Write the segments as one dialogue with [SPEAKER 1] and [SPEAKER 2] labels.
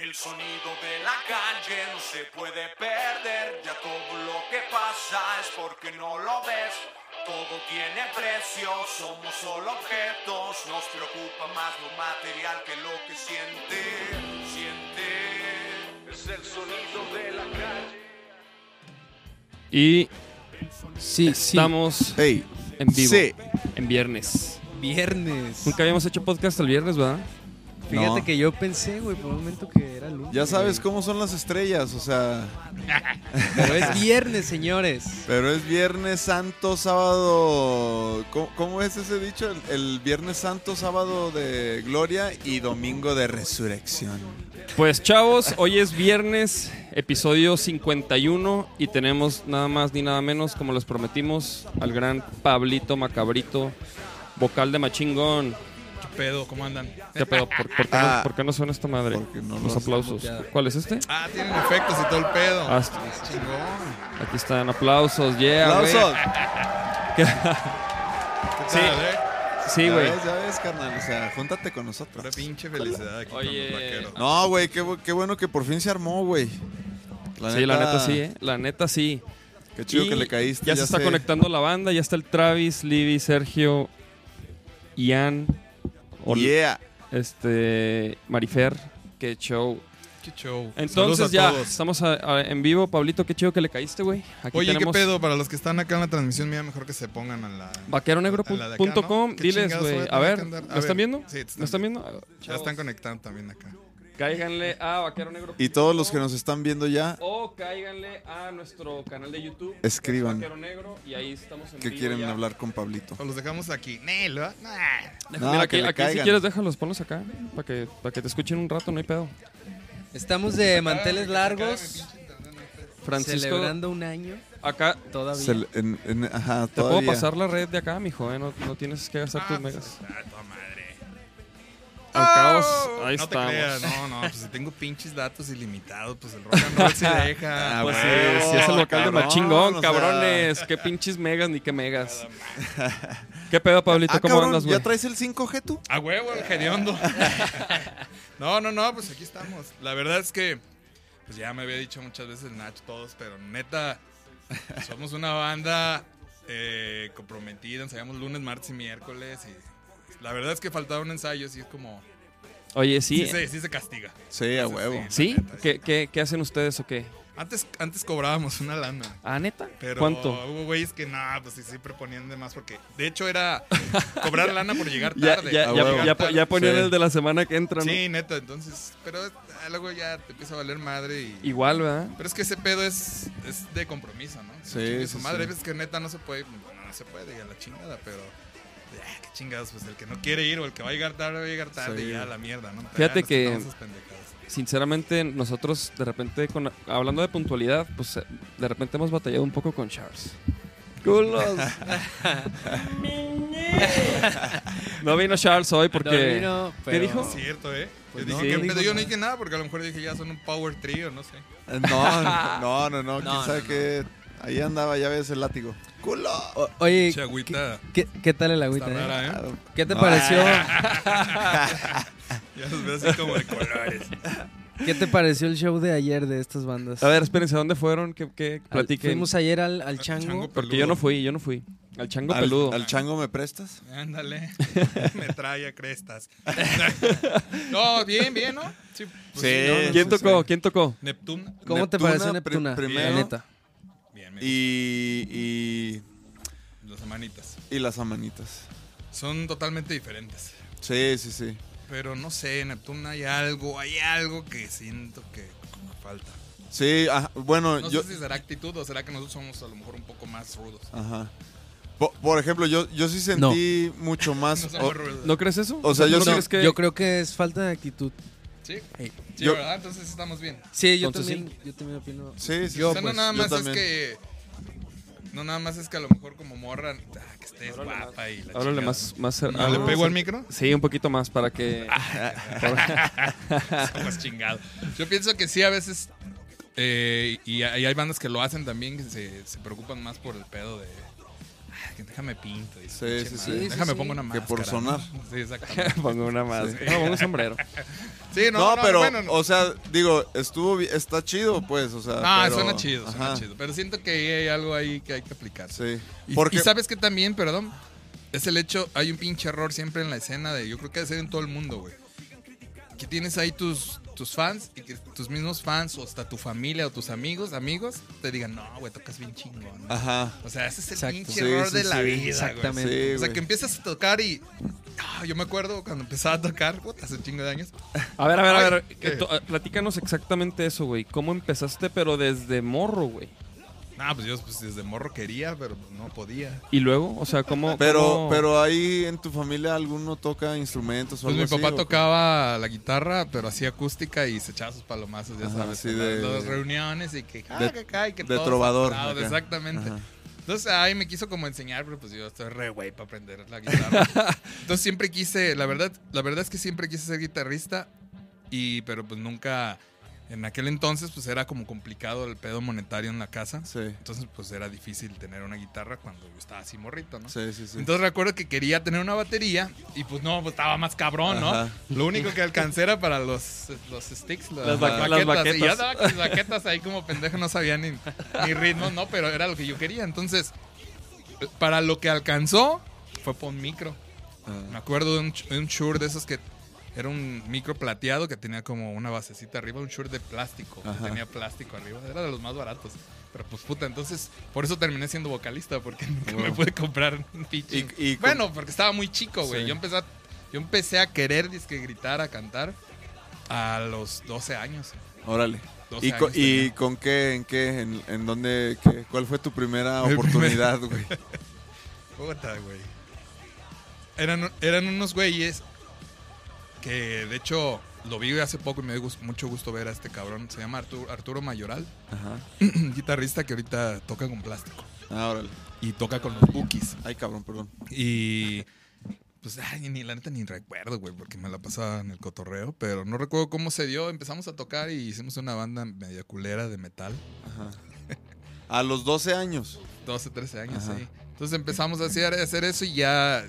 [SPEAKER 1] El sonido de la calle no se puede perder, ya todo lo que pasa es porque no lo ves. Todo tiene precio, somos solo objetos, nos preocupa más lo material que lo que siente, siente. Es el sonido de la calle.
[SPEAKER 2] Y
[SPEAKER 3] Sí, sí.
[SPEAKER 2] estamos
[SPEAKER 4] Hey,
[SPEAKER 2] en vivo.
[SPEAKER 4] Sí.
[SPEAKER 2] En viernes.
[SPEAKER 3] Viernes.
[SPEAKER 2] Nunca habíamos hecho podcast el viernes, ¿verdad?
[SPEAKER 3] Fíjate
[SPEAKER 4] No.
[SPEAKER 3] que yo pensé, güey, por un momento que era lunes.
[SPEAKER 4] ya sabes cómo son las estrellas, o sea,
[SPEAKER 3] Pero es viernes, señores.
[SPEAKER 4] pero es Viernes Santo, sábado. ¿Cómo, cómo es ese dicho? El, el Viernes Santo, sábado de gloria y domingo de resurrección.
[SPEAKER 2] Pues chavos, hoy es viernes, episodio 51 y tenemos nada más ni nada menos, como les prometimos, al gran Pablito Macabrito, vocal de Machingón.
[SPEAKER 5] ¿Qué pedo? ¿Cómo andan?
[SPEAKER 2] ¿Qué pedo? ¿Por, por qué,
[SPEAKER 4] Ah.
[SPEAKER 2] no, por qué no suena esta madre?
[SPEAKER 4] No
[SPEAKER 2] Los
[SPEAKER 4] lo
[SPEAKER 2] aplausos.
[SPEAKER 3] ya.
[SPEAKER 2] ¿Cuál es este?
[SPEAKER 5] Ah, tienen efectos y todo el pedo.
[SPEAKER 2] Ah, está-
[SPEAKER 5] Chingón.
[SPEAKER 2] aquí están, aplausos, yeah.
[SPEAKER 4] ¡Aplausos!
[SPEAKER 5] ¿Qué
[SPEAKER 2] Sí.
[SPEAKER 5] tal, eh?
[SPEAKER 2] Sí,
[SPEAKER 4] ya
[SPEAKER 2] güey.
[SPEAKER 4] ves, ya ves, carnal, o sea, júntate con nosotros.
[SPEAKER 5] Pura pinche felicidad aquí
[SPEAKER 2] Oye.
[SPEAKER 5] con los vaqueros.
[SPEAKER 4] No, güey, qué, qué bueno que por fin se armó, güey.
[SPEAKER 2] Sí, la neta sí, ¿eh? La neta sí.
[SPEAKER 4] Qué chido
[SPEAKER 2] Y
[SPEAKER 4] que le caíste.
[SPEAKER 2] Ya, se está
[SPEAKER 4] sé.
[SPEAKER 2] conectando la banda, ya está el Travis, Libby, Sergio, Ian, Ol-
[SPEAKER 4] Yeah.
[SPEAKER 2] este, Marifer, qué show.
[SPEAKER 5] Qué show.
[SPEAKER 2] Entonces ya,
[SPEAKER 5] todos.
[SPEAKER 2] estamos a- a- en vivo. Pablito, qué chido que le caíste, güey.
[SPEAKER 5] Oye,
[SPEAKER 2] tenemos
[SPEAKER 5] ¿qué pedo? Para los que están acá en la transmisión mía, mejor que se pongan a la...
[SPEAKER 2] Vaqueronegro.com,
[SPEAKER 5] ¿no? ¿Qué
[SPEAKER 2] diles, güey.
[SPEAKER 5] a
[SPEAKER 2] ver, ¿me están viendo?
[SPEAKER 5] Sí, te están
[SPEAKER 2] ¿Me están
[SPEAKER 5] viendo.
[SPEAKER 2] viendo?
[SPEAKER 5] Ya están conectando también acá.
[SPEAKER 2] Cáiganle a Vaquero Negro.
[SPEAKER 4] Y todos los que nos están viendo ya,
[SPEAKER 2] O cáiganle a nuestro canal de YouTube.
[SPEAKER 4] Escriban.
[SPEAKER 2] Vaquero Negro, y ahí estamos en
[SPEAKER 4] que
[SPEAKER 2] vivo
[SPEAKER 4] quieren
[SPEAKER 2] ya.
[SPEAKER 4] hablar con Pablito.
[SPEAKER 5] O los dejamos aquí. Nel. Nah.
[SPEAKER 4] No,
[SPEAKER 2] Mira,
[SPEAKER 4] que
[SPEAKER 2] aquí,
[SPEAKER 4] le
[SPEAKER 2] aquí si
[SPEAKER 4] caigan.
[SPEAKER 2] quieres déjalos, ponlos acá. Para que, para que te escuchen un rato, no hay pedo.
[SPEAKER 3] Estamos de manteles largos,
[SPEAKER 2] Francisco,
[SPEAKER 3] celebrando un año
[SPEAKER 2] acá
[SPEAKER 3] todavía.
[SPEAKER 4] Se en- en- ajá,
[SPEAKER 2] Te puedo
[SPEAKER 4] todavía.
[SPEAKER 2] pasar la red de acá, mijo, ¿eh? No, no tienes que gastar tus megas.
[SPEAKER 5] Ah, toda madre.
[SPEAKER 2] Al caos, ahí
[SPEAKER 5] no
[SPEAKER 2] estamos.
[SPEAKER 5] te creas, no, no, pues si tengo pinches datos ilimitados, pues el rock and roll sí deja.
[SPEAKER 4] Ah,
[SPEAKER 2] Pues sí,
[SPEAKER 4] huevo,
[SPEAKER 2] sí es el local de Machingón,
[SPEAKER 4] o sea.
[SPEAKER 2] cabrones. Qué pinches megas ni qué megas. ¿Qué pedo, Pablito?
[SPEAKER 4] Ah,
[SPEAKER 2] ¿Cómo
[SPEAKER 4] cabrón,
[SPEAKER 2] andas, güey?
[SPEAKER 4] ¿ya traes el 5G tú?
[SPEAKER 5] A huevo, el hediondo. no, no, no, pues aquí estamos. La verdad es que, pues ya me había dicho muchas veces el Nach todos, pero neta, somos una banda eh, comprometida, ensayamos lunes, martes y miércoles y la verdad es que faltaba un ensayo, sí es como...
[SPEAKER 2] Oye,
[SPEAKER 5] Sí,
[SPEAKER 2] sí.
[SPEAKER 5] se, sí se castiga.
[SPEAKER 4] Sí, a huevo.
[SPEAKER 2] ¿Sí?
[SPEAKER 5] neta,
[SPEAKER 2] ¿Qué, qué, qué hacen ustedes o qué?
[SPEAKER 5] Antes, antes cobrábamos una lana.
[SPEAKER 2] ¿Ah, neta?
[SPEAKER 5] Pero
[SPEAKER 2] ¿Cuánto?
[SPEAKER 5] hubo güeyes que no, pues sí, sí proponían de más porque de hecho era cobrar lana por llegar tarde.
[SPEAKER 2] ya, ya, ya, ya ponían
[SPEAKER 4] Sí.
[SPEAKER 2] el de la semana que entra, ¿no?
[SPEAKER 5] Sí, neta, entonces, pero ah, luego ya te empieza a valer madre y...
[SPEAKER 2] Igual, ¿verdad?
[SPEAKER 5] Pero es que ese pedo es, es de compromiso, ¿no?
[SPEAKER 4] Sí, sí,
[SPEAKER 5] su madre,
[SPEAKER 4] sí.
[SPEAKER 5] veces que neta no se puede, bueno, no se puede, a la chingada, pero... ah, qué chingados, pues el que no quiere ir o el que va a llegar tarde va a llegar tarde
[SPEAKER 4] Sí.
[SPEAKER 5] y ya a la mierda, ¿no?
[SPEAKER 2] Fíjate que-. Sinceramente, nosotros de repente, con, hablando de puntualidad, pues eh, de repente hemos batallado un poco con Charles. ¡Culos! no vino Charles hoy porque...
[SPEAKER 3] No vino,
[SPEAKER 2] ¿Qué
[SPEAKER 3] pero-
[SPEAKER 2] dijo?
[SPEAKER 5] Es cierto, ¿eh?
[SPEAKER 3] Pues
[SPEAKER 5] yo
[SPEAKER 3] no,
[SPEAKER 5] dije,
[SPEAKER 3] no
[SPEAKER 5] ¿qué pedo?
[SPEAKER 3] dijo
[SPEAKER 5] yo no
[SPEAKER 3] nada.
[SPEAKER 5] dije nada porque a lo mejor dije ya son un power trio, no sé.
[SPEAKER 4] Eh, No, no, no, no, quién
[SPEAKER 3] No,
[SPEAKER 4] sabe
[SPEAKER 3] no,
[SPEAKER 4] qué. Ahí andaba, ya ves el látigo. ¡Culo!
[SPEAKER 3] O- oye,
[SPEAKER 5] Che, agüita.
[SPEAKER 3] ¿qué, qué tal el agüita?
[SPEAKER 5] Está
[SPEAKER 3] eh?
[SPEAKER 5] rara, ¿eh?
[SPEAKER 3] ¿Qué te
[SPEAKER 4] No.
[SPEAKER 3] pareció?
[SPEAKER 5] Ya los veo así como de colores.
[SPEAKER 3] ¿Qué te pareció el show de ayer de estas bandas?
[SPEAKER 2] A ver, espérense, ¿a dónde fueron? ¿Qué, qué platiquen?
[SPEAKER 3] fuimos ayer al, al chango.
[SPEAKER 5] Chango
[SPEAKER 2] Porque yo no fui, yo no fui. Al chango
[SPEAKER 4] ¿Al,
[SPEAKER 2] peludo.
[SPEAKER 4] al chango me prestas?
[SPEAKER 5] Ándale. Me trae a crestas. no, bien, bien, ¿no? Sí. pues
[SPEAKER 4] Sí.
[SPEAKER 5] no, no,
[SPEAKER 2] ¿Quién tocó?
[SPEAKER 5] sí.
[SPEAKER 2] ¿Quién tocó?
[SPEAKER 5] Neptune.
[SPEAKER 3] ¿Cómo te
[SPEAKER 4] Neptuna,
[SPEAKER 3] pareció Neptuna?
[SPEAKER 4] primero.
[SPEAKER 3] La neta.
[SPEAKER 5] Me
[SPEAKER 4] Y,
[SPEAKER 5] Las manitas.
[SPEAKER 4] y las amanitas.
[SPEAKER 5] Son totalmente diferentes.
[SPEAKER 4] Sí, sí, sí.
[SPEAKER 5] Pero no sé, Neptune hay algo, hay algo que siento que falta.
[SPEAKER 4] Sí, ajá, bueno,
[SPEAKER 5] No
[SPEAKER 4] yo...
[SPEAKER 5] sé si será actitud o será que nosotros somos a lo mejor un poco más rudos.
[SPEAKER 4] Ajá. Po- Por, ejemplo, yo, yo sí sentí mucho más...
[SPEAKER 5] No somos
[SPEAKER 4] o-
[SPEAKER 5] rudos.
[SPEAKER 2] ¿No crees eso?
[SPEAKER 4] O sea, yo
[SPEAKER 2] ¿no
[SPEAKER 4] sí-
[SPEAKER 2] crees que...
[SPEAKER 3] Yo creo que es falta de actitud.
[SPEAKER 5] Sí,
[SPEAKER 3] Hey.
[SPEAKER 5] sí
[SPEAKER 4] Yo-
[SPEAKER 5] ¿verdad? Entonces estamos bien.
[SPEAKER 3] Sí, yo
[SPEAKER 2] Entonces
[SPEAKER 3] también, yo también opino.
[SPEAKER 4] Sí, sí,
[SPEAKER 3] Yo,
[SPEAKER 5] o sea,
[SPEAKER 3] pues,
[SPEAKER 5] no nada más es que... No nada más es que a lo mejor como morra, ah, que estés guapa y la
[SPEAKER 2] Háblale
[SPEAKER 5] chingada,
[SPEAKER 2] más...
[SPEAKER 5] ¿no?
[SPEAKER 2] más
[SPEAKER 5] ¿No
[SPEAKER 2] ah,
[SPEAKER 5] ¿Le pego al micro?
[SPEAKER 2] Sí, un poquito más para que...
[SPEAKER 5] Somos chingados. Yo pienso que sí, a veces. eh, y hay hay bandas que lo hacen también, que se, se preocupan más por el pedo de. "Ah, que déjame pinto. y
[SPEAKER 4] Sí, sí, sí.
[SPEAKER 3] Sí,
[SPEAKER 5] Déjame
[SPEAKER 3] sí,
[SPEAKER 5] pongo una
[SPEAKER 4] Que
[SPEAKER 5] máscara.
[SPEAKER 4] por
[SPEAKER 5] ¿no?
[SPEAKER 4] sonar.
[SPEAKER 5] Sí, exactamente.
[SPEAKER 2] Pongo una más. No, pongo un sombrero.
[SPEAKER 5] Sí, no,
[SPEAKER 4] No,
[SPEAKER 5] no,
[SPEAKER 4] pero,
[SPEAKER 5] bueno, no.
[SPEAKER 4] o sea, digo, estuvo está chido, pues, o sea.
[SPEAKER 5] No,
[SPEAKER 4] pero-
[SPEAKER 5] suena chido, suena
[SPEAKER 4] Ajá,
[SPEAKER 5] chido. Pero siento que hay algo ahí que hay que aplicar.
[SPEAKER 4] Sí.
[SPEAKER 5] Y,
[SPEAKER 4] Porque,
[SPEAKER 5] y sabes que también, perdón, es el hecho, hay un pinche error siempre en la escena de, yo creo que debe ser en todo el mundo, güey. Que tienes ahí tus, tus fans y que tus mismos fans o hasta tu familia o tus amigos, amigos, te digan, no, güey, tocas bien chingón. ¿no?".
[SPEAKER 4] Ajá.
[SPEAKER 5] O sea, ese es el
[SPEAKER 3] Exacto.
[SPEAKER 5] pinche
[SPEAKER 4] Sí,
[SPEAKER 5] error
[SPEAKER 4] sí,
[SPEAKER 5] de la
[SPEAKER 4] sí.
[SPEAKER 5] vida,
[SPEAKER 3] Exactamente.
[SPEAKER 5] güey.
[SPEAKER 4] Sí,
[SPEAKER 5] O sea,
[SPEAKER 4] güey.
[SPEAKER 5] que empiezas a tocar y... ah, yo me acuerdo cuando empezaba a tocar, puta, hace un chingo de años.
[SPEAKER 2] A ver, a ver, a ver. Platícanos exactamente eso, güey. ¿Cómo empezaste, pero desde morro, güey?
[SPEAKER 5] No, pues yo pues, desde morro quería, pero no podía.
[SPEAKER 2] Y luego, o sea, ¿cómo.
[SPEAKER 4] Pero,
[SPEAKER 2] cómo-
[SPEAKER 4] pero ahí en tu familia alguno toca instrumentos o
[SPEAKER 5] Pues
[SPEAKER 4] algo
[SPEAKER 5] mi papá tocaba la guitarra, pero hacía acústica y se echaba sus palomazos, ya
[SPEAKER 4] Ajá,
[SPEAKER 5] sabes.
[SPEAKER 4] sí, de-
[SPEAKER 5] las, las reuniones y que, ah,
[SPEAKER 4] de-
[SPEAKER 5] que cae, que
[SPEAKER 4] de trovador, acá.
[SPEAKER 5] Exactamente.
[SPEAKER 4] Ajá.
[SPEAKER 5] Entonces ahí me quiso como enseñar, pero pues yo estoy re güey para aprender la guitarra. Entonces siempre quise, la verdad, la verdad es que siempre quise ser guitarrista y pero pues nunca en aquel entonces pues era como complicado el pedo monetario en la casa.
[SPEAKER 4] Sí,
[SPEAKER 5] Entonces pues era difícil tener una guitarra cuando yo estaba así morrito, ¿no?
[SPEAKER 4] sí, sí. sí.
[SPEAKER 5] Entonces recuerdo que quería tener una batería y pues no, pues estaba más cabrón, ¿no?
[SPEAKER 4] Ajá.
[SPEAKER 5] Lo único que alcancé era para los, los sticks, las,
[SPEAKER 2] Las ba-
[SPEAKER 5] baquetas.
[SPEAKER 2] las
[SPEAKER 5] Y ya
[SPEAKER 2] baquetas.
[SPEAKER 5] estaba con las baquetas ahí como pendejo, no sabía ni, ni ritmo, ¿no? Pero era lo que yo quería. Entonces, para lo que alcanzó, fue por un micro. Me
[SPEAKER 4] Ah,
[SPEAKER 5] acuerdo de un, de un Shure de esos que era un micro plateado que tenía como una basecita arriba, un Shure de plástico, que tenía plástico arriba, era de los más baratos. Pero pues puta, entonces por eso terminé siendo vocalista, porque nunca me pude comprar un pinche.
[SPEAKER 4] Y- y
[SPEAKER 5] bueno, porque estaba muy chico, güey.
[SPEAKER 4] Sí.
[SPEAKER 5] Yo, empecé a, yo empecé a querer dizque, gritar, a cantar a los 12 años.
[SPEAKER 4] Órale.
[SPEAKER 5] 12
[SPEAKER 4] ¿Y, con, y qué, en qué, en, en dónde, qué- cuál fue tu primera
[SPEAKER 5] Mi
[SPEAKER 4] oportunidad, güey?
[SPEAKER 5] Puta, güey. Eran, eran unos güeyes que, de hecho, lo vi hace poco y me dio mucho gusto ver a este cabrón. Se llama Arturo, Arturo Mayoral,
[SPEAKER 4] Ajá.
[SPEAKER 5] guitarrista que ahorita toca con plástico
[SPEAKER 4] Ah, órale.
[SPEAKER 5] y toca con los Bookies.
[SPEAKER 4] Ay, cabrón, perdón.
[SPEAKER 5] Y pues, ay, ni la neta ni recuerdo, güey, porque me la pasaba en el cotorreo, pero no recuerdo cómo se dio. Empezamos a tocar y hicimos una banda media culera de metal.
[SPEAKER 4] Ajá. A los 12 años.
[SPEAKER 5] 12, 13 años,
[SPEAKER 4] Ajá.
[SPEAKER 5] sí. Entonces empezamos a hacer, a hacer eso y ya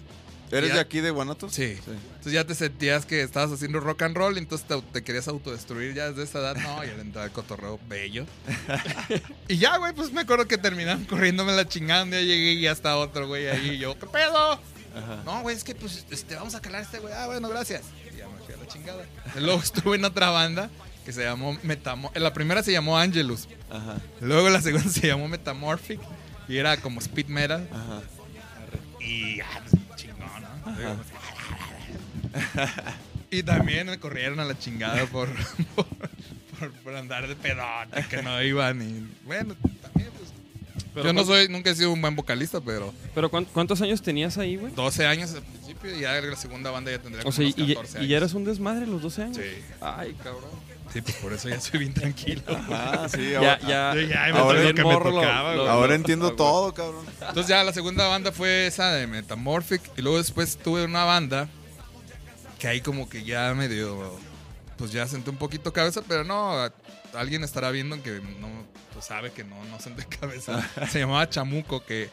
[SPEAKER 4] ¿Eres
[SPEAKER 5] Ya.
[SPEAKER 4] de aquí de Guanatos?
[SPEAKER 5] Sí. Entonces ya te sentías que estabas haciendo rock and roll, entonces te, te querías autodestruir ya desde esa edad. No, y al entrar al cotorreo, bello. y ya, güey, pues me acuerdo que terminaron corriéndome la chingada. Un día llegué y ya está otro güey ahí. Y yo, ¿qué pedo?
[SPEAKER 4] Ajá.
[SPEAKER 5] No, güey, es que pues este, vamos a calar a este güey. Ah, bueno, gracias. Y ya me fui a la chingada. Luego estuve en otra banda que se llamó Metamorphic. La primera se llamó Angelus.
[SPEAKER 4] Ajá.
[SPEAKER 5] Luego la segunda se llamó Metamorphic. Y era como speed metal.
[SPEAKER 4] Ajá.
[SPEAKER 5] Y ah, Y también me corrieron a la chingada por, por, por- por andar de pedón, que no iban. Y bueno, también, pues.
[SPEAKER 2] Pero
[SPEAKER 5] yo no soy, nunca he sido un buen vocalista, pero
[SPEAKER 2] ¿Pero cuán- cuántos años tenías ahí, güey?
[SPEAKER 5] 12 años al principio y ya la segunda banda ya tendría
[SPEAKER 2] O
[SPEAKER 5] como
[SPEAKER 2] sea, y,
[SPEAKER 5] unos
[SPEAKER 2] y-
[SPEAKER 5] 14
[SPEAKER 2] y
[SPEAKER 5] años.
[SPEAKER 2] ya eres un desmadre a los 12 años.
[SPEAKER 5] Sí,
[SPEAKER 2] Ay, cabrón.
[SPEAKER 5] Sí, pues por eso ya soy bien tranquilo.
[SPEAKER 4] Ah, sí.
[SPEAKER 2] Ya,
[SPEAKER 4] Ahora,
[SPEAKER 2] ya.
[SPEAKER 5] Ya,
[SPEAKER 4] ahora
[SPEAKER 5] que me
[SPEAKER 2] lo-
[SPEAKER 5] tocaba,
[SPEAKER 2] lo-
[SPEAKER 5] güey.
[SPEAKER 4] ahora entiendo
[SPEAKER 2] ah,
[SPEAKER 4] todo, cabrón.
[SPEAKER 5] Entonces ya la segunda banda fue esa de Metamorphic y luego después tuve una banda que ahí como que ya medio pues ya senté un poquito cabeza, pero no, alguien estará viendo que no pues sabe que no no senté cabeza. Se llamaba Chamuco que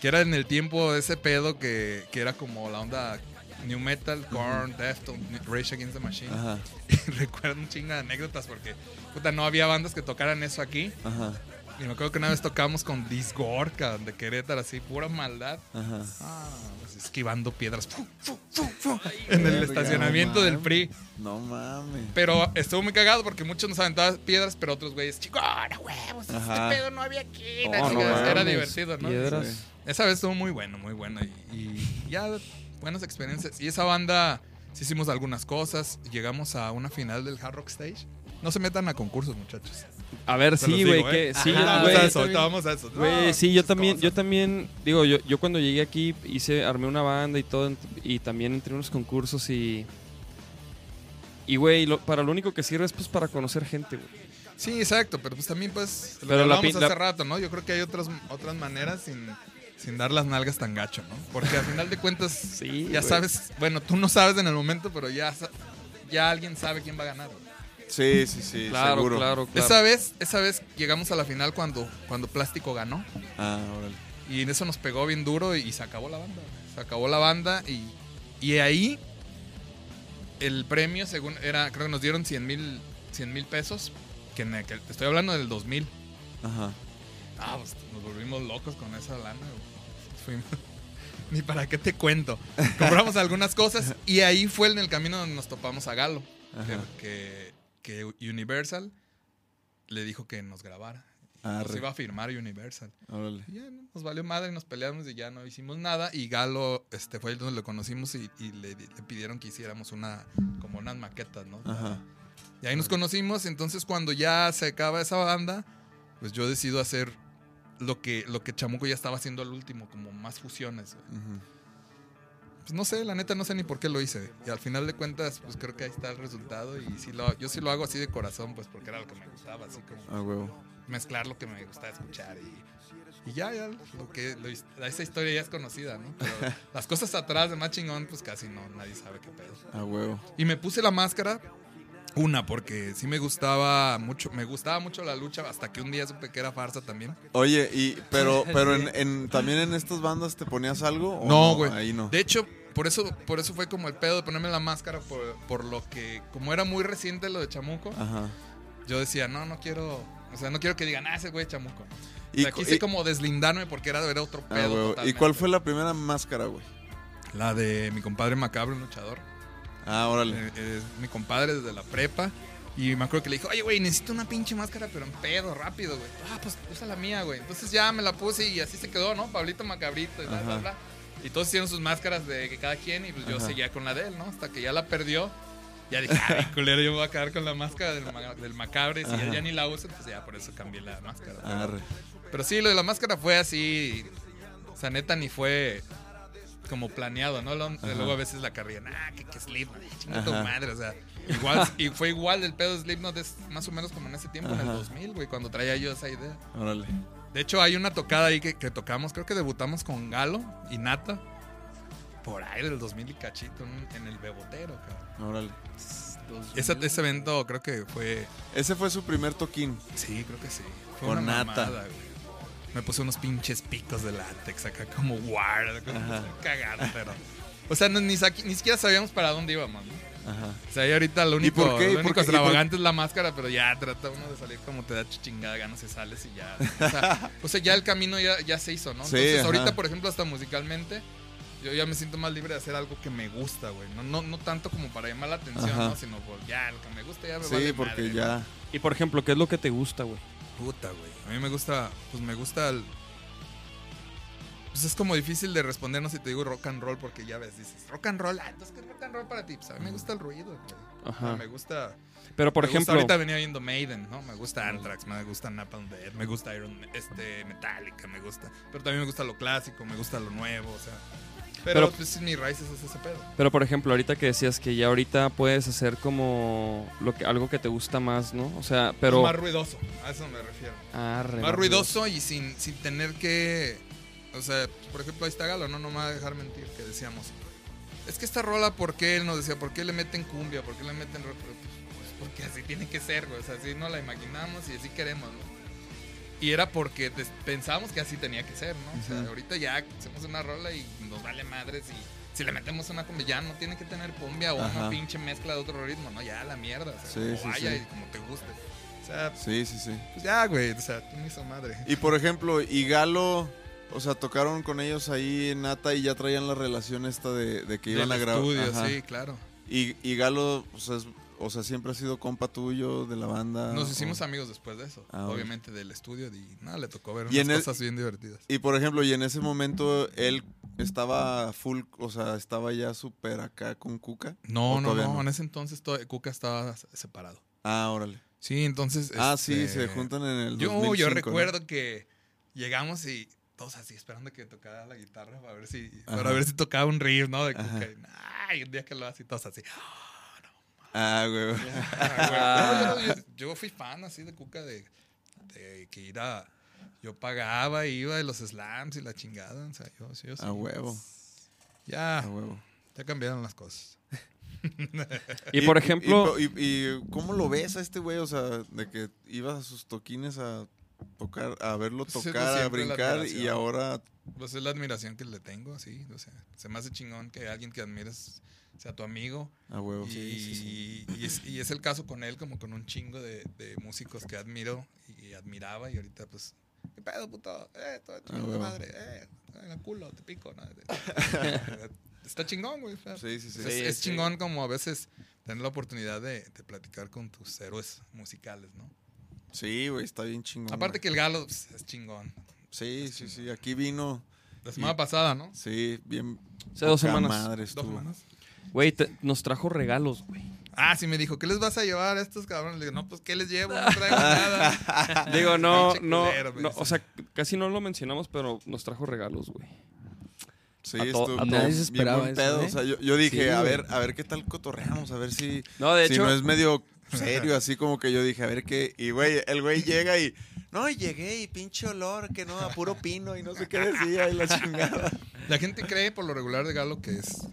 [SPEAKER 5] que era en el tiempo de ese pedo que, que era como la onda New Metal, Korn, Deftones, Rage Against the Machine.
[SPEAKER 4] Ajá.
[SPEAKER 5] Recuerdo un chingo de anécdotas porque puta no había bandas que tocaran eso aquí.
[SPEAKER 4] Ajá.
[SPEAKER 5] Y me acuerdo que una vez tocamos con Disgorca de Querétaro, así, pura maldad.
[SPEAKER 4] Ajá.
[SPEAKER 5] Ah, pues, esquivando piedras fu, fu, fu, fu, en el
[SPEAKER 4] Verga,
[SPEAKER 5] estacionamiento
[SPEAKER 4] no
[SPEAKER 5] del. PRI.
[SPEAKER 4] No mames.
[SPEAKER 5] Pero estuvo muy cagado porque muchos nos aventaban piedras, pero otros güeyes, chicos, huevos,
[SPEAKER 4] Ajá.
[SPEAKER 5] este pedo no había aquí. La
[SPEAKER 2] no
[SPEAKER 5] chingada". Era
[SPEAKER 2] mames,
[SPEAKER 5] divertido, ¿no?
[SPEAKER 2] Piedras.
[SPEAKER 5] Esa vez estuvo muy bueno, muy bueno. Y, y ya, buenas experiencias. Y esa banda, sí hicimos algunas cosas. Llegamos a una final del Hard Rock Stage. No se metan a concursos, muchachos.
[SPEAKER 2] A ver,
[SPEAKER 5] los
[SPEAKER 2] sí, güey,
[SPEAKER 5] ¿eh?
[SPEAKER 2] que sí,
[SPEAKER 5] vamos a eso, ahorita vamos a eso.
[SPEAKER 2] Güey, sí, yo también, yo también, digo, yo, yo cuando llegué aquí hice, armé una banda y todo, y también entré en unos concursos y... Y, güey, para lo único que sirve es pues para conocer gente, güey.
[SPEAKER 5] Sí, exacto, pero pues también pues lo
[SPEAKER 2] Pero la pi- la-
[SPEAKER 5] hace rato, ¿no? Yo creo que hay otras otras maneras sin, sin dar las nalgas tan gacho, ¿no? Porque al final de cuentas
[SPEAKER 2] Sí,
[SPEAKER 5] ya sabes, bueno, tú no sabes en el momento, pero ya ya alguien sabe quién va a ganar. güey.
[SPEAKER 4] Sí, sí, sí.
[SPEAKER 2] Claro,
[SPEAKER 4] seguro.
[SPEAKER 2] claro, claro.
[SPEAKER 5] Esa vez, esa vez llegamos a la final cuando cuando Plástico ganó
[SPEAKER 4] Ah, órale.
[SPEAKER 5] Y en eso nos pegó bien duro y, se acabó la banda. Se acabó la banda y, y ahí el premio, según era, creo que nos dieron 100 mil 100 mil pesos. Que en estoy hablando del 2000.
[SPEAKER 4] Ajá.
[SPEAKER 5] Ah, pues nos volvimos locos con esa lana. güey. Fuimos- Ni para qué te cuento. Compramos algunas cosas y ahí fue en el camino donde nos topamos a Galo. Que, que- Universal le dijo que nos grabara. Nos iba a firmar Universal.
[SPEAKER 4] Órale.
[SPEAKER 5] Y ya ¿no? nos valió madre, nos peleamos y ya no hicimos nada. Y Galo este, fue donde lo conocimos y, y le, le pidieron que hiciéramos una, como unas maquetas, ¿no?
[SPEAKER 4] Ajá.
[SPEAKER 5] Y ahí nos conocimos. Entonces, cuando ya se acaba esa banda, pues yo decido hacer lo que, lo que Chamuco ya estaba haciendo al último, como más fusiones. güey.
[SPEAKER 4] Ujú.
[SPEAKER 5] Pues no sé, la neta no sé ni por qué lo hice. Y al final de cuentas, pues creo que ahí está el resultado. Y sí lo, yo sí lo hago así de corazón, pues porque era lo que me gustaba, así como
[SPEAKER 4] A huevo.
[SPEAKER 5] mezclar lo que me gustaba escuchar. Y, y ya, ya, lo que, lo- esa historia ya es conocida, ¿no? Pero las cosas atrás de más chingón, pues casi no, nadie sabe qué pedo.
[SPEAKER 4] A huevo.
[SPEAKER 5] Y me puse la máscara. Una, porque sí me gustaba mucho, me gustaba mucho la lucha hasta que un día supe que era farsa también.
[SPEAKER 4] Oye, y pero pero en, en- también en estas bandas te ponías algo o
[SPEAKER 5] No, güey.
[SPEAKER 4] Ahí no.
[SPEAKER 5] De hecho, por eso, por eso fue como el pedo de ponerme la máscara, por, por lo que, como era muy reciente lo de Chamuco,
[SPEAKER 4] Ajá.
[SPEAKER 5] yo decía, no, no quiero, o sea, no quiero que digan, ah, ese güey es Chamuco. O
[SPEAKER 4] Y,
[SPEAKER 5] sea,
[SPEAKER 4] cu-
[SPEAKER 5] quise
[SPEAKER 4] y-
[SPEAKER 5] como deslindarme porque era, era otro
[SPEAKER 4] ah,
[SPEAKER 5] pedo.
[SPEAKER 4] ¿Y cuál fue la primera máscara, güey?
[SPEAKER 5] La de mi compadre Macabro, un luchador.
[SPEAKER 4] Ah, órale.
[SPEAKER 5] Eh, Es mi compadre desde la prepa. Y me acuerdo que le dijo, oye, güey, necesito una pinche máscara, pero en pedo, rápido, güey. Ah, pues usa la mía, güey. Entonces ya me la puse y así se quedó, ¿no? Pablito Macabrito y bla, bla, bla. Y todos hicieron sus máscaras de que cada quien y pues yo seguía con la de él, ¿no? Hasta que ya la perdió. Ya dije, ay, culero, yo me voy a quedar con la máscara del, ma- del macabre. Si ya ni la usa, pues ya por eso cambié la máscara. Pero-. Pero sí, lo de la máscara fue así. O sea, neta, ni fue como planeado, ¿no? Luego a veces la carrían, ah, que, que Slipknot, chinga tu
[SPEAKER 4] Ajá.
[SPEAKER 5] madre, o sea. Igual, y fue igual el pedo de Slipknot, es más o menos como en ese tiempo, en el
[SPEAKER 4] Ajá.
[SPEAKER 5] 2000, güey, cuando traía yo esa idea.
[SPEAKER 4] Órale.
[SPEAKER 5] De hecho, hay una tocada ahí que, que tocamos, creo que debutamos con Galo y Nata. Por ahí del 2000 y cachito, en, en el Bebotero, cabrón.
[SPEAKER 4] Órale.
[SPEAKER 5] Ese, ese evento creo que fue
[SPEAKER 4] Ese fue su primer toquín.
[SPEAKER 5] Sí, creo que sí. Fue
[SPEAKER 4] Con
[SPEAKER 5] una
[SPEAKER 4] nata.
[SPEAKER 5] mamada, güey. Me puse unos pinches picos de látex acá como guard, cagado, pero. O sea, no- ni, ni siquiera sabíamos para dónde íbamos, ¿no?
[SPEAKER 4] Ajá.
[SPEAKER 5] O sea, y ahorita lo único,
[SPEAKER 4] por qué? ¿Y
[SPEAKER 5] lo único?
[SPEAKER 4] ¿Y por-
[SPEAKER 5] extravagante es la máscara, pero ya trata uno de salir como te da chingada ganas y sales y ya. O sea, o sea, ya el camino ya, ya se hizo, ¿no?
[SPEAKER 4] Sí,
[SPEAKER 5] Entonces,
[SPEAKER 4] ajá.
[SPEAKER 5] ahorita, por ejemplo, hasta musicalmente, yo ya me siento más libre de hacer algo que me gusta, güey. No, no, no tanto como para llamar la atención. ¿no? Sino por ya, lo que me gusta ya me
[SPEAKER 4] Sí,
[SPEAKER 5] vale
[SPEAKER 4] porque
[SPEAKER 5] madre,
[SPEAKER 4] ya.
[SPEAKER 2] Y por ejemplo, ¿qué es lo que te gusta, güey?
[SPEAKER 5] Puta, güey. A mí me gusta, pues me gusta el... Pues es como difícil de responder, no sé si te digo rock and roll, porque ya ves, dices, rock and roll, ah, entonces ¿qué es rock and roll para ti? Pues a mí me gusta el ruido, güey.
[SPEAKER 2] Ajá.
[SPEAKER 5] Me gusta...
[SPEAKER 2] Pero por
[SPEAKER 5] me gusta-
[SPEAKER 2] ejemplo,
[SPEAKER 5] ahorita venía viendo Maiden, ¿no? Me gusta Anthrax, me gusta Napalm Death, me gusta Iron, este, Metallica, me gusta. Pero también me gusta lo clásico, me gusta lo nuevo, o sea... Pero,
[SPEAKER 2] Pero-
[SPEAKER 5] pues mis raíces es ese pedo.
[SPEAKER 2] pero por ejemplo, ahorita que decías que ya ahorita puedes hacer como lo que algo que te gusta más, ¿no? O sea, pero
[SPEAKER 5] Más ruidoso, a eso me refiero.
[SPEAKER 2] Arre,
[SPEAKER 5] Más ruidoso y sin, sin tener que. O sea, por ejemplo, ahí está Galo, no, no me va a dejar mentir, que decíamos. Es que esta rola, ¿por qué? Él nos decía, ¿por qué le meten cumbia? ¿Por qué le meten rock? Pues, pues, porque así tiene que ser, güey. O sea, así no la imaginamos y así queremos, ¿no? Y era porque pensábamos que así tenía que ser, ¿no? O sea, ahorita ya hacemos una rola y nos vale madres y si le metemos una cumbia ya no tiene que tener cumbia o
[SPEAKER 4] Ajá.
[SPEAKER 5] una pinche mezcla de otro ritmo, ¿no? Ya la mierda, o sea,
[SPEAKER 4] Sí,
[SPEAKER 5] como
[SPEAKER 4] sí,
[SPEAKER 5] vaya
[SPEAKER 4] sí.
[SPEAKER 5] y como te guste. O sea,
[SPEAKER 4] Sí, sí, sí.
[SPEAKER 5] pues ya, güey, o sea, tú me hizo madre.
[SPEAKER 4] Y por ejemplo, y Galo, o sea, tocaron con ellos ahí en Nata y ya traían la relación esta de, de que iban
[SPEAKER 5] Del
[SPEAKER 4] a grabar.
[SPEAKER 5] estudio,
[SPEAKER 4] Ajá.
[SPEAKER 5] sí, claro.
[SPEAKER 4] Y, y Galo, o sea, es- o sea, siempre ha sido compa tuyo de la banda.
[SPEAKER 5] Nos
[SPEAKER 4] o-
[SPEAKER 5] hicimos amigos después de eso.
[SPEAKER 4] Ah,
[SPEAKER 5] obviamente del estudio y nada, le tocó ver unas
[SPEAKER 4] en el-
[SPEAKER 5] cosas bien divertidas.
[SPEAKER 4] Y por ejemplo, y en ese momento él estaba full, o sea, estaba ya súper acá con Cuca.
[SPEAKER 5] No,
[SPEAKER 4] ¿O
[SPEAKER 5] no, no, en ese entonces todo, Cuca estaba separado.
[SPEAKER 4] Ah, órale.
[SPEAKER 5] Sí, entonces...
[SPEAKER 4] Ah, sí,
[SPEAKER 5] este,
[SPEAKER 4] se juntan en el
[SPEAKER 5] Yo,
[SPEAKER 4] 2005,
[SPEAKER 5] yo
[SPEAKER 4] ¿no?
[SPEAKER 5] recuerdo que llegamos y todos así esperando que tocara la guitarra para ver si, para ver si tocaba un riff, ¿no? De Cuca. Y, Ay, un día que lo hace y todos así.
[SPEAKER 4] Ah, güey.
[SPEAKER 5] Ah, güey. No, yo, fui fan así de Cuca de, de que ir a... Yo pagaba, iba de los slams y la chingada. O sea, yo, sí, yo sí.
[SPEAKER 4] A huevo,
[SPEAKER 5] Ya,
[SPEAKER 4] a huevo.
[SPEAKER 5] ya cambiaron las cosas.
[SPEAKER 2] y por ejemplo,
[SPEAKER 4] Y, y- y cómo lo ves a este güey? O sea, de que ibas a sus toquines a tocar, a verlo tocar, a brincar y ahora
[SPEAKER 5] Pues es la admiración que le tengo, sí. O sea, se me hace chingón que alguien que admires sea tu amigo.
[SPEAKER 4] a huevo.
[SPEAKER 5] Y, y es, y es el caso con él, como con un chingo de, de músicos que admiro y admiraba. Y ahorita, pues, ¿qué pedo, puto? Eh, todo chingón de
[SPEAKER 4] huevo.
[SPEAKER 5] madre. Eh, en el culo, te pico. ¿no? Está chingón, güey.
[SPEAKER 4] Sí, sí, sí.
[SPEAKER 5] Es,
[SPEAKER 2] Sí,
[SPEAKER 5] es
[SPEAKER 2] sí.
[SPEAKER 5] chingón como a veces tener la oportunidad de, de platicar con tus héroes musicales, ¿no?
[SPEAKER 4] Sí, güey, está bien chingón.
[SPEAKER 5] Aparte
[SPEAKER 4] güey.
[SPEAKER 5] que el galo pues, es chingón.
[SPEAKER 4] Sí, sí, sí. Aquí vino,
[SPEAKER 5] La semana pasada, ¿no?
[SPEAKER 4] sí, bien.
[SPEAKER 2] Hace dos semanas.
[SPEAKER 4] Madre
[SPEAKER 5] Dos semanas.
[SPEAKER 2] Güey, te- nos trajo regalos, güey.
[SPEAKER 5] Ah, sí me dijo, ¿qué les vas a llevar a estos cabrones? Le digo, no, pues, ¿qué les llevo? No traigo nada.
[SPEAKER 2] Digo, no, no, no, o sea, casi no lo mencionamos, pero nos trajo regalos, güey.
[SPEAKER 4] Sí,
[SPEAKER 2] A to-
[SPEAKER 4] estuvo
[SPEAKER 2] a
[SPEAKER 4] bien-
[SPEAKER 3] nadie se
[SPEAKER 4] bien
[SPEAKER 3] esperaba eso. ¿eh?
[SPEAKER 4] O sea, yo, yo dije,
[SPEAKER 3] Sí,
[SPEAKER 4] a ver, a ver qué tal cotorreamos, a ver si,
[SPEAKER 2] No, de
[SPEAKER 4] si
[SPEAKER 2] hecho,
[SPEAKER 4] no es medio serio, así como que yo dije, a ver qué. Y güey, el güey llega y. No, y llegué y pinche olor, que no, a puro pino y no sé qué decía y la chingada.
[SPEAKER 5] La gente cree por lo regular de Galo que es,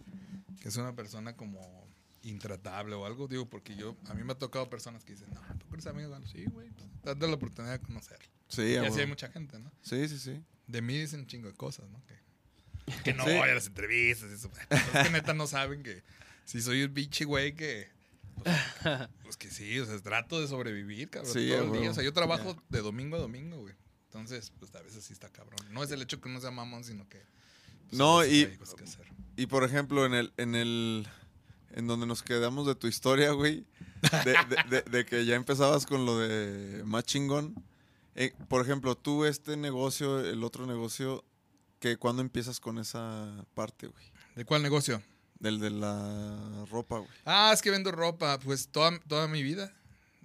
[SPEAKER 5] que es una persona como intratable o algo. Digo, porque yo, a mí me ha tocado personas que dicen, no, ¿tú eres amigo de Galo? Sí, güey, pues, date la oportunidad de conocerlo.
[SPEAKER 4] Sí,
[SPEAKER 5] Y así hay mucha gente, ¿no?
[SPEAKER 4] sí, sí, sí.
[SPEAKER 5] De mí dicen un chingo de cosas, ¿no? Que, que no
[SPEAKER 4] Sí.
[SPEAKER 5] voy a las entrevistas y eso. Pero es que neta no saben que si soy un pinche güey que... Pues, pues que sí, o sea, trato de sobrevivir, cabrón,
[SPEAKER 4] Sí,
[SPEAKER 5] todo el día. O sea, yo trabajo de domingo a domingo, güey. Entonces, pues a veces sí está cabrón. No es el hecho que uno sea mamón, sino que... pues,
[SPEAKER 4] No, y-. Y por ejemplo, en el, en el, en donde nos quedamos de tu historia, güey, de, de- de- de que ya empezabas con lo de más chingón. eh, por ejemplo, tú este negocio, el otro negocio, que cuando empiezas con esa parte, güey,
[SPEAKER 5] ¿De cuál negocio?
[SPEAKER 4] Del de la ropa, güey.
[SPEAKER 5] Ah, es que vendo ropa, pues toda, toda mi vida.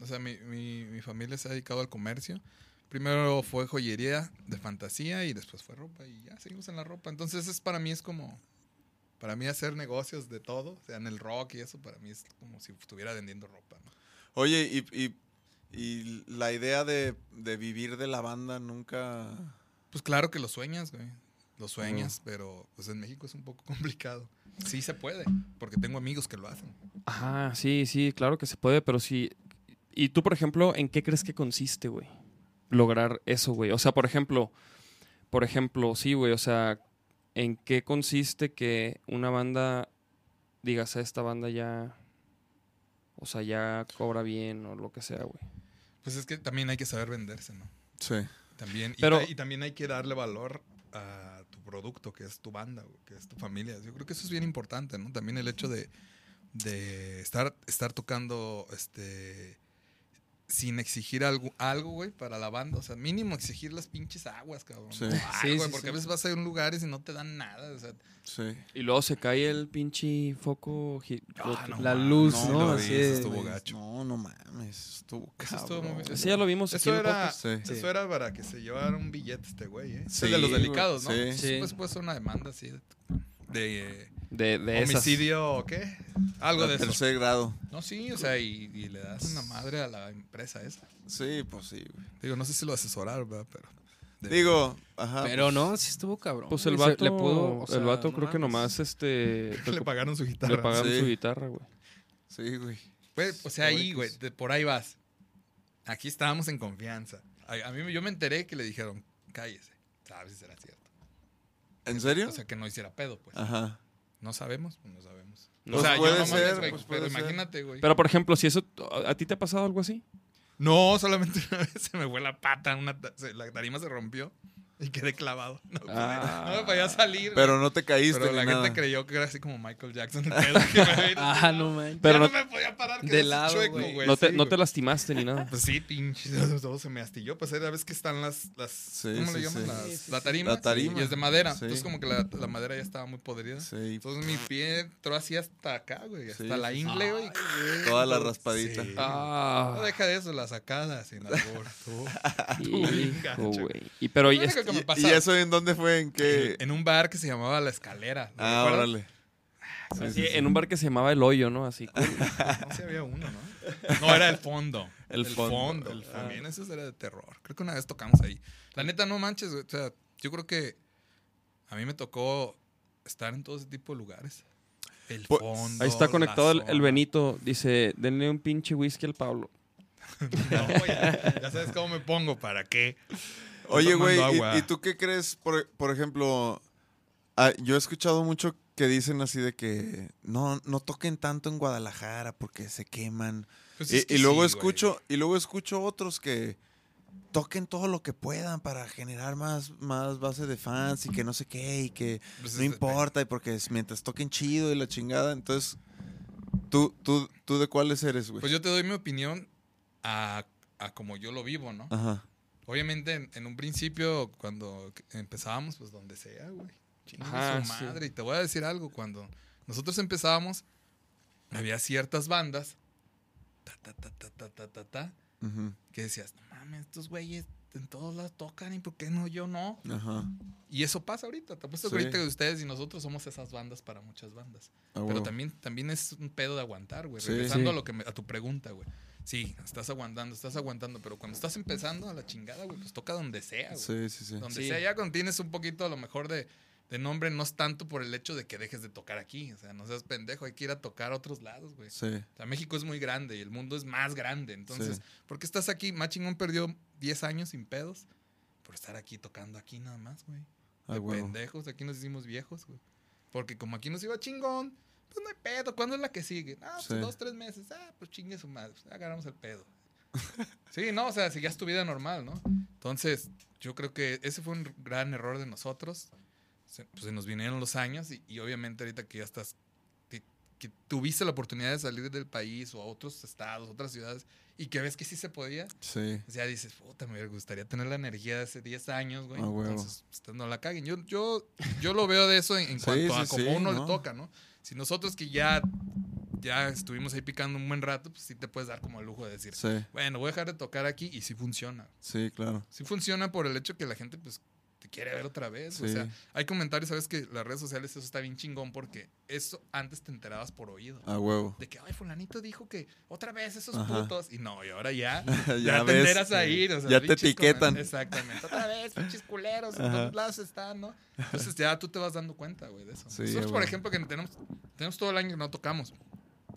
[SPEAKER 5] O sea, mi, mi, mi familia se ha dedicado al comercio. Primero fue joyería de fantasía y después fue ropa y ya seguimos en la ropa. Entonces es para mí es como, para mí hacer negocios de todo, o sea, en el rock y eso, para mí es como si estuviera vendiendo ropa. ¿no?
[SPEAKER 4] Oye, y, y, y la idea de, de vivir de la banda nunca...
[SPEAKER 5] Pues claro que lo sueñas, güey. Lo sueñas, pero pues en México es un poco complicado. Sí se puede, porque tengo amigos que lo hacen.
[SPEAKER 2] Ajá, sí, sí, claro que se puede, pero sí. ¿Y tú, por ejemplo, en qué crees que consiste, güey? Lograr eso, güey. O sea, por ejemplo, por ejemplo, sí, güey, o sea, ¿en qué consiste que una banda digas a esta banda ya, o sea, ya cobra bien o lo que sea, güey?
[SPEAKER 5] Pues es que también hay que saber venderse, ¿no?
[SPEAKER 4] Sí.
[SPEAKER 5] También, y
[SPEAKER 2] Pero-
[SPEAKER 5] y, también hay que darle valor a producto, que es tu banda, que es tu familia. Yo creo que eso es bien importante, ¿no? También el hecho de, de estar, estar tocando este sin exigir algo, algo, güey, para la banda. O sea, mínimo exigir las pinches aguas, cabrón.
[SPEAKER 4] Sí.
[SPEAKER 5] O algo,
[SPEAKER 3] Sí,
[SPEAKER 5] güey,
[SPEAKER 3] sí,
[SPEAKER 5] porque
[SPEAKER 3] sí.
[SPEAKER 5] a veces vas a un lugares y no te dan nada. O sea,
[SPEAKER 4] Sí.
[SPEAKER 2] Y luego se cae el pinche foco.
[SPEAKER 5] ah, no
[SPEAKER 3] La
[SPEAKER 5] mames,
[SPEAKER 3] luz, ¿no? Así
[SPEAKER 5] eso
[SPEAKER 3] de-
[SPEAKER 5] estuvo gacho.
[SPEAKER 4] No, no mames. Estuvo
[SPEAKER 5] Eso estuvo muy
[SPEAKER 4] cabrón.
[SPEAKER 2] Ese ya lo vimos
[SPEAKER 5] Eso era, eso era para que se llevara un billete este güey, ¿eh?
[SPEAKER 4] Sí,
[SPEAKER 5] de los delicados, ¿no?
[SPEAKER 4] sí.
[SPEAKER 3] Sí.
[SPEAKER 5] Pues puede ser una demanda así de, de, eh,
[SPEAKER 2] De, de esas.
[SPEAKER 5] homicidio o qué. Algo de eso.
[SPEAKER 4] Tercer grado.
[SPEAKER 5] No, sí, o sea, y, y le das una madre a la empresa esa.
[SPEAKER 4] Sí, pues sí, güey.
[SPEAKER 5] Digo, no sé si lo asesoraron, ¿verdad? Pero. de-
[SPEAKER 4] Digo, ajá.
[SPEAKER 3] Pero no, sí estuvo cabrón.
[SPEAKER 2] Pues el vato,
[SPEAKER 3] le pudo, o sea,
[SPEAKER 2] el vato
[SPEAKER 3] no
[SPEAKER 2] creo que nomás este
[SPEAKER 5] le pagaron su guitarra.
[SPEAKER 2] le pagaron
[SPEAKER 4] Sí.
[SPEAKER 2] su guitarra, güey.
[SPEAKER 4] Sí, güey.
[SPEAKER 5] Güey, o sea, ahí, güey, de- por ahí vas. Aquí estábamos en confianza. A, a mí yo me enteré que le dijeron, cállese. ¿Sabes si será cierto?
[SPEAKER 4] ¿En serio?
[SPEAKER 5] O sea, que no hiciera pedo, pues.
[SPEAKER 4] Ajá.
[SPEAKER 5] No sabemos, pues no sabemos.
[SPEAKER 2] No,
[SPEAKER 5] o sea,
[SPEAKER 4] puede
[SPEAKER 5] yo no mames,
[SPEAKER 4] ser,
[SPEAKER 5] güey,
[SPEAKER 4] pues
[SPEAKER 5] pero
[SPEAKER 4] puede
[SPEAKER 5] imagínate, güey.
[SPEAKER 2] Pero por ejemplo, si eso ¿a a ti te ha pasado algo así?
[SPEAKER 5] No, solamente una vez se me fue la pata, una ta- se- la tarima se rompió y quedé clavado. No, pude-
[SPEAKER 2] Ah.
[SPEAKER 5] no me podía salir.
[SPEAKER 4] Pero no te caíste
[SPEAKER 5] Pero la
[SPEAKER 4] ni
[SPEAKER 5] gente
[SPEAKER 4] nada.
[SPEAKER 5] creyó que era así como Michael Jackson. el pedo, que me veía
[SPEAKER 3] Ah, no manches.
[SPEAKER 2] Pero no-
[SPEAKER 5] no, me podía parar.
[SPEAKER 3] de
[SPEAKER 5] quedé así
[SPEAKER 3] lado,
[SPEAKER 5] chueco,
[SPEAKER 3] güey.
[SPEAKER 5] güey,
[SPEAKER 2] no te,
[SPEAKER 5] sí,
[SPEAKER 2] no te lastimaste ni nada.
[SPEAKER 5] Pues sí, pinche, todo se me astilló. Pues era vez que están las, las
[SPEAKER 4] Sí,
[SPEAKER 5] ¿cómo
[SPEAKER 4] sí,
[SPEAKER 5] le llaman?
[SPEAKER 4] sí.
[SPEAKER 5] Las-
[SPEAKER 3] Sí, sí,
[SPEAKER 5] la tarima.
[SPEAKER 4] La tarima.
[SPEAKER 5] Y es de madera.
[SPEAKER 4] Sí.
[SPEAKER 5] Entonces como que la, la madera ya estaba muy podrida.
[SPEAKER 4] Sí.
[SPEAKER 5] Entonces mi pie entró así hasta acá, güey. Hasta
[SPEAKER 4] Sí,
[SPEAKER 5] la ingle, güey.
[SPEAKER 4] Toda la raspadita.
[SPEAKER 5] Sí.
[SPEAKER 2] Ah,
[SPEAKER 5] No deja de eso, la sacada sin albur. tú.
[SPEAKER 2] güey. Y pero Y
[SPEAKER 5] único
[SPEAKER 2] es-
[SPEAKER 5] que me
[SPEAKER 4] ¿Y,
[SPEAKER 5] pasó-
[SPEAKER 4] y eso en dónde fue? ¿En qué?
[SPEAKER 5] En un bar que se llamaba La Escalera. ¿lo
[SPEAKER 4] Ah, órale. Sí,
[SPEAKER 2] así,
[SPEAKER 4] sí, sí.
[SPEAKER 2] en un bar que se llamaba El Hoyo, ¿no? Así. cool.
[SPEAKER 5] No sé, había uno, ¿no? No, era el fondo.
[SPEAKER 4] El fondo,
[SPEAKER 5] El
[SPEAKER 4] el
[SPEAKER 5] fondo. También eso era de terror. Creo que una vez tocamos ahí. La neta, no manches, güey. O sea, yo creo que a mí me tocó estar en todo ese tipo de lugares. El
[SPEAKER 4] Pues,
[SPEAKER 5] fondo.
[SPEAKER 2] Ahí está conectado el, el. Benito. Dice, denle un pinche whisky al Pablo.
[SPEAKER 5] no, ya, ya sabes cómo me pongo, ¿para qué?
[SPEAKER 4] Oye, güey. ¿y, y tú qué crees? Por, por ejemplo, ah, yo he escuchado mucho que dicen así de que no, no toquen tanto en Guadalajara porque se queman.
[SPEAKER 5] Pues
[SPEAKER 4] y,
[SPEAKER 5] es que
[SPEAKER 4] y luego
[SPEAKER 5] sí,
[SPEAKER 4] escucho, y luego escucho otros que toquen todo lo que puedan para generar más, más base de fans y que no sé qué, y que
[SPEAKER 5] Pues
[SPEAKER 4] no importa, y porque mientras toquen chido y la chingada, entonces, ¿tú, tú, tú de cuáles eres, güey?
[SPEAKER 5] Pues yo te doy mi opinión a, a como yo lo vivo, ¿no?
[SPEAKER 4] Ajá.
[SPEAKER 5] Obviamente, en, en un principio, cuando empezábamos, pues donde sea, güey.
[SPEAKER 2] Sí.
[SPEAKER 5] madre. Y te voy a decir algo, cuando nosotros empezábamos, había ciertas bandas, ta, ta, ta, ta, ta, ta, ta, que decías, no mames, estos güeyes en todos lados tocan, ¿y por qué no yo no?
[SPEAKER 4] Ajá.
[SPEAKER 5] Y eso pasa ahorita. Te apuesto
[SPEAKER 4] Sí.
[SPEAKER 5] que ahorita que ustedes y nosotros somos esas bandas para muchas bandas.
[SPEAKER 4] a
[SPEAKER 5] Pero también, también es un pedo de aguantar, güey.
[SPEAKER 4] Sí.
[SPEAKER 5] Regresando
[SPEAKER 2] Sí.
[SPEAKER 5] a lo que me- a tu pregunta, güey. Sí, estás aguantando, estás aguantando, pero cuando estás empezando a la chingada, güey, pues toca donde sea, güey.
[SPEAKER 4] Sí, sí, sí.
[SPEAKER 5] Donde
[SPEAKER 2] Sí.
[SPEAKER 5] sea, ya cuando tienes un poquito a lo mejor de, de nombre, no es tanto por el hecho de que dejes de tocar aquí. O sea, no seas pendejo, hay que ir a tocar a otros lados, güey.
[SPEAKER 4] Sí.
[SPEAKER 5] O sea, México es muy grande y el mundo es más grande. Entonces,
[SPEAKER 4] Sí.
[SPEAKER 5] ¿por qué estás aquí? Machingón perdió 10 años sin pedos por estar aquí tocando aquí nada más, güey.
[SPEAKER 4] A
[SPEAKER 5] De
[SPEAKER 4] huevo.
[SPEAKER 5] pendejos, aquí nos hicimos viejos, güey. Porque como aquí nos iba chingón, pues no hay pedo. ¿Cuándo es la que sigue? Ah, pues
[SPEAKER 4] Sí.
[SPEAKER 5] dos, tres meses. Ah, pues chingue su madre. Pues, agarramos el pedo. sí, no, o sea, sigues tu vida normal, ¿no? Entonces, yo creo que ese fue un gran error de nosotros. Se, pues se nos vinieron los años y, y obviamente ahorita que ya estás, que, que tuviste la oportunidad de salir del país o a otros estados, otras ciudades, y que ves que sí se podía,
[SPEAKER 4] Sí.
[SPEAKER 5] o sea, dices, puta, me gustaría tener la energía de hace 10 años, güey.
[SPEAKER 4] Ah.
[SPEAKER 5] Entonces, ustedes no la caguen. Yo, yo, yo lo veo de eso en, en
[SPEAKER 4] Sí,
[SPEAKER 5] cuanto a
[SPEAKER 4] sí,
[SPEAKER 5] uno
[SPEAKER 4] ¿no?
[SPEAKER 5] le toca, ¿no? Si nosotros que ya, ya estuvimos ahí picando un buen rato, pues sí te puedes dar como el lujo de decir,
[SPEAKER 4] Sí.
[SPEAKER 5] bueno, voy a dejar de tocar aquí y sí funciona.
[SPEAKER 4] Sí, claro.
[SPEAKER 5] Sí funciona por el hecho que la gente, pues, te quiere ver otra vez. O sea, hay comentarios, sabes que las redes sociales eso está bien chingón porque eso antes te enterabas por oído.
[SPEAKER 4] A huevo.
[SPEAKER 5] De que, ay, fulanito dijo que otra vez esos
[SPEAKER 4] Ajá.
[SPEAKER 5] putos. Y no, y ahora ya,
[SPEAKER 4] Ya
[SPEAKER 5] ya, te
[SPEAKER 4] ves,
[SPEAKER 5] enteras a ir. o sea,
[SPEAKER 4] ya te etiquetan.
[SPEAKER 5] Exactamente. Otra vez, pinches culeros, en todos lados están, ¿no? Entonces ya tú te vas dando cuenta, güey, de eso.
[SPEAKER 4] Sí,
[SPEAKER 5] Nosotros, por ejemplo, que tenemos, tenemos todo el año que no tocamos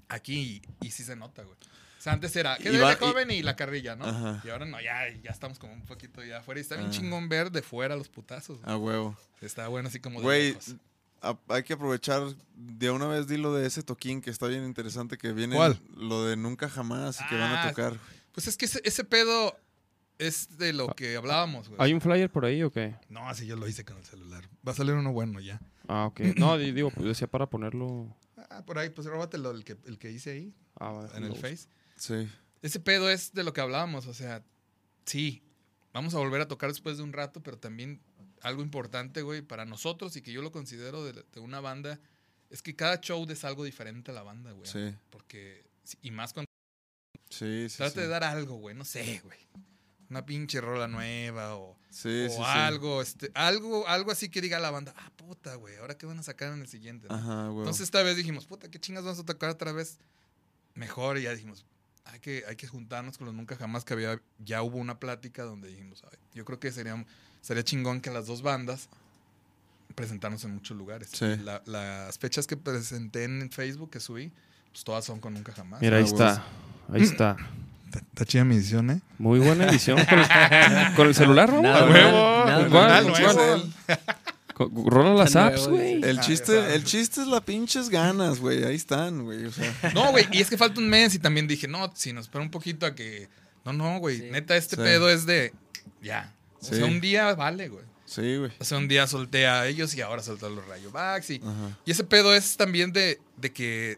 [SPEAKER 5] aquí y, y sí se nota, güey. O sea, antes era que de joven y, la carrilla, ¿no?
[SPEAKER 4] Ajá.
[SPEAKER 5] Y ahora no, ya, ya estamos como un poquito ya afuera. Y está bien
[SPEAKER 4] Ah.
[SPEAKER 5] chingón ver de fuera los putazos. güey.
[SPEAKER 4] A huevo.
[SPEAKER 5] Está bueno así como de
[SPEAKER 4] Güey,
[SPEAKER 5] lejos.
[SPEAKER 4] a- hay que aprovechar de una vez dilo de ese toquín que está bien interesante que viene
[SPEAKER 5] ¿Cuál?
[SPEAKER 4] lo de nunca jamás y que van a
[SPEAKER 5] Ah,
[SPEAKER 4] tocar.
[SPEAKER 5] Pues es que ese, ese pedo es de lo que hablábamos, güey.
[SPEAKER 2] ¿Hay un flyer por ahí o qué?
[SPEAKER 5] No, así yo lo hice con el celular. Va a salir uno bueno ya.
[SPEAKER 2] Ah, ok. No, di- digo, pues decía para ponerlo.
[SPEAKER 5] Ah, por ahí, pues róbatelo el que, el que hice ahí,
[SPEAKER 2] Ah, va,
[SPEAKER 5] en el
[SPEAKER 2] lo-
[SPEAKER 5] Face.
[SPEAKER 4] Sí.
[SPEAKER 5] Ese pedo es de lo que hablábamos, o sea, sí, vamos a volver a tocar después de un rato, pero también algo importante, güey, para nosotros y que yo lo considero de, de una banda, es que cada show es algo diferente a la banda, güey.
[SPEAKER 4] Sí.
[SPEAKER 5] Porque, y más cuando
[SPEAKER 4] Sí, sí.
[SPEAKER 5] trata
[SPEAKER 4] sí.
[SPEAKER 5] de dar algo, güey, no sé, güey. Una pinche rola nueva o,
[SPEAKER 4] Sí,
[SPEAKER 5] o
[SPEAKER 4] sí,
[SPEAKER 5] algo, este, algo, algo así que diga la banda, ah, puta, güey, ahora qué van a sacar en el siguiente.
[SPEAKER 4] Ajá, güey.
[SPEAKER 5] Entonces esta vez dijimos, puta, qué chingas vamos a tocar otra vez mejor. Y ya dijimos, hay que, hay que juntarnos con los nunca jamás que había, ya hubo una plática donde dijimos, "Ay, yo creo que sería, sería chingón que las dos bandas presentarnos en muchos lugares.
[SPEAKER 4] Sí.
[SPEAKER 5] La- las fechas que presenté en Facebook, que subí, pues todas son con nunca jamás.
[SPEAKER 2] Mira, ahí
[SPEAKER 4] Ah,
[SPEAKER 2] está. Ahí está.
[SPEAKER 5] Está chida mi edición, ¿eh?
[SPEAKER 2] Muy buena edición con el, con el celular, ¿no?
[SPEAKER 3] Nada
[SPEAKER 5] ¡A
[SPEAKER 3] mal,
[SPEAKER 5] huevo!
[SPEAKER 3] nada
[SPEAKER 2] ¿Cuál? ¿Cuál? Rola las apps, güey.
[SPEAKER 4] El
[SPEAKER 5] Ah,
[SPEAKER 4] chiste, el chiste es la pinches ganas, güey. Ahí están, güey. O sea,
[SPEAKER 5] No, güey, y es que falta un mes y también dije, no, si nos espera un poquito a que... No, no, güey,
[SPEAKER 3] Sí.
[SPEAKER 5] neta, este
[SPEAKER 4] Sí.
[SPEAKER 5] pedo es de... Ya. O
[SPEAKER 4] Sí.
[SPEAKER 5] sea, un día vale, güey.
[SPEAKER 4] sí, güey.
[SPEAKER 5] O sea, un día solté a ellos y ahora solté a los Rayobacks. Y,
[SPEAKER 4] Ajá.
[SPEAKER 5] y ese pedo es también de, de que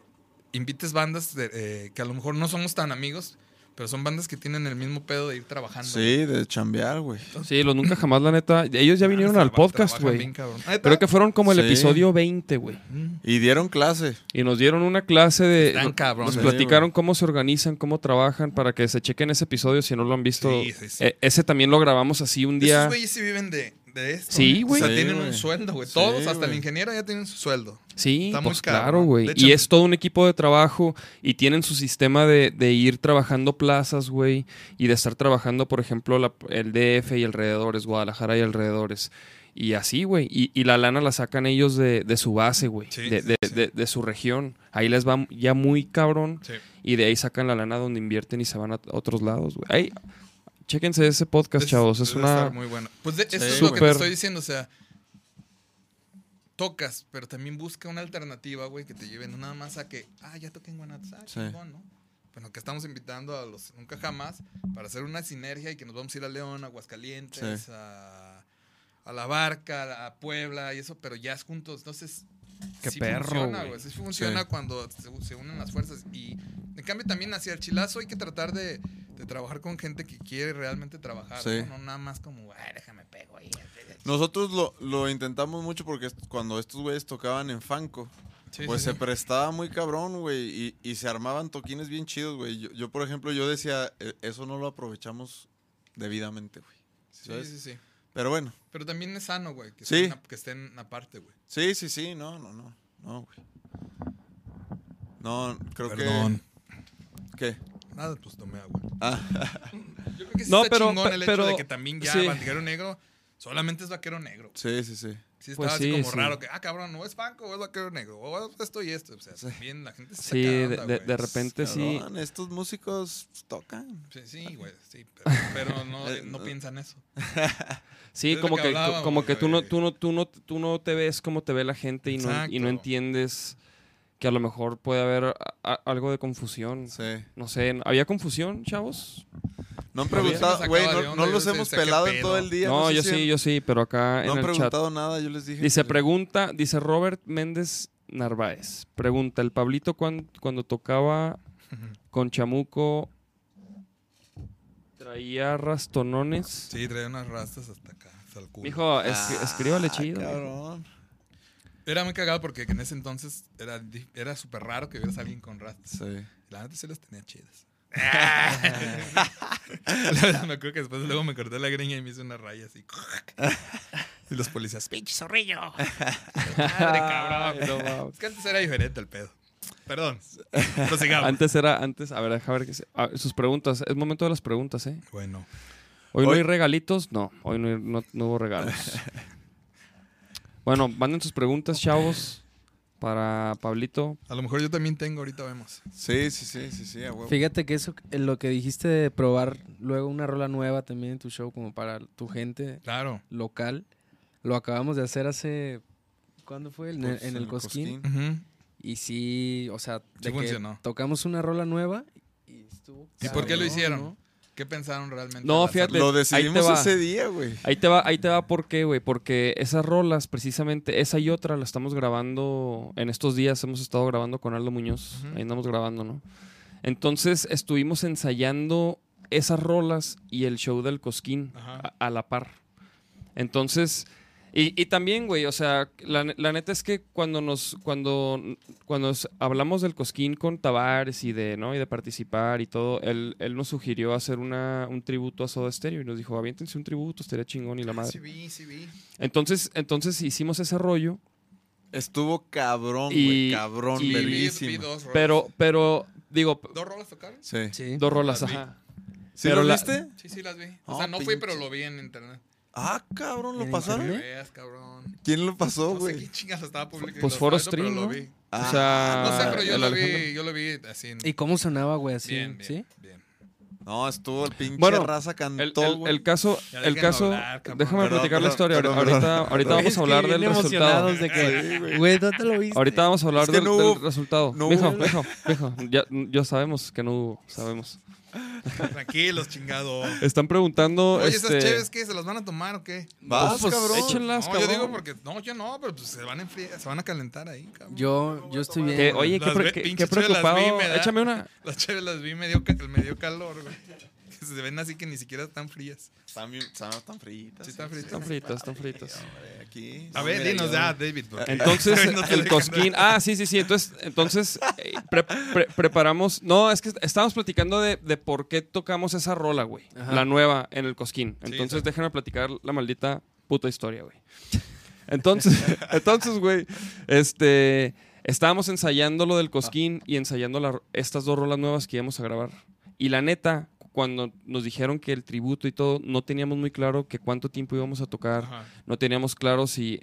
[SPEAKER 5] invites bandas de, eh, que a lo mejor no somos tan amigos, pero son bandas que tienen el mismo pedo de ir trabajando.
[SPEAKER 4] Sí, de chambear, güey.
[SPEAKER 2] Sí, los nunca jamás, la neta. Ellos ya vinieron
[SPEAKER 5] Ah,
[SPEAKER 2] al
[SPEAKER 5] traba-
[SPEAKER 2] podcast, güey.
[SPEAKER 5] cabrón.
[SPEAKER 2] Creo que fueron como el
[SPEAKER 4] Sí.
[SPEAKER 2] episodio 20, güey.
[SPEAKER 4] Y dieron clase.
[SPEAKER 2] Y nos dieron una clase de...
[SPEAKER 5] Están cabrones.
[SPEAKER 2] Nos
[SPEAKER 4] Sí,
[SPEAKER 2] platicaron cómo se organizan, cómo trabajan, para que se chequen ese episodio si no lo han visto.
[SPEAKER 5] Sí, sí, sí.
[SPEAKER 2] Eh, ese también lo grabamos así un
[SPEAKER 5] Esos
[SPEAKER 2] día.
[SPEAKER 5] güeyes sí viven de, de esto.
[SPEAKER 2] Sí, güey.
[SPEAKER 5] O sea,
[SPEAKER 4] Sí,
[SPEAKER 5] tienen
[SPEAKER 4] güey.
[SPEAKER 5] un sueldo, güey.
[SPEAKER 4] Sí,
[SPEAKER 5] Todos, hasta el ingeniero ya tienen su sueldo.
[SPEAKER 2] Sí,
[SPEAKER 5] Está muy
[SPEAKER 2] pues claro, güey.
[SPEAKER 5] Hecho-
[SPEAKER 2] Y es todo un equipo de trabajo y tienen su sistema de, de ir trabajando plazas, güey, y de estar trabajando, por ejemplo, la- el DF y alrededores, Guadalajara y alrededores. Y así, güey. Y, y la lana la sacan ellos de, de su base, güey.
[SPEAKER 5] Sí,
[SPEAKER 2] de,
[SPEAKER 5] sí,
[SPEAKER 2] de-
[SPEAKER 5] sí.
[SPEAKER 2] de- de su región. Ahí les va ya muy cabrón. Y de ahí sacan la lana donde invierten y se van a otros lados, güey. Ahí, chéquense ese podcast,
[SPEAKER 5] Es-
[SPEAKER 2] chavos. Es una...
[SPEAKER 5] muy bueno. Pues de- eso es lo que te estoy diciendo, o sea, tocas, pero también busca una alternativa, güey, que te lleve no nada más a que, ah, ya toqué en Guanatos, ah,
[SPEAKER 4] Sí.
[SPEAKER 5] chingón, ¿no? Bueno, que estamos invitando a los Nunca Jamás para hacer una sinergia y que nos vamos a ir a León, a Aguascalientes,
[SPEAKER 4] Sí.
[SPEAKER 5] a, a La Barca, a Puebla y eso, pero ya es juntos. Entonces,
[SPEAKER 2] Qué
[SPEAKER 5] sí
[SPEAKER 2] perro,
[SPEAKER 5] funciona,
[SPEAKER 2] güey.
[SPEAKER 5] Sí funciona
[SPEAKER 4] Sí.
[SPEAKER 5] cuando se, se unen las fuerzas. Y en cambio también hacia el chilazo hay que tratar de, de trabajar con gente que quiere realmente trabajar,
[SPEAKER 4] Sí.
[SPEAKER 5] ¿no? No nada más como, ay, déjame pego ahí.
[SPEAKER 4] Nosotros lo, lo intentamos mucho porque cuando estos güeyes tocaban en Fanco,
[SPEAKER 5] Sí,
[SPEAKER 4] pues
[SPEAKER 5] sí,
[SPEAKER 4] se
[SPEAKER 5] sí.
[SPEAKER 4] prestaba muy cabrón, güey, y, y se armaban toquines bien chidos, güey. Yo, yo, por ejemplo, yo decía, "E- eso no lo aprovechamos debidamente, güey.
[SPEAKER 5] Sí, sí, sí.
[SPEAKER 4] Pero bueno,
[SPEAKER 5] Pero también es sano, güey. Que,
[SPEAKER 4] Sí.
[SPEAKER 5] estén, que estén aparte, güey.
[SPEAKER 4] Sí, sí, sí, no, no, no, no, güey. No, creo
[SPEAKER 5] Perdón.
[SPEAKER 4] que... ¿Qué?
[SPEAKER 5] Nada, pues tomé agua.
[SPEAKER 4] Ah,
[SPEAKER 5] Yo creo que sí
[SPEAKER 2] No,
[SPEAKER 5] está
[SPEAKER 2] pero-
[SPEAKER 5] chingón el hecho
[SPEAKER 2] pero-
[SPEAKER 5] de que también ya
[SPEAKER 2] sí.
[SPEAKER 5] Vaquero Negro solamente es Vaquero Negro.
[SPEAKER 4] sí, sí, sí.
[SPEAKER 5] Sí,
[SPEAKER 2] Pues
[SPEAKER 5] estaba así
[SPEAKER 2] sí,
[SPEAKER 5] como
[SPEAKER 2] sí.
[SPEAKER 5] raro que, ah, cabrón, no es Banco o es Vaquero Negro, o es esto y esto. O sea, también la gente se
[SPEAKER 2] Sí, de,
[SPEAKER 5] onda,
[SPEAKER 2] de- repente sí.
[SPEAKER 4] Cabrón, estos músicos tocan.
[SPEAKER 5] Sí, sí, güey, sí, pero, pero no,
[SPEAKER 4] Eh,
[SPEAKER 5] no piensan eso.
[SPEAKER 2] Sí, como
[SPEAKER 5] que
[SPEAKER 2] como que tú no, tú no, tú no, tú no te ves como te ve la gente y no, y no entiendes que a lo mejor puede haber a- a- algo de confusión.
[SPEAKER 4] Sí.
[SPEAKER 2] No sé, ¿había confusión, chavos?
[SPEAKER 4] No han
[SPEAKER 5] se
[SPEAKER 4] preguntado, güey, no, los hemos
[SPEAKER 5] ¿qué
[SPEAKER 4] pelado en todo el día.
[SPEAKER 2] No,
[SPEAKER 4] sé
[SPEAKER 2] yo
[SPEAKER 4] si
[SPEAKER 2] sí,
[SPEAKER 4] han-
[SPEAKER 2] yo sí, pero acá
[SPEAKER 4] No
[SPEAKER 2] en
[SPEAKER 4] han
[SPEAKER 2] el chat.
[SPEAKER 4] preguntado nada, yo les dije.
[SPEAKER 2] Dice,
[SPEAKER 4] que-
[SPEAKER 2] pregunta, dice Robert Méndez Narváez. Pregunta, ¿el Pablito cuan- cuando tocaba con Chamuco traía rastonones?
[SPEAKER 5] Sí, traía unas rastas hasta acá, hasta el culo.
[SPEAKER 2] Mijo, es-
[SPEAKER 4] Ah,
[SPEAKER 2] escríbale chido.
[SPEAKER 4] cabrón.
[SPEAKER 5] Era muy cagado porque en ese entonces era, era súper raro que vieras a alguien con rastas.
[SPEAKER 4] Sí.
[SPEAKER 5] La neta sí las tenía chidas. me acuerdo que después luego me corté la greña y me hice una raya así. y los policías, pinche zorrillo. Madre cabrón.
[SPEAKER 2] Ay, no.
[SPEAKER 5] Es que antes era diferente el pedo. Perdón. Prosigamos.
[SPEAKER 2] Antes era, antes, a ver, deja ver qué se- a ver, sus preguntas. Es momento de las preguntas, ¿eh?
[SPEAKER 5] Bueno.
[SPEAKER 2] Hoy, no hay regalitos, no, hoy no, no- no hubo regalos. bueno, manden sus preguntas, chavos, para Pablito.
[SPEAKER 5] A lo mejor yo también tengo, ahorita vemos.
[SPEAKER 4] Sí, sí, sí, sí, sí, a huevo.
[SPEAKER 3] Fíjate que eso, en lo que dijiste de probar luego una rola nueva también en tu show, como para tu gente
[SPEAKER 5] Claro.
[SPEAKER 3] local, lo acabamos de hacer hace. ¿Cuándo fue? En, el-
[SPEAKER 4] Pues,
[SPEAKER 3] en el Cosquín. Y sí, o sea,
[SPEAKER 5] Sí
[SPEAKER 3] de que tocamos una rola nueva y estuvo.
[SPEAKER 5] ¿Y por qué lo hicieron?
[SPEAKER 3] ¿no?
[SPEAKER 5] ¿Qué pensaron realmente?
[SPEAKER 2] No, fíjate.
[SPEAKER 4] Lo
[SPEAKER 2] ahí te
[SPEAKER 4] decidimos
[SPEAKER 2] va.
[SPEAKER 4] ese día, güey.
[SPEAKER 2] Ahí te va, ahí te va por qué, güey. Porque esas rolas, precisamente, esa y otra, la estamos grabando en estos días. Hemos estado grabando con Aldo Muñoz.
[SPEAKER 5] Ujú.
[SPEAKER 2] Ahí andamos grabando, ¿no? Entonces estuvimos ensayando esas rolas y el show del Cosquín a, a la par. Entonces, y, y también, güey, o sea, la, la neta es que cuando nos, cuando, cuando hablamos del Cosquín con Tavares y de, ¿no? Y de participar y todo, él, él nos sugirió hacer una, un tributo a Soda Stereo y nos dijo, aviéntense un tributo, estaría chingón y la
[SPEAKER 5] Ah,
[SPEAKER 2] madre.
[SPEAKER 5] Sí vi, sí vi.
[SPEAKER 2] Entonces, entonces hicimos ese rollo,
[SPEAKER 4] Estuvo cabrón, güey. Cabrón,
[SPEAKER 2] y-
[SPEAKER 5] Vi- dos rolas.
[SPEAKER 2] pero, pero, digo,
[SPEAKER 5] ¿Dos rolas tocaron?
[SPEAKER 4] Sí.
[SPEAKER 3] Sí.
[SPEAKER 2] dos rolas,
[SPEAKER 5] Las vi.
[SPEAKER 2] ajá.
[SPEAKER 4] ¿Sí
[SPEAKER 2] Pero
[SPEAKER 4] lo
[SPEAKER 2] la-
[SPEAKER 4] viste?
[SPEAKER 5] Sí, sí las vi. O sea, no fui, pero lo vi en internet.
[SPEAKER 4] Ah, cabrón, ¿lo
[SPEAKER 3] ¿En
[SPEAKER 4] pasaron?
[SPEAKER 5] Que
[SPEAKER 3] internet?
[SPEAKER 5] veas, cabrón.
[SPEAKER 4] ¿Quién lo pasó,
[SPEAKER 5] No sé
[SPEAKER 4] güey?
[SPEAKER 5] qué chingas estaba publicando.
[SPEAKER 2] Pues Foro Stream, ¿no?
[SPEAKER 5] Lo vi.
[SPEAKER 2] o sea,
[SPEAKER 5] No sé, pero yo lo
[SPEAKER 2] Alejandro.
[SPEAKER 5] vi, yo lo vi así. en-
[SPEAKER 3] ¿Y cómo sonaba, güey, así?
[SPEAKER 5] bien, bien,
[SPEAKER 3] ¿Sí?
[SPEAKER 5] bien.
[SPEAKER 4] No, estuvo el pinche
[SPEAKER 2] Bueno,
[SPEAKER 4] raza
[SPEAKER 2] El,
[SPEAKER 4] cantó,
[SPEAKER 2] el-
[SPEAKER 4] güey.
[SPEAKER 2] el caso, el caso,
[SPEAKER 5] hablar,
[SPEAKER 2] déjame
[SPEAKER 4] Perdón,
[SPEAKER 2] platicar la historia.
[SPEAKER 4] perdón,
[SPEAKER 2] ahorita, vamos a hablar del resultado.
[SPEAKER 3] de que, güey, ¿dónde lo viste?
[SPEAKER 2] Ahorita vamos a hablar
[SPEAKER 4] Es que
[SPEAKER 2] del,
[SPEAKER 4] no hubo-
[SPEAKER 2] del resultado.
[SPEAKER 4] no
[SPEAKER 2] mijo, mijo, mijo, ya, ya sabemos que no hubo, sabemos.
[SPEAKER 5] Tranquilos, chingado.
[SPEAKER 2] Están preguntando,
[SPEAKER 5] Oye,
[SPEAKER 2] este,
[SPEAKER 5] ¿esas chéves qué? ¿Se las van a tomar o qué?
[SPEAKER 4] Vas,
[SPEAKER 2] pues,
[SPEAKER 4] cabrón.
[SPEAKER 2] échenlas,
[SPEAKER 5] no,
[SPEAKER 2] cabrón.
[SPEAKER 5] yo digo porque. No, yo no, pero pues se van a enfriar, se van a calentar ahí, cabrón.
[SPEAKER 3] Yo, yo estoy bien.
[SPEAKER 2] que, oye, qué,
[SPEAKER 5] Las ve-
[SPEAKER 2] qué- qué
[SPEAKER 5] las
[SPEAKER 2] preocupado.
[SPEAKER 5] vi, me da-
[SPEAKER 2] Échame una.
[SPEAKER 5] Las chéves las vi, me dio, me dio calor, güey. Que se ven así que ni siquiera están frías.
[SPEAKER 4] Están, bien- están tan fritas.
[SPEAKER 5] Sí, están fritas.
[SPEAKER 2] Están fritas, están fritas.
[SPEAKER 4] Hombre, aquí.
[SPEAKER 5] A ver, dinos ya, David. porque-
[SPEAKER 2] Entonces,
[SPEAKER 5] No
[SPEAKER 2] el cosquín. Ah, sí, sí, sí. Entonces, entonces eh, pre- pre- preparamos. No, es que estábamos platicando de, de por qué tocamos esa rola, güey.
[SPEAKER 3] Ajá.
[SPEAKER 2] La nueva en el cosquín.
[SPEAKER 5] Sí,
[SPEAKER 2] Entonces, déjenme platicar la maldita puta historia, güey. Entonces, entonces, güey, este. Estábamos ensayando lo del cosquín y ensayando la- estas dos rolas nuevas que íbamos a grabar. Y la neta, cuando nos dijeron que el tributo y todo, no teníamos muy claro que cuánto tiempo íbamos a tocar.
[SPEAKER 5] Ajá.
[SPEAKER 2] No teníamos claro si...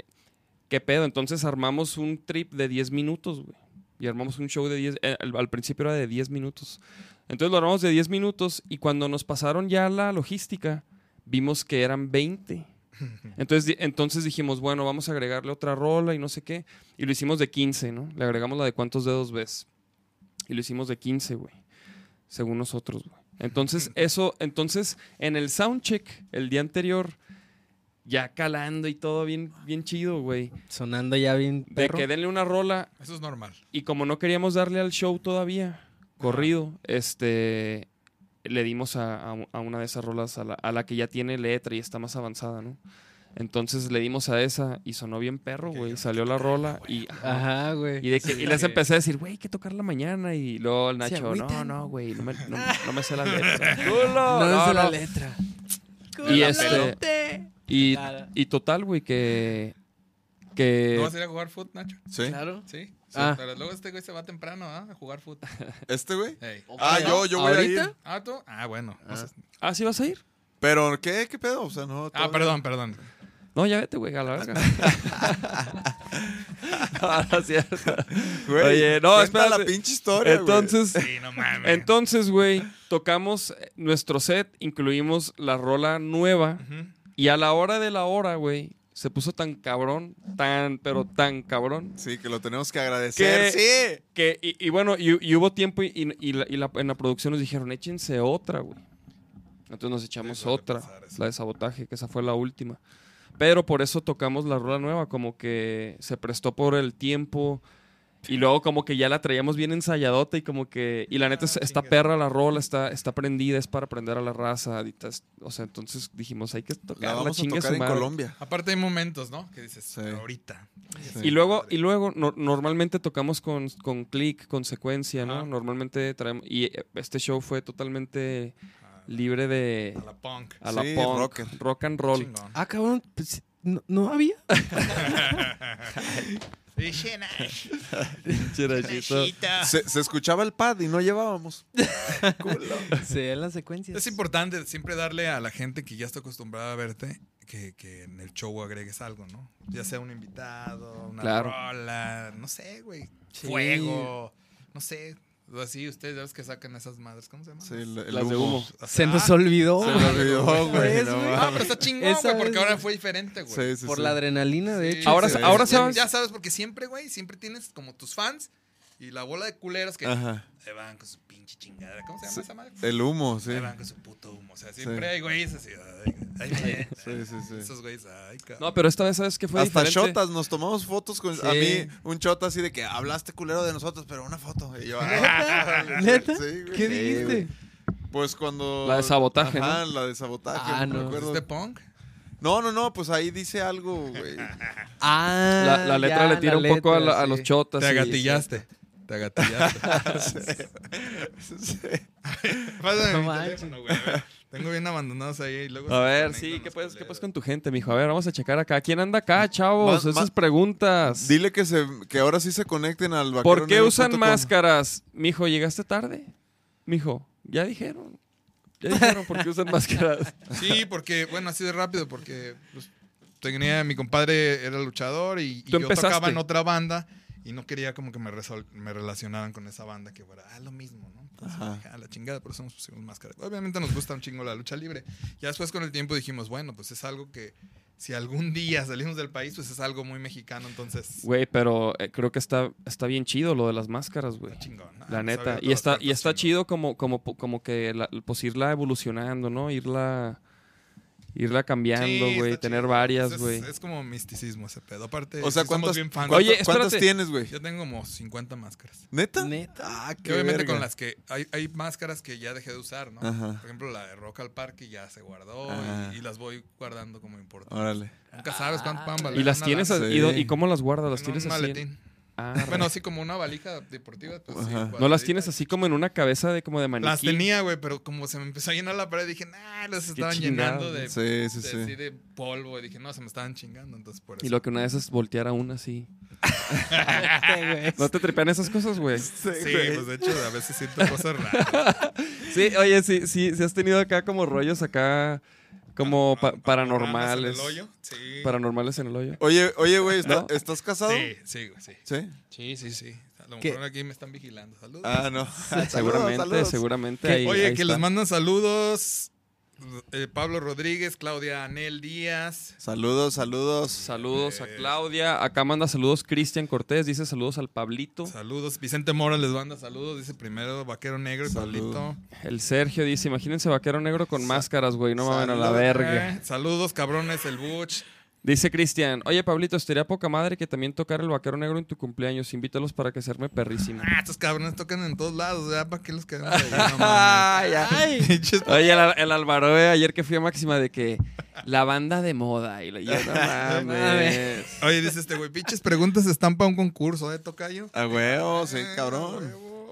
[SPEAKER 2] ¿Qué pedo? Entonces armamos un trip de 10 minutos, güey. Y armamos un show de 10... eh, al, al principio era de 10 minutos. Entonces lo armamos de 10 minutos y cuando nos pasaron ya la logística, vimos que eran 20. Entonces, entonces dijimos, bueno, vamos a agregarle otra rola y no sé qué. Y lo hicimos de 15, ¿no? Le agregamos la de cuántos dedos ves. Y lo hicimos de 15, güey. Según nosotros, güey. Entonces, eso, entonces, en el soundcheck, el día anterior, ya calando y todo bien, bien chido, güey.
[SPEAKER 3] Sonando ya bien
[SPEAKER 2] De que denle una rola
[SPEAKER 5] Eso es normal.
[SPEAKER 2] y como no queríamos darle al show todavía, corrido, este, le dimos a, a- a una de esas rolas, a la, a la que ya tiene letra y está más avanzada, ¿no? Entonces le dimos a esa y sonó bien perro, güey. Salió la rola y... ajá.
[SPEAKER 3] Güey.
[SPEAKER 2] Y, de que, y les empecé a decir, güey, hay que tocarla mañana. Y luego el Nacho, no, no, güey, no me, no, no me sé la letra. Culo,
[SPEAKER 3] No,
[SPEAKER 2] no,
[SPEAKER 3] es la letra.
[SPEAKER 2] Y este... Y, y total, güey, que... Que...
[SPEAKER 5] ¿No vas a ir a jugar foot, Nacho?
[SPEAKER 4] ¿Sí?
[SPEAKER 3] Claro.
[SPEAKER 5] Sí.
[SPEAKER 3] Ah.
[SPEAKER 5] Pero luego este güey se va temprano ¿ah? a jugar foot.
[SPEAKER 4] ¿Este, güey?
[SPEAKER 5] Ey.
[SPEAKER 4] Ah, yo, yo voy a
[SPEAKER 3] ¿Ahorita?
[SPEAKER 4] ir.
[SPEAKER 5] ¿Ah, tú? Ah, bueno. No sé.
[SPEAKER 2] ¿Ah, sí vas a ir?
[SPEAKER 4] Pero, ¿qué? ¿Qué pedo? O sea, no.
[SPEAKER 5] Ah,
[SPEAKER 4] todavía-
[SPEAKER 5] perdón, perdón.
[SPEAKER 2] No, ya vete, güey, a la verga. no, no es cierto.
[SPEAKER 4] Güey,
[SPEAKER 2] Oye, no, espérate.
[SPEAKER 4] la pinche historia, güey.
[SPEAKER 2] Entonces,
[SPEAKER 5] Sí, no mames.
[SPEAKER 2] entonces, güey, tocamos eh, nuestro set, incluimos la rola nueva y a la hora de la hora, güey, se puso tan cabrón, tan, pero tan cabrón,
[SPEAKER 4] Sí, que lo tenemos que agradecer. Sí.
[SPEAKER 2] que, y, y bueno, y, y hubo tiempo y, y- y la- y la- en la producción nos dijeron, échense otra, güey. Entonces nos echamos otra,
[SPEAKER 5] pasar
[SPEAKER 2] la de sabotaje, que esa fue la última. Pero por eso tocamos la rola nueva, como que se prestó por el tiempo. Y luego como que ya la traíamos bien ensayadota y como que... Y la neta es-
[SPEAKER 5] Ah,
[SPEAKER 2] está perra la rola, está, está prendida, es para aprender a la raza. y tas- O sea, entonces dijimos, hay que
[SPEAKER 4] La
[SPEAKER 2] tocar la,
[SPEAKER 4] vamos a
[SPEAKER 2] chingue
[SPEAKER 4] tocar
[SPEAKER 2] su
[SPEAKER 4] en. Colombia.
[SPEAKER 5] Aparte hay momentos, ¿no? Que dices,
[SPEAKER 4] Sí.
[SPEAKER 5] ahorita.
[SPEAKER 4] Sí.
[SPEAKER 2] Y luego, y luego no- normalmente tocamos con, con click, con secuencia, ¿no? Normalmente traemos... Y eh, este show fue totalmente
[SPEAKER 5] Ah,
[SPEAKER 2] libre de...
[SPEAKER 5] A la punk.
[SPEAKER 2] A la
[SPEAKER 4] Sí,
[SPEAKER 2] punk,
[SPEAKER 4] rocker.
[SPEAKER 2] rock and roll.
[SPEAKER 5] Chingón.
[SPEAKER 3] Ah, cabrón. pues, ¿no, no había?
[SPEAKER 4] Se, se escuchaba el pad y no llevábamos.
[SPEAKER 3] Se ven las secuencias.
[SPEAKER 5] Es importante siempre darle a la gente que ya está acostumbrada a verte que, que en el show agregues algo, ¿no? Ya sea un invitado, una
[SPEAKER 2] Claro.
[SPEAKER 5] rola, no sé, güey.
[SPEAKER 3] Sí.
[SPEAKER 5] Fuego, no sé. Así, ustedes ya ves que sacan esas madres, ¿cómo se llaman?
[SPEAKER 4] Sí, el, el
[SPEAKER 2] Las de humo.
[SPEAKER 3] Se nos olvidó.
[SPEAKER 4] Se me olvidó, güey.
[SPEAKER 3] ¿Ves,
[SPEAKER 4] no
[SPEAKER 3] güey?
[SPEAKER 5] Ah, pero está chingón,
[SPEAKER 3] Esa
[SPEAKER 5] güey, porque ahora
[SPEAKER 3] güey.
[SPEAKER 5] fue diferente, güey.
[SPEAKER 4] Sí, sí,
[SPEAKER 3] Por
[SPEAKER 4] sí.
[SPEAKER 3] la adrenalina, de
[SPEAKER 5] Sí,
[SPEAKER 3] hecho.
[SPEAKER 2] Ahora-
[SPEAKER 5] sí,
[SPEAKER 2] ahora
[SPEAKER 5] ya-
[SPEAKER 2] sabes-
[SPEAKER 5] Ya sabes, porque siempre, güey, siempre tienes como tus fans y la bola de culeros que
[SPEAKER 4] Ajá.
[SPEAKER 5] Se van con su pinche chingada. ¿Cómo se llama
[SPEAKER 4] Sí,
[SPEAKER 5] esa madre?
[SPEAKER 4] El humo, sí.
[SPEAKER 5] Se van con su puto humo. O sea, siempre
[SPEAKER 4] Sí.
[SPEAKER 5] hay güeyes así. Ay, ay, ay,
[SPEAKER 4] Sí, sí, sí.
[SPEAKER 5] Esos güeyes, ay, cabrón.
[SPEAKER 2] No, pero esta vez, ¿sabes qué fue
[SPEAKER 4] Hasta
[SPEAKER 2] diferente?
[SPEAKER 4] chotas, nos tomamos fotos con a
[SPEAKER 3] Sí.
[SPEAKER 4] mí, un chota así de que hablaste culero de nosotros, pero una foto. Y yo, ah,
[SPEAKER 3] ¿Neta?
[SPEAKER 4] sí, güey.
[SPEAKER 3] ¿Qué
[SPEAKER 4] Sí,
[SPEAKER 3] dijiste?
[SPEAKER 4] Pues cuando.
[SPEAKER 2] La de sabotaje,
[SPEAKER 4] Ajá, la de sabotaje.
[SPEAKER 3] Ah,
[SPEAKER 4] no,
[SPEAKER 3] no.
[SPEAKER 5] ¿Este punk?
[SPEAKER 4] No, no, no, pues ahí dice algo, güey.
[SPEAKER 3] Ah,
[SPEAKER 2] La, la letra
[SPEAKER 3] ya,
[SPEAKER 2] le tira un poco a,
[SPEAKER 3] letra,
[SPEAKER 2] la- a
[SPEAKER 3] sí.
[SPEAKER 2] los chotas.
[SPEAKER 5] Te agatillaste. Te agatillaste. Pásame
[SPEAKER 3] No
[SPEAKER 5] mi
[SPEAKER 3] manches.
[SPEAKER 5] teléfono, güey. a ver. Tengo bien abandonados ahí. Y luego
[SPEAKER 2] A ver, sí, ¿qué puedes, ¿qué puedes con tu gente, mijo? A ver, vamos a checar acá. ¿Quién anda acá, chavos?
[SPEAKER 4] Ma-
[SPEAKER 2] Esas
[SPEAKER 4] ma-
[SPEAKER 2] preguntas.
[SPEAKER 4] Dile que, se, que ahora sí se conecten al
[SPEAKER 2] ¿Por
[SPEAKER 4] vaquero
[SPEAKER 2] qué
[SPEAKER 4] negro
[SPEAKER 2] usan máscaras? Mijo, ¿llegaste tarde? Mijo, ya dijeron. Ya dijeron por qué usan máscaras.
[SPEAKER 5] Sí, porque, bueno, así de rápido, porque pues, tenía, mi compadre era luchador y, y yo tocaba en otra banda y no quería como que me, resol- me relacionaran con esa banda que fuera, ah, lo mismo, ¿no? Entonces,
[SPEAKER 4] Ajá.
[SPEAKER 5] dije, "Ah, la chingada, por eso nos pusimos máscara. Obviamente nos gusta un chingo la lucha libre. Ya después con el tiempo dijimos, bueno, pues es algo que si algún día salimos del país, pues es algo muy mexicano, entonces...
[SPEAKER 2] Güey, pero eh, creo que está, está bien chido lo de las máscaras, güey.
[SPEAKER 5] Chingón. Ah,
[SPEAKER 2] La neta. Y está, y está
[SPEAKER 5] chingón.
[SPEAKER 2] chido como, como, como que la, pues irla evolucionando, ¿no? Irla, irla cambiando, güey. Tener
[SPEAKER 5] chido.
[SPEAKER 2] varias, güey.
[SPEAKER 5] Es, como misticismo ese pedo. Aparte,
[SPEAKER 4] O sea, ¿cuántas,
[SPEAKER 5] bien fans.
[SPEAKER 2] Oye,
[SPEAKER 4] cuántas- tienes, güey?
[SPEAKER 5] Yo tengo como 50 máscaras.
[SPEAKER 4] ¿Neta?
[SPEAKER 3] Neta.
[SPEAKER 4] Ah, qué
[SPEAKER 5] obviamente
[SPEAKER 4] verga.
[SPEAKER 5] con las que hay, hay máscaras que ya dejé de usar, ¿no?
[SPEAKER 4] Ajá.
[SPEAKER 5] Por ejemplo, la de Rock al Parque ya se guardó
[SPEAKER 4] Ah.
[SPEAKER 5] y, y las voy guardando como importantes.
[SPEAKER 4] Órale.
[SPEAKER 5] Nunca sabes cuánto puedan valer.
[SPEAKER 2] ¿Y las tienes
[SPEAKER 4] Sí.
[SPEAKER 2] y, do- y cómo las guardas? ¿Las
[SPEAKER 5] En
[SPEAKER 2] tienes
[SPEAKER 5] un
[SPEAKER 2] así?
[SPEAKER 5] maletín.
[SPEAKER 2] Ah,
[SPEAKER 5] Bueno, así como una valija deportiva. Pues, sí,
[SPEAKER 2] no las tienes así como en una cabeza de como de maniquí.
[SPEAKER 5] Las tenía, güey, pero como se me empezó a llenar la pared, dije, nah, las estaban llenando de,
[SPEAKER 4] Sí, sí,
[SPEAKER 5] de,
[SPEAKER 4] sí.
[SPEAKER 5] así de polvo. Y dije, no, se me estaban chingando, entonces por eso.
[SPEAKER 2] Y lo que una vez es voltear a una así. ¿No te tripean esas cosas, güey?
[SPEAKER 5] Sí, pues de hecho, a veces siento cosas raras.
[SPEAKER 2] Sí, oye, sí, sí, sí has tenido acá como rollos acá como pa- paranormales.
[SPEAKER 5] en el hoyo, Sí.
[SPEAKER 2] Paranormales en el hoyo.
[SPEAKER 4] Oye, oye, güey, ¿está-
[SPEAKER 2] ¿No?
[SPEAKER 4] ¿estás casado?
[SPEAKER 5] Sí, sí, güey, sí.
[SPEAKER 4] Sí.
[SPEAKER 5] Sí, sí, sí. A lo
[SPEAKER 3] ¿Qué?
[SPEAKER 5] mejor aquí me están vigilando. Saludos.
[SPEAKER 4] Ah, no. Saludos,
[SPEAKER 2] seguramente,
[SPEAKER 4] saludos.
[SPEAKER 2] seguramente.
[SPEAKER 3] ¿Qué?
[SPEAKER 2] Ahí,
[SPEAKER 5] Oye,
[SPEAKER 2] ahí
[SPEAKER 5] que
[SPEAKER 2] está.
[SPEAKER 5] les mandan saludos. Eh, Pablo Rodríguez, Claudia Anel Díaz.
[SPEAKER 4] Saludos, saludos.
[SPEAKER 2] Saludos a Claudia. Acá manda saludos Cristian Cortés. Dice saludos al Pablito.
[SPEAKER 5] Saludos. Vicente Mora les manda saludos. Dice primero Vaquero Negro y
[SPEAKER 4] Salud.
[SPEAKER 5] Pablito.
[SPEAKER 2] El Sergio dice: Imagínense vaquero negro con máscaras, güey. No mamen a la verga.
[SPEAKER 5] Eh, saludos, cabrones, el Butch.
[SPEAKER 2] Dice Cristian: Oye, Pablito, estaría poca madre que también tocara el vaquero negro en tu cumpleaños. Invítalos para que se arme perrísimo.
[SPEAKER 5] Ah, estos cabrones tocan en todos lados, ¿ya? ¿Para qué los queremos ahí? No.
[SPEAKER 2] Ay, ay.
[SPEAKER 5] Pinches-
[SPEAKER 2] Oye, el, el Álvaro, eh, ayer que fui a Máxima de que la banda de moda. Y yo, no mames.
[SPEAKER 5] Oye, dice este güey, pinches preguntas están para un concurso, ¿eh, Tocayo?
[SPEAKER 4] A huevo, sí,
[SPEAKER 5] Eh,
[SPEAKER 4] cabrón.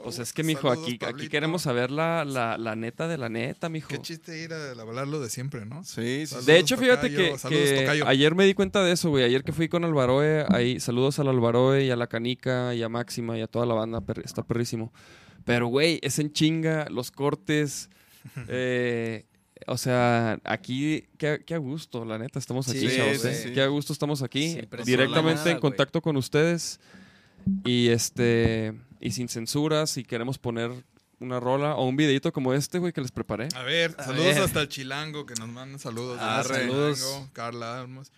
[SPEAKER 2] Pues es que, mijo,
[SPEAKER 5] Saludos,
[SPEAKER 2] aquí, aquí queremos saber la, la, la neta de la neta, mijo.
[SPEAKER 5] Qué chiste ir a hablar lo de siempre, ¿no?
[SPEAKER 4] Sí, sí.
[SPEAKER 5] Saludos,
[SPEAKER 2] De hecho, fíjate
[SPEAKER 5] tocayo.
[SPEAKER 2] que,
[SPEAKER 5] Saludos,
[SPEAKER 2] que
[SPEAKER 5] tocayo.
[SPEAKER 2] ayer me di cuenta de eso, güey. Ayer que fui con Alvaroe, ahí, saludos al Alvaroe y a la Canica y a Máxima y a toda la banda, per- está perrísimo. Pero, güey, es en chinga, los cortes. eh, o sea, aquí, qué, qué a gusto, la neta, estamos aquí,
[SPEAKER 3] Sí,
[SPEAKER 2] chavos.
[SPEAKER 4] sí,
[SPEAKER 2] eh.
[SPEAKER 4] sí.
[SPEAKER 2] Qué a gusto estamos aquí, directamente
[SPEAKER 3] nada,
[SPEAKER 2] en contacto con ustedes y este y sin censuras. Si queremos poner una rola o un videito como este, güey, que les preparé.
[SPEAKER 5] A ver,
[SPEAKER 3] A
[SPEAKER 5] saludos
[SPEAKER 3] ver.
[SPEAKER 5] hasta el Chilango que nos mandan saludos.
[SPEAKER 4] Ah, saludos.
[SPEAKER 5] Chilango, Carla Almos.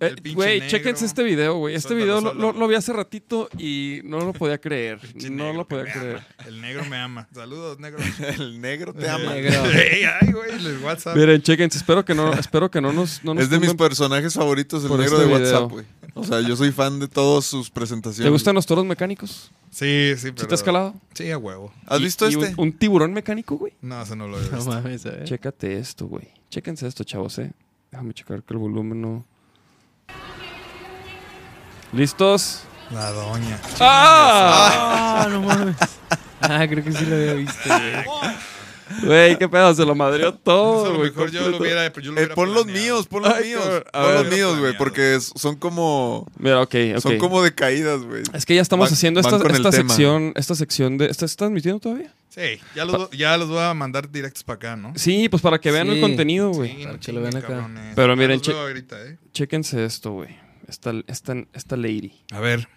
[SPEAKER 2] Eh,
[SPEAKER 5] El pinche
[SPEAKER 2] Güey,
[SPEAKER 5] negro.
[SPEAKER 2] chéquense este video, güey. Este
[SPEAKER 5] Suéltalo,
[SPEAKER 2] video lo,
[SPEAKER 5] suéltalo.
[SPEAKER 2] lo- lo vi hace ratito y no lo podía creer. No
[SPEAKER 5] negro
[SPEAKER 2] lo podía creer.
[SPEAKER 5] ama. El negro me ama. Saludos, negro.
[SPEAKER 4] El negro te ama.
[SPEAKER 3] Negro.
[SPEAKER 5] Ey, ay, güey, el WhatsApp.
[SPEAKER 2] Miren, chéquense. Espero que no, espero que no nos, no nos
[SPEAKER 4] Es de mis personajes favoritos, el negro
[SPEAKER 2] este
[SPEAKER 4] de
[SPEAKER 2] video.
[SPEAKER 4] WhatsApp, güey. O sea, yo soy fan de todas sus presentaciones.
[SPEAKER 2] ¿Te gustan los toros mecánicos?
[SPEAKER 5] Sí, sí,
[SPEAKER 2] ¿Sí
[SPEAKER 5] pero...
[SPEAKER 2] te has calado?
[SPEAKER 5] Sí, a huevo.
[SPEAKER 4] ¿Has
[SPEAKER 2] ¿Y-
[SPEAKER 4] visto
[SPEAKER 2] y
[SPEAKER 4] este?
[SPEAKER 2] Un, tiburón mecánico, güey?
[SPEAKER 5] No, eso no lo he
[SPEAKER 3] No
[SPEAKER 5] visto.
[SPEAKER 3] mames, ¿eh?
[SPEAKER 2] Chécate esto, güey. Chéquense esto, chavos, eh. Déjame checar que el volumen no. ¿Listos?
[SPEAKER 5] La doña.
[SPEAKER 2] ¡Ah!
[SPEAKER 3] Ah, no mames. Ah, creo que sí lo había visto, güey.
[SPEAKER 2] Güey, qué pedo, se lo madrió
[SPEAKER 5] Eso
[SPEAKER 2] todo,
[SPEAKER 5] a lo mejor yo lo
[SPEAKER 2] completo.
[SPEAKER 5] hubiera, yo lo
[SPEAKER 4] Eh,
[SPEAKER 5] hubiera
[SPEAKER 4] pon los míos, pon los
[SPEAKER 2] Ay,
[SPEAKER 4] míos. Pon
[SPEAKER 2] ver.
[SPEAKER 4] los míos, güey, porque son como...
[SPEAKER 2] Mira, ok, ok.
[SPEAKER 4] Son como de caídas, güey.
[SPEAKER 2] Es que ya estamos
[SPEAKER 4] Van-
[SPEAKER 2] haciendo esta, esta
[SPEAKER 4] tema.
[SPEAKER 2] sección, esta sección de. ¿Estás transmitiendo todavía?
[SPEAKER 5] Sí, ya los, ya los voy a mandar directos para acá, ¿no?
[SPEAKER 2] Sí, pues para que vean el contenido, güey.
[SPEAKER 5] Sí,
[SPEAKER 3] para
[SPEAKER 5] no
[SPEAKER 3] que lo vean acá.
[SPEAKER 5] cabrones.
[SPEAKER 2] Pero miren, che-
[SPEAKER 5] ahorita, ¿eh?
[SPEAKER 2] Chéquense esto, güey. Esta, esta, esta lady.
[SPEAKER 5] A ver.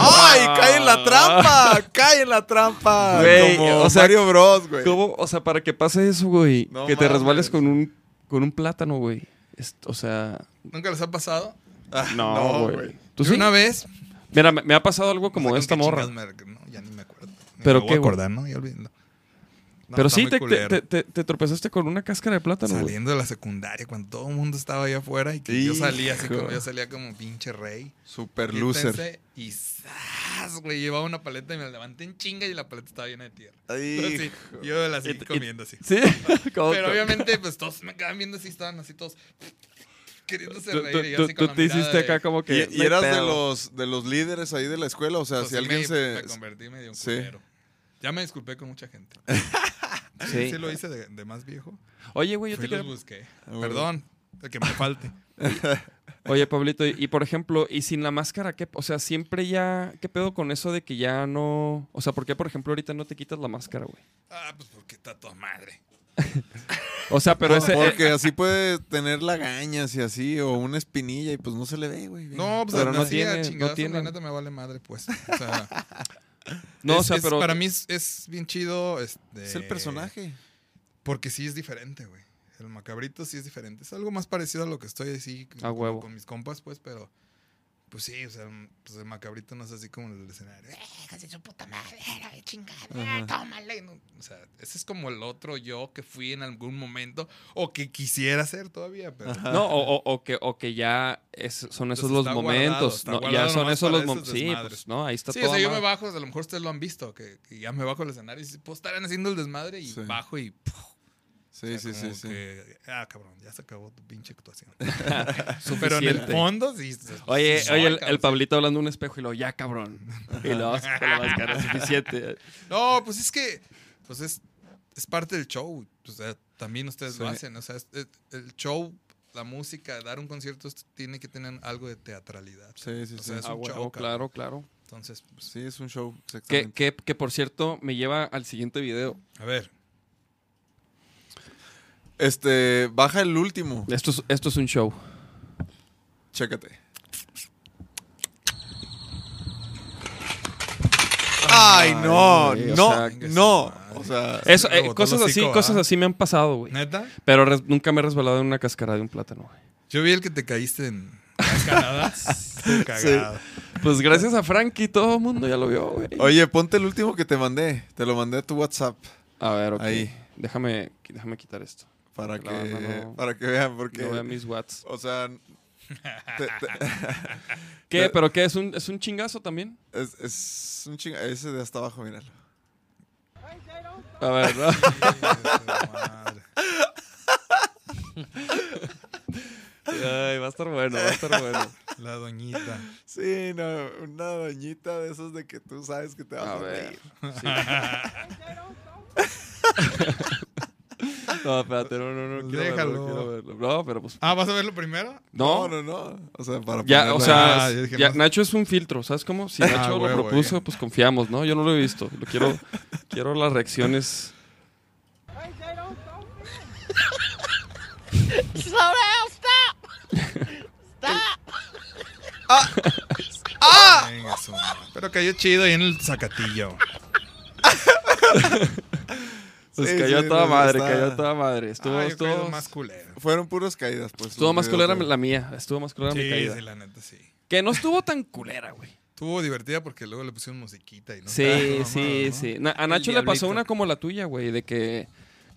[SPEAKER 4] ¡Ay! ¡Cae en la trampa! ¡Cae en la trampa!
[SPEAKER 2] Güey,
[SPEAKER 4] como
[SPEAKER 2] o sea,
[SPEAKER 4] Mario Bros, güey.
[SPEAKER 2] ¿Cómo? O sea, para que pase eso, güey.
[SPEAKER 4] No
[SPEAKER 2] que te
[SPEAKER 4] mames.
[SPEAKER 2] resbales con un, con un plátano, güey. Es- O sea,
[SPEAKER 5] ¿Nunca les ha pasado?
[SPEAKER 4] Ah,
[SPEAKER 2] no, güey. ¿Tú sí?
[SPEAKER 5] Una vez.
[SPEAKER 2] Mira, me, me ha pasado algo como
[SPEAKER 5] no sé
[SPEAKER 2] esta morra.
[SPEAKER 5] me- no, ya ni me acuerdo. Ni
[SPEAKER 2] ¿Pero
[SPEAKER 5] me voy
[SPEAKER 2] qué,
[SPEAKER 5] a
[SPEAKER 2] güey?
[SPEAKER 5] acordar, ¿no? Ya olvidando. No,
[SPEAKER 2] Pero sí, te, te, te- te- te tropezaste con una cáscara de plátano.
[SPEAKER 5] Saliendo de la secundaria, cuando todo el mundo estaba allá afuera y que yo salía así como yo salía como pinche rey.
[SPEAKER 4] Super
[SPEAKER 5] Quítense,
[SPEAKER 4] loser.
[SPEAKER 5] Y ¡zas! güey, llevaba una paleta y me la levanté en chinga y la paleta estaba llena de tierra.
[SPEAKER 4] Ay,
[SPEAKER 5] Entonces, sí, yo la seguí
[SPEAKER 2] Y- y-
[SPEAKER 5] comiendo así.
[SPEAKER 2] Sí. ¿Cómo-
[SPEAKER 5] Pero
[SPEAKER 2] cómo-
[SPEAKER 5] obviamente, pues todos me quedaban viendo así, estaban así todos queriéndose
[SPEAKER 2] Tú,
[SPEAKER 5] reír. y
[SPEAKER 2] tú-
[SPEAKER 5] así
[SPEAKER 2] tú
[SPEAKER 5] con la
[SPEAKER 2] te hiciste
[SPEAKER 5] de-
[SPEAKER 2] acá como que.
[SPEAKER 4] Y, y eras de los, de los líderes ahí de la escuela, o sea,
[SPEAKER 5] pues,
[SPEAKER 4] si
[SPEAKER 5] sí
[SPEAKER 4] alguien
[SPEAKER 5] me,
[SPEAKER 4] se...
[SPEAKER 5] Me convertí medio un
[SPEAKER 4] Sí.
[SPEAKER 5] Ya me disculpé con mucha gente.
[SPEAKER 2] Sí.
[SPEAKER 5] Sí lo hice de, de más viejo.
[SPEAKER 2] Oye, güey, yo
[SPEAKER 5] Fui
[SPEAKER 2] te
[SPEAKER 5] los busqué.
[SPEAKER 4] bueno.
[SPEAKER 5] Perdón, el que me falte.
[SPEAKER 2] Oye, Pablito, y, y por ejemplo, y sin la máscara, ¿qué? O sea, siempre ya. ¿Qué pedo con eso de que ya no. O sea, ¿por qué, por ejemplo, ahorita no te quitas la máscara, güey?
[SPEAKER 5] Ah, pues porque está toda madre.
[SPEAKER 2] O sea, pero ese. eh,
[SPEAKER 4] Porque así puede tener lagañas y así, o una espinilla, y pues no se le ve, güey.
[SPEAKER 5] No, pues
[SPEAKER 2] Pero no tiene- no tiene.
[SPEAKER 5] La neta me vale madre, pues. O sea,
[SPEAKER 2] no, o
[SPEAKER 5] es-
[SPEAKER 2] sea,
[SPEAKER 5] es-
[SPEAKER 2] pero.
[SPEAKER 5] Para mí es, es bien chido. Este,
[SPEAKER 4] Es el personaje.
[SPEAKER 5] Porque sí es diferente, güey. El macabrito sí es diferente. Es algo más parecido a lo que estoy así
[SPEAKER 2] A
[SPEAKER 5] como
[SPEAKER 2] huevo.
[SPEAKER 5] con mis compas, pues, pero. Pues sí, o sea, pues el macabrito no es así como el escenario. ¡Eh, hijas de su puta madre! ¡Eh, chingada! tómale! No, o sea, ese es como el otro yo que fui en algún momento o que quisiera ser todavía, pero.
[SPEAKER 2] No, o, o- o que, o que ya es- son esos
[SPEAKER 5] Entonces
[SPEAKER 2] los
[SPEAKER 5] está guardado,
[SPEAKER 2] momentos.
[SPEAKER 5] está
[SPEAKER 2] no,
[SPEAKER 5] guardado
[SPEAKER 2] ya son esos los momentos. Sí, pues no, ahí está
[SPEAKER 5] Sí,
[SPEAKER 2] todo.
[SPEAKER 5] o sea, yo me bajo, a lo mejor ustedes lo han visto, que, que ya me bajo el escenario y dice, pues estarán haciendo el desmadre y
[SPEAKER 4] Sí.
[SPEAKER 5] bajo y ¡puf!
[SPEAKER 4] Sí,
[SPEAKER 5] O sea,
[SPEAKER 4] sí,
[SPEAKER 5] como
[SPEAKER 4] sí, sí.
[SPEAKER 5] que, ah, cabrón, ya se acabó tu pinche actuación. Pero en el
[SPEAKER 2] Suficiente.
[SPEAKER 5] fondo, sí.
[SPEAKER 2] Oye,
[SPEAKER 5] sí,
[SPEAKER 2] oye, el, el
[SPEAKER 5] sí.
[SPEAKER 2] Pablito hablando en un espejo y lo, ya cabrón. Y lo vas máscara, suficiente.
[SPEAKER 5] No, pues es que pues es, es parte del show. O sea, también ustedes lo
[SPEAKER 4] Sí.
[SPEAKER 5] hacen. O sea, es- es- el show, la música, dar un concierto tiene que tener algo de teatralidad.
[SPEAKER 4] Sí, sí,
[SPEAKER 5] O
[SPEAKER 4] sí.
[SPEAKER 5] sea, es
[SPEAKER 2] Ah,
[SPEAKER 5] un
[SPEAKER 2] huevo,
[SPEAKER 5] show,
[SPEAKER 2] claro, claro.
[SPEAKER 5] Entonces, pues,
[SPEAKER 4] Sí, es un show,
[SPEAKER 2] Que, que, que por cierto me lleva al siguiente video.
[SPEAKER 5] a ver.
[SPEAKER 4] Este, baja el último.
[SPEAKER 2] Esto es, esto es un show.
[SPEAKER 4] Chécate. Ay, no,
[SPEAKER 2] o
[SPEAKER 4] no,
[SPEAKER 2] sea,
[SPEAKER 4] no. O sea,
[SPEAKER 2] Eso, eh, cosas así, cosas así me han pasado, güey.
[SPEAKER 5] ¿Neta?
[SPEAKER 2] Pero res- nunca me he resbalado en una cascara de un plátano, güey.
[SPEAKER 5] Yo vi el que te caíste en cagado.
[SPEAKER 2] Pues gracias a Frankie, todo el mundo ya lo vio, güey.
[SPEAKER 4] oye, ponte el último que te mandé. Te lo mandé a tu WhatsApp
[SPEAKER 2] A ver, ok.
[SPEAKER 4] Ahí.
[SPEAKER 2] Déjame, déjame quitar esto.
[SPEAKER 4] Para que,
[SPEAKER 2] no-
[SPEAKER 4] para que vean, porque,
[SPEAKER 2] No vea mis watts.
[SPEAKER 4] o sea, te- te-
[SPEAKER 2] ¿Qué? ¿Pero qué? ¿Es un, ¿Es un chingazo también?
[SPEAKER 4] es, es un chinga, ese de hasta abajo, míralo.
[SPEAKER 2] A ver, ¿no? Ay, va a estar bueno, va a estar bueno.
[SPEAKER 5] La doñita.
[SPEAKER 4] Sí, no, una doñita de esos de que tú sabes que te vas a,
[SPEAKER 2] A ver.
[SPEAKER 4] reír.
[SPEAKER 2] No, espérate, no, no, no. Quiero
[SPEAKER 5] Déjalo.
[SPEAKER 2] verlo, quiero verlo. No, pero pues.
[SPEAKER 5] Ah, ¿vas a verlo primero?
[SPEAKER 4] No,
[SPEAKER 2] No,
[SPEAKER 4] no, no. O sea, para
[SPEAKER 2] Ya, o sea,
[SPEAKER 5] Ah, yo dije,
[SPEAKER 2] ya-
[SPEAKER 5] no.
[SPEAKER 2] Nacho es un filtro, ¿sabes cómo? Si
[SPEAKER 5] Ah,
[SPEAKER 2] Nacho lo
[SPEAKER 5] huevo,
[SPEAKER 2] propuso, pues confiamos, ¿no? Yo no lo he visto. Lo quiero, quiero las reacciones.
[SPEAKER 6] Slow down, stop. Stop.
[SPEAKER 5] Venga, su madre. Pero cayó chido ahí en el zacatillo.
[SPEAKER 2] Pues
[SPEAKER 4] Sí,
[SPEAKER 2] cayó
[SPEAKER 4] sí,
[SPEAKER 2] a toda madre,
[SPEAKER 4] está-
[SPEAKER 2] cayó a toda madre. Estuvo,
[SPEAKER 5] Ah,
[SPEAKER 2] estuvo,
[SPEAKER 5] más culero.
[SPEAKER 4] Fueron puras caídas, pues.
[SPEAKER 2] estuvo más culera la mía. Estuvo más culera mi
[SPEAKER 5] Sí,
[SPEAKER 2] caída.
[SPEAKER 5] sí, la neta, sí.
[SPEAKER 2] Que no estuvo tan culera, güey.
[SPEAKER 5] Estuvo divertida porque luego le pusieron musiquita y no
[SPEAKER 2] Sí, sí, sí. Na- a Nacho le pasó una como la tuya, güey, de que...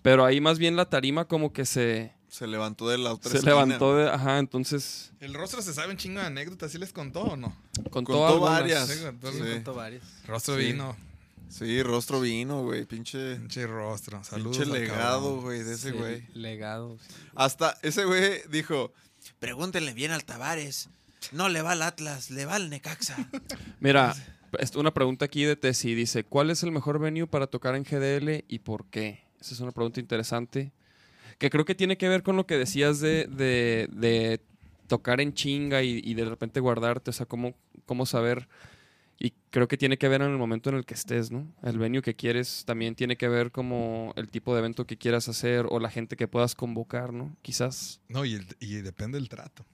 [SPEAKER 2] Pero ahí más bien la tarima como que se,
[SPEAKER 4] Se levantó de la otra
[SPEAKER 2] se
[SPEAKER 4] esquina.
[SPEAKER 2] levantó de... Ajá, entonces
[SPEAKER 5] El rostro se sabe un chingo de anécdotas, ¿sí les contó o no?
[SPEAKER 2] contó,
[SPEAKER 4] varias.
[SPEAKER 5] Sí, contó
[SPEAKER 4] Sí.
[SPEAKER 5] algo.
[SPEAKER 3] Contó varias.
[SPEAKER 5] Rostro
[SPEAKER 4] Sí.
[SPEAKER 5] vino,
[SPEAKER 4] Sí, rostro vino, güey. Pinche,
[SPEAKER 5] pinche rostro. Saludos.
[SPEAKER 4] pinche legado, güey, de ese
[SPEAKER 3] Sí,
[SPEAKER 4] güey.
[SPEAKER 3] Legado. sí.
[SPEAKER 4] Hasta ese güey dijo,
[SPEAKER 7] Pregúntenle bien al Tavares. No le va al Atlas, le va al Necaxa.
[SPEAKER 2] Mira, es una pregunta aquí de Tessy. Dice, ¿cuál es el mejor venue para tocar en GDL y por qué? Esa es una pregunta interesante. Que creo que tiene que ver con lo que decías de, de- de tocar en chinga y, y de repente guardarte. O sea, cómo, cómo saber... Y creo que tiene que ver en el momento en el que estés, ¿no? El venue que quieres también tiene que ver como el tipo de evento que quieras hacer o la gente que puedas convocar, ¿no? Quizás.
[SPEAKER 5] No, y, el- y depende del trato.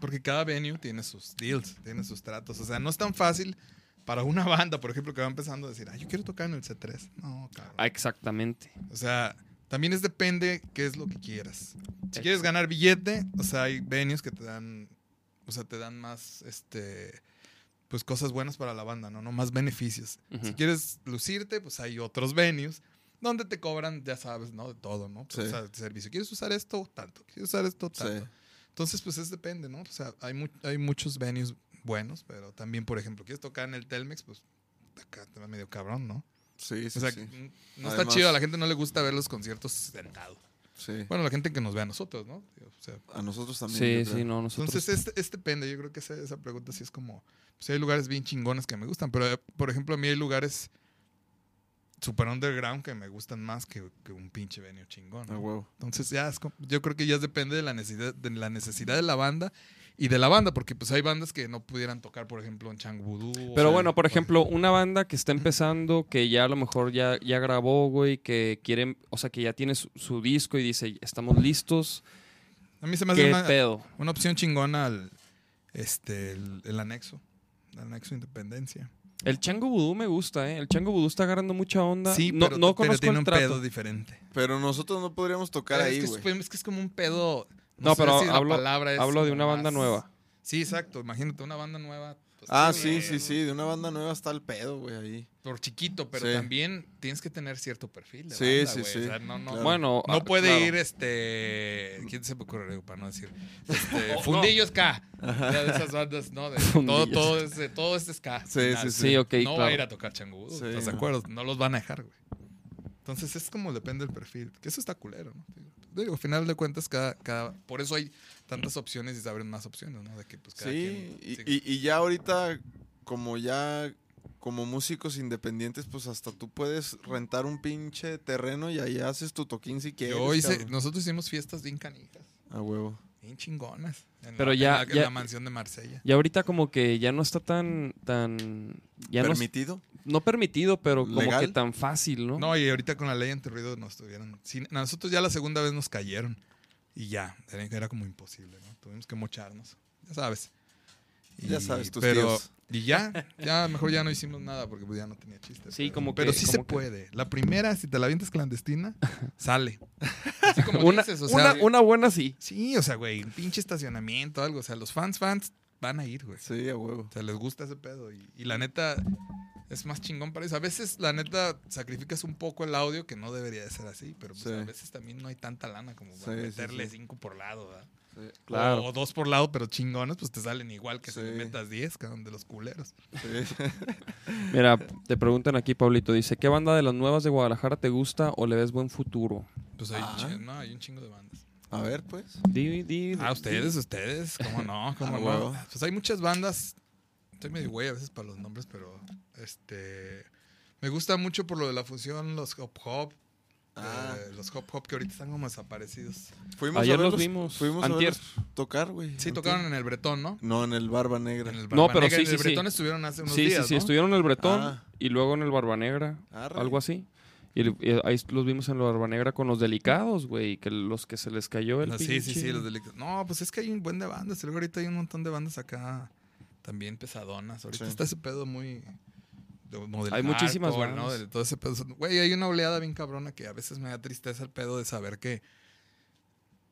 [SPEAKER 5] Porque cada venue tiene sus deals, tiene sus tratos. O sea, no es tan fácil para una banda, por ejemplo, que va empezando a decir, ah, yo quiero tocar en el C3. No, cabrón.
[SPEAKER 2] Ah, exactamente.
[SPEAKER 5] O sea, también es depende qué es lo que quieras. Si quieres ganar billete, o sea, hay venues que te dan, o sea, te dan más, este, pues cosas buenas para la banda, ¿no? No más beneficios.
[SPEAKER 2] Ujú.
[SPEAKER 5] Si quieres lucirte, pues hay otros venues donde te cobran, ya sabes, ¿no? De todo, ¿no?
[SPEAKER 4] Sí.
[SPEAKER 5] O sea, el servicio. ¿Quieres usar esto? Tanto. ¿Quieres usar esto? Tanto.
[SPEAKER 4] sí.
[SPEAKER 5] Entonces, pues es depende, ¿no? O sea, hay, mu- hay muchos venues buenos, pero también, por ejemplo, quieres tocar en el Telmex, pues acá te va medio cabrón, ¿no?
[SPEAKER 4] Sí, sí,
[SPEAKER 5] o sea,
[SPEAKER 4] sí.
[SPEAKER 5] no está
[SPEAKER 4] Además-
[SPEAKER 5] chido, a la gente no le gusta ver los conciertos sentado.
[SPEAKER 4] Sí.
[SPEAKER 5] Bueno, la gente que nos ve a nosotros, ¿no? O sea,
[SPEAKER 4] A nosotros también.
[SPEAKER 2] Sí,
[SPEAKER 4] yo creo.
[SPEAKER 2] sí, no, nosotros...
[SPEAKER 5] entonces, es, es depende. Yo creo que esa, esa pregunta sí es como. Pues hay lugares bien chingones que me gustan, pero eh, por ejemplo, a mí hay lugares super underground que me gustan más que, que un pinche venue chingón. ¿no?
[SPEAKER 4] huevo.
[SPEAKER 5] Entonces, ya es como- yo creo que ya depende de la necesidad de la necesidad de la banda y de la banda, porque pues hay bandas que no pudieran tocar, por ejemplo, en Chang Voodoo.
[SPEAKER 2] Pero
[SPEAKER 5] o-
[SPEAKER 2] bueno, por ejemplo, una banda que está empezando, que ya a lo mejor ya, ya grabó, güey, que quieren, o sea, que ya tiene su, su disco y dice, estamos listos,
[SPEAKER 5] a mí se me hace
[SPEAKER 2] ¿qué
[SPEAKER 5] una,
[SPEAKER 2] pedo?
[SPEAKER 5] una opción chingona al, este, el, el anexo, el anexo Independencia.
[SPEAKER 2] El Chango Vudú me gusta, ¿eh? El Chango Vudú está agarrando mucha onda.
[SPEAKER 5] Sí,
[SPEAKER 2] no,
[SPEAKER 5] pero,
[SPEAKER 2] no
[SPEAKER 5] pero
[SPEAKER 2] conozco
[SPEAKER 5] tiene
[SPEAKER 2] el
[SPEAKER 5] un
[SPEAKER 2] trato.
[SPEAKER 5] pedo diferente.
[SPEAKER 4] Pero nosotros no podríamos tocar
[SPEAKER 5] es,
[SPEAKER 4] ahí,
[SPEAKER 5] que
[SPEAKER 4] güey.
[SPEAKER 5] es, es que es como un pedo.
[SPEAKER 2] No, pero
[SPEAKER 5] si la
[SPEAKER 2] hablo,
[SPEAKER 5] palabra es
[SPEAKER 2] hablo de una banda
[SPEAKER 5] más-
[SPEAKER 2] nueva.
[SPEAKER 5] Sí, exacto. Imagínate una banda nueva. pues,
[SPEAKER 4] Ah,
[SPEAKER 5] sí,
[SPEAKER 4] sí, sí. De una banda nueva está el pedo, güey, ahí.
[SPEAKER 5] Por chiquito, pero
[SPEAKER 4] Sí.
[SPEAKER 5] también tienes que tener cierto perfil. De
[SPEAKER 4] Sí,
[SPEAKER 5] banda,
[SPEAKER 4] sí,
[SPEAKER 5] güey.
[SPEAKER 4] sí.
[SPEAKER 5] O sea, no, no,
[SPEAKER 4] Claro.
[SPEAKER 2] Bueno,
[SPEAKER 5] no
[SPEAKER 2] ah,
[SPEAKER 5] puede
[SPEAKER 2] claro.
[SPEAKER 5] ir este. ¿Quién se me ocurre para no decir? Este, Fundillo Ska. O sea, de esas bandas, ¿no? De, todo, todo, es, de- todo es Ska.
[SPEAKER 4] Sí, sí, sí.
[SPEAKER 2] Sí, ok,
[SPEAKER 5] no va a ir a tocar changudo.
[SPEAKER 4] Sí,
[SPEAKER 5] ¿Estás de
[SPEAKER 4] no.
[SPEAKER 5] acuerdo? No los van a dejar, güey. Entonces es como depende del perfil. Que eso está culero, ¿no? Digo, al final de cuentas, cada, cada, por eso hay tantas opciones y se abren más opciones, ¿no? De que pues cada
[SPEAKER 4] Sí,
[SPEAKER 5] quien-
[SPEAKER 4] y,
[SPEAKER 5] sí.
[SPEAKER 4] y- y ya ahorita, como ya, como músicos independientes, pues hasta tú puedes rentar un pinche terreno y ahí haces tu toquín si quieres.
[SPEAKER 5] Yo hice, nosotros hicimos fiestas bien canijas,
[SPEAKER 4] A huevo.
[SPEAKER 5] Bien chingonas. En
[SPEAKER 2] Pero
[SPEAKER 5] la,
[SPEAKER 2] ya-
[SPEAKER 5] en la, en
[SPEAKER 2] ya-
[SPEAKER 5] la mansión de Marsella.
[SPEAKER 2] Y ahorita como que ya no está tan, tan, ya
[SPEAKER 4] ¿Permitido?
[SPEAKER 2] no permitido, pero como
[SPEAKER 4] ¿Legal?
[SPEAKER 2] que tan fácil, ¿no?
[SPEAKER 5] No, y ahorita con la ley antirruido nos tuvieron. nosotros ya la segunda vez nos cayeron. Y ya, era, como imposible, ¿no? Tuvimos que mocharnos. Ya sabes.
[SPEAKER 4] Ya sabes, tus
[SPEAKER 5] pero,
[SPEAKER 4] tíos.
[SPEAKER 5] Y ya, ya mejor ya no hicimos nada porque pues ya no tenía chiste.
[SPEAKER 2] Sí,
[SPEAKER 5] pero-
[SPEAKER 2] como que-
[SPEAKER 5] Pero sí se
[SPEAKER 2] que-
[SPEAKER 5] puede. La primera, si te la avientas clandestina, sale. Así como
[SPEAKER 2] una,
[SPEAKER 5] dices, o sea,
[SPEAKER 2] una, una buena sí.
[SPEAKER 5] Sí, o sea, güey, un pinche estacionamiento, algo. O sea, los fans, fans van a ir, güey.
[SPEAKER 4] Sí, a huevo.
[SPEAKER 5] O sea, les gusta ese pedo. Y, y la neta, es más chingón para eso. A veces, la neta, sacrificas un poco el audio, que no debería de ser así. Pero pues,
[SPEAKER 4] Sí.
[SPEAKER 5] a veces también no hay tanta lana como para
[SPEAKER 4] Sí, sí,
[SPEAKER 5] meterle
[SPEAKER 4] sí.
[SPEAKER 5] cinco por lado, ¿verdad?
[SPEAKER 4] Sí,
[SPEAKER 2] Claro.
[SPEAKER 5] O, o dos por lado, pero chingones, pues te salen igual que si
[SPEAKER 4] Sí.
[SPEAKER 5] le metas diez, cabrón, de los culeros.
[SPEAKER 4] sí.
[SPEAKER 2] Mira, te preguntan aquí, Pablito, dice, ¿qué banda de las nuevas de Guadalajara te gusta o le ves buen futuro?
[SPEAKER 5] Pues hay,
[SPEAKER 4] Ah.
[SPEAKER 5] un chingo, no, hay un chingo de bandas.
[SPEAKER 4] A ver, pues.
[SPEAKER 2] Di, di-
[SPEAKER 5] Ah,
[SPEAKER 2] di-
[SPEAKER 5] ustedes, ustedes, ¿cómo no? ¿Cómo
[SPEAKER 4] Ah,
[SPEAKER 5] no?
[SPEAKER 4] huevo.
[SPEAKER 5] Pues hay muchas bandas. Estoy medio güey a veces para los nombres, pero este. Me gusta mucho por lo de la fusión, los hop hop.
[SPEAKER 4] Ah.
[SPEAKER 5] eh, los hop hop que ahorita están como desaparecidos.
[SPEAKER 4] Fuimos
[SPEAKER 2] Ayer
[SPEAKER 4] a
[SPEAKER 2] los
[SPEAKER 4] verlos-
[SPEAKER 2] vimos.
[SPEAKER 4] Fuimos a verlos tocar, güey.
[SPEAKER 5] Sí,
[SPEAKER 4] Antier.
[SPEAKER 5] tocaron en el Bretón, ¿no?
[SPEAKER 4] No, en el Barba Negra.
[SPEAKER 5] En el
[SPEAKER 2] No,
[SPEAKER 5] Barba
[SPEAKER 2] pero
[SPEAKER 5] Negra,
[SPEAKER 2] sí,
[SPEAKER 5] en el
[SPEAKER 2] sí, sí.
[SPEAKER 5] Bretón estuvieron hace unos
[SPEAKER 2] Sí,
[SPEAKER 5] días,
[SPEAKER 2] sí, sí,
[SPEAKER 5] ¿no?
[SPEAKER 2] estuvieron en el Bretón
[SPEAKER 4] Ah.
[SPEAKER 2] y luego en el Barba Negra,
[SPEAKER 4] Arre.
[SPEAKER 2] algo así. Y, ahí los vimos en el Barba Negra con los delicados, güey, que los que se les cayó el
[SPEAKER 5] No, sí, sí, sí, los delicados. No, pues es que hay un buen de bandas. y Luego ahorita hay un montón de bandas acá también pesadonas. Ahorita
[SPEAKER 4] Sí.
[SPEAKER 5] está ese pedo muy.
[SPEAKER 2] Hay muchísimas
[SPEAKER 5] hardcore. De todo ese pedo. Güey, hay una oleada bien cabrona que a veces me da tristeza el pedo de saber que.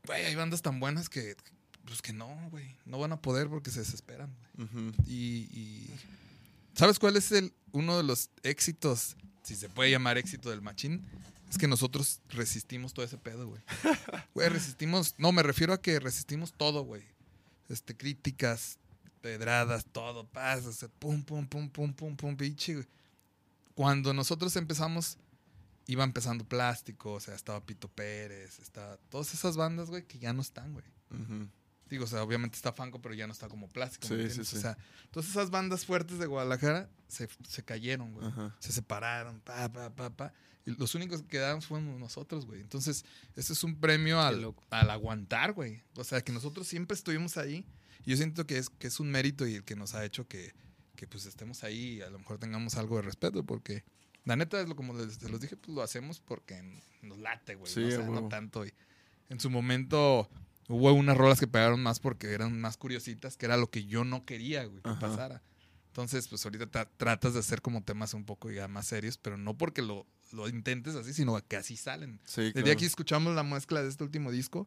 [SPEAKER 5] Güey, hay bandas tan buenas que. Pues que no, güey. No van a poder porque se desesperan. güey.
[SPEAKER 4] Ujú.
[SPEAKER 5] Y, y- ¿Sabes cuál es el uno de los éxitos, si se puede llamar éxito del machín? Es que nosotros resistimos todo ese pedo, güey. Güey, resistimos. No, me refiero a que resistimos todo, güey. Este, críticas, pedradas, todo, paz, o sea, pum, pum, pum, pum, pum, pum, pinche. Cuando nosotros empezamos, iba empezando plástico, o sea, estaba Pito Pérez, estaba todas esas bandas, güey, que ya no están, güey.
[SPEAKER 4] Ujú.
[SPEAKER 5] Digo, o sea, obviamente está Fanco, pero ya no está como plástico. ¿me
[SPEAKER 4] Sí, sí, sí.
[SPEAKER 5] O sea, todas esas bandas fuertes de Guadalajara se, se cayeron, güey.
[SPEAKER 4] Ajá.
[SPEAKER 5] Se separaron, pa, pa, pa, pa. Y los únicos que quedamos fuimos nosotros, güey. Entonces, ese es un premio al, al aguantar, güey. O sea, que nosotros siempre estuvimos ahí. Yo siento que es, que es un mérito y el que nos ha hecho que, que pues estemos ahí y a lo mejor tengamos algo de respeto, porque la neta es lo como les, se los dije, pues lo hacemos porque nos late, güey.
[SPEAKER 4] Sí,
[SPEAKER 5] ¿no? O sea, no tanto. Y en su momento hubo unas rolas que pegaron más porque eran más curiositas, que era lo que yo no quería, güey, que
[SPEAKER 4] Ajá.
[SPEAKER 5] pasara. Entonces, pues ahorita tra- tratas de hacer como temas un poco ya más serios, pero no porque lo, lo intentes así, sino que así salen.
[SPEAKER 4] Sí,
[SPEAKER 5] Desde
[SPEAKER 4] claro.
[SPEAKER 5] aquí escuchamos la mezcla de este último disco,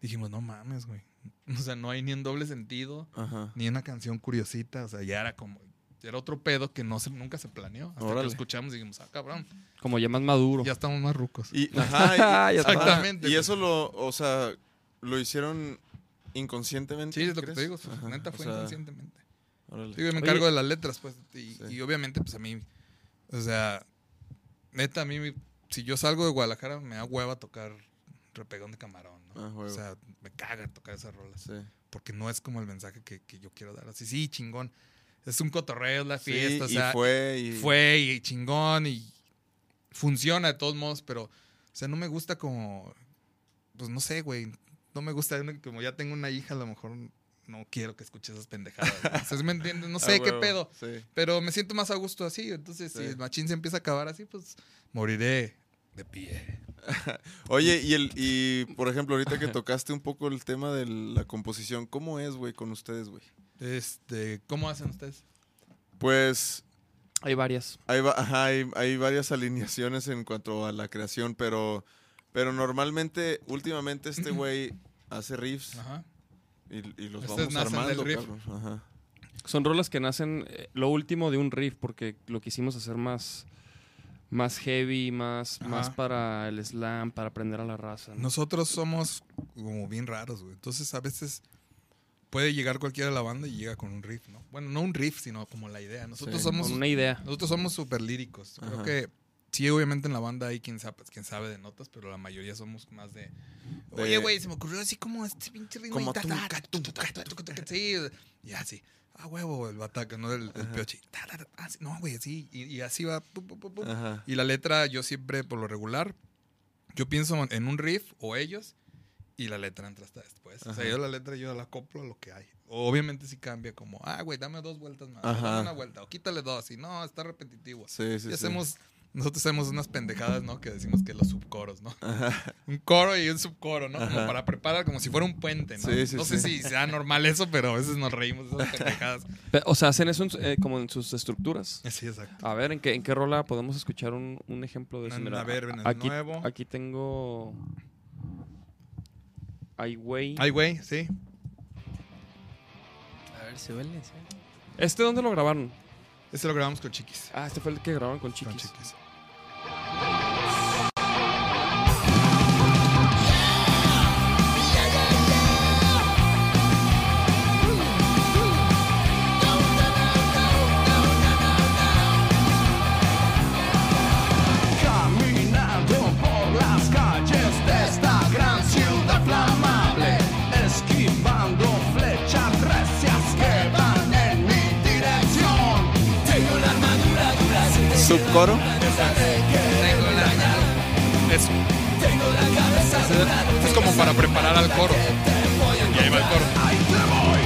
[SPEAKER 5] dijimos, no mames, güey. O sea, no hay ni un doble sentido,
[SPEAKER 4] Ajá.
[SPEAKER 5] ni una canción curiosita, o sea, ya era como... Era otro pedo que no se, nunca se planeó. Hasta que lo escuchamos y dijimos, ah, cabrón,
[SPEAKER 2] Como ya más maduro.
[SPEAKER 5] ya estamos más rucos.
[SPEAKER 4] Y, ajá, y-
[SPEAKER 2] Ya está.
[SPEAKER 5] Exactamente,
[SPEAKER 4] Y eso lo, o sea, lo hicieron inconscientemente.
[SPEAKER 5] Sí, es lo que te digo,
[SPEAKER 4] Ajá,
[SPEAKER 5] neta
[SPEAKER 4] o
[SPEAKER 5] fue
[SPEAKER 4] sea,
[SPEAKER 5] inconscientemente.
[SPEAKER 4] órale.
[SPEAKER 5] Sí, yo me
[SPEAKER 2] Oye.
[SPEAKER 5] encargo de las letras, pues. Y,
[SPEAKER 4] Sí.
[SPEAKER 5] y obviamente, pues a mí. O sea, neta, a mí, si yo salgo de Guadalajara, me da hueva tocar repegón de camarón, ¿no?
[SPEAKER 4] Ah,
[SPEAKER 5] o sea, me caga tocar esas rolas.
[SPEAKER 4] Sí.
[SPEAKER 5] Porque no es como el mensaje que, que yo quiero dar. Así, sí, chingón. Es un cotorreo, es la
[SPEAKER 4] Sí,
[SPEAKER 5] fiesta, o
[SPEAKER 4] y
[SPEAKER 5] sea.
[SPEAKER 4] fue y
[SPEAKER 5] fue y chingón y funciona de todos modos, pero, o sea, no me gusta como, pues no sé, güey, no me gusta, como ya tengo una hija, a lo mejor no quiero que escuche esas pendejadas. Entonces, ¿me entiendes? No
[SPEAKER 4] Ah,
[SPEAKER 5] sé qué pedo,
[SPEAKER 4] Sí.
[SPEAKER 5] pero me siento más a gusto así, entonces si el machín se empieza a acabar así, pues moriré de pie.
[SPEAKER 4] Oye, y el y por ejemplo, ahorita que tocaste un poco el tema de la composición, ¿cómo es, güey, con ustedes, güey?
[SPEAKER 5] Este, ¿cómo hacen ustedes?
[SPEAKER 4] Pues
[SPEAKER 2] Hay varias.
[SPEAKER 4] hay, ajá, hay, hay varias alineaciones en cuanto a la creación, pero pero normalmente, últimamente este güey hace riffs
[SPEAKER 5] Ajá.
[SPEAKER 4] y, y los
[SPEAKER 5] Estos
[SPEAKER 4] vamos armando. Ajá.
[SPEAKER 2] Son rolas que nacen eh, lo último de un riff, porque lo quisimos hacer más, más heavy, más,
[SPEAKER 5] Ajá.
[SPEAKER 2] más para el slam, para aprender a la raza. ¿no?
[SPEAKER 5] Nosotros somos como bien raros, güey. Entonces a veces puede llegar cualquiera a la banda y llega con un riff, ¿no? Bueno, no un riff, sino como la idea. Nosotros
[SPEAKER 4] Sí,
[SPEAKER 5] somos
[SPEAKER 2] Con una idea.
[SPEAKER 5] nosotros somos súper líricos. Creo que sí, obviamente en la banda hay quien sabe, quien sabe de notas, pero la mayoría somos más de. Oye, güey, se me ocurrió así como este pinche ritmo.
[SPEAKER 4] Como
[SPEAKER 5] y ta, ta, Sí, y así. Ah, huevo, el bataca, no el, el piochi. Ta, ta, ta, ah, No, güey, sí. Y, y así va. pu, pu, pu, pu.
[SPEAKER 4] Ajá.
[SPEAKER 5] Y la letra, yo siempre, por lo regular, yo pienso en un riff o ellos y la letra entra hasta después. O sea, yo la letra yo la acoplo a lo que hay. Obviamente sí cambia como, ah, güey, dame dos vueltas más. Dame una vuelta. O quítale dos. Y no, está repetitivo.
[SPEAKER 4] Sí, sí,
[SPEAKER 5] y
[SPEAKER 4] sí.
[SPEAKER 5] Nosotros hacemos unas pendejadas, ¿no? Que decimos que los subcoros, ¿no? Un coro y un subcoro, ¿no? Como
[SPEAKER 4] Ajá.
[SPEAKER 5] para preparar, como si fuera un puente, ¿no?
[SPEAKER 4] Sí, sí,
[SPEAKER 5] no sé
[SPEAKER 4] sí.
[SPEAKER 5] si sea normal eso, pero a veces nos reímos de esas pendejadas.
[SPEAKER 2] Pe- O sea, hacen eso en eh, como en sus estructuras.
[SPEAKER 5] Sí, exacto.
[SPEAKER 2] A ver, ¿en qué, en qué rola podemos escuchar un, un ejemplo de eso? Mira,
[SPEAKER 5] a ver, en el
[SPEAKER 2] aquí,
[SPEAKER 5] nuevo.
[SPEAKER 2] aquí tengo... Ay, güey.
[SPEAKER 5] Ay, güey, sí.
[SPEAKER 3] A ver, se huele. ¿sí?
[SPEAKER 2] ¿Este dónde lo grabaron?
[SPEAKER 5] Este lo grabamos con Chiquis.
[SPEAKER 2] Ah, este fue el que grabaron con
[SPEAKER 5] Con
[SPEAKER 2] Chiquis.
[SPEAKER 4] Subcoro.
[SPEAKER 5] Eso. Es como para preparar al coro. Y ahí va el coro.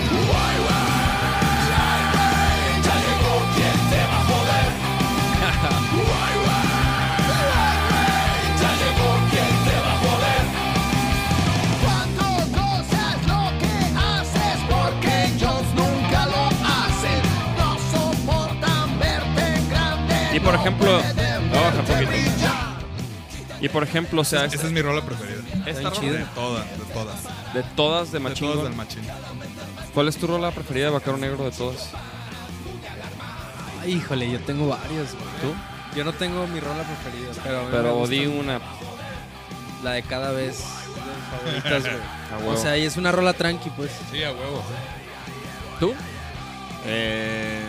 [SPEAKER 2] Por ejemplo...
[SPEAKER 1] pueden
[SPEAKER 2] Voy a bajar
[SPEAKER 1] verte
[SPEAKER 2] poquito. Y por ejemplo, o sea,
[SPEAKER 5] Esa
[SPEAKER 2] esta-
[SPEAKER 5] es mi rola preferida.
[SPEAKER 2] esta
[SPEAKER 3] chido.
[SPEAKER 2] rola-
[SPEAKER 5] De todas, de todas.
[SPEAKER 2] de todas de
[SPEAKER 5] De
[SPEAKER 2] Machín.
[SPEAKER 5] todas del machín.
[SPEAKER 2] ¿Cuál es tu rola preferida de Vaquero Negro de todas?
[SPEAKER 3] Ay, híjole, yo tengo varios. güey.
[SPEAKER 2] ¿Tú?
[SPEAKER 3] Yo no tengo mi rola preferida, pero, a mí me
[SPEAKER 2] Pero
[SPEAKER 3] gusta
[SPEAKER 2] di una...
[SPEAKER 3] la de cada vez de mis favoritas, güey.
[SPEAKER 2] A huevo.
[SPEAKER 3] O sea, y es una rola tranqui, pues.
[SPEAKER 5] Sí, a huevo.
[SPEAKER 2] ¿Tú?
[SPEAKER 4] Eh,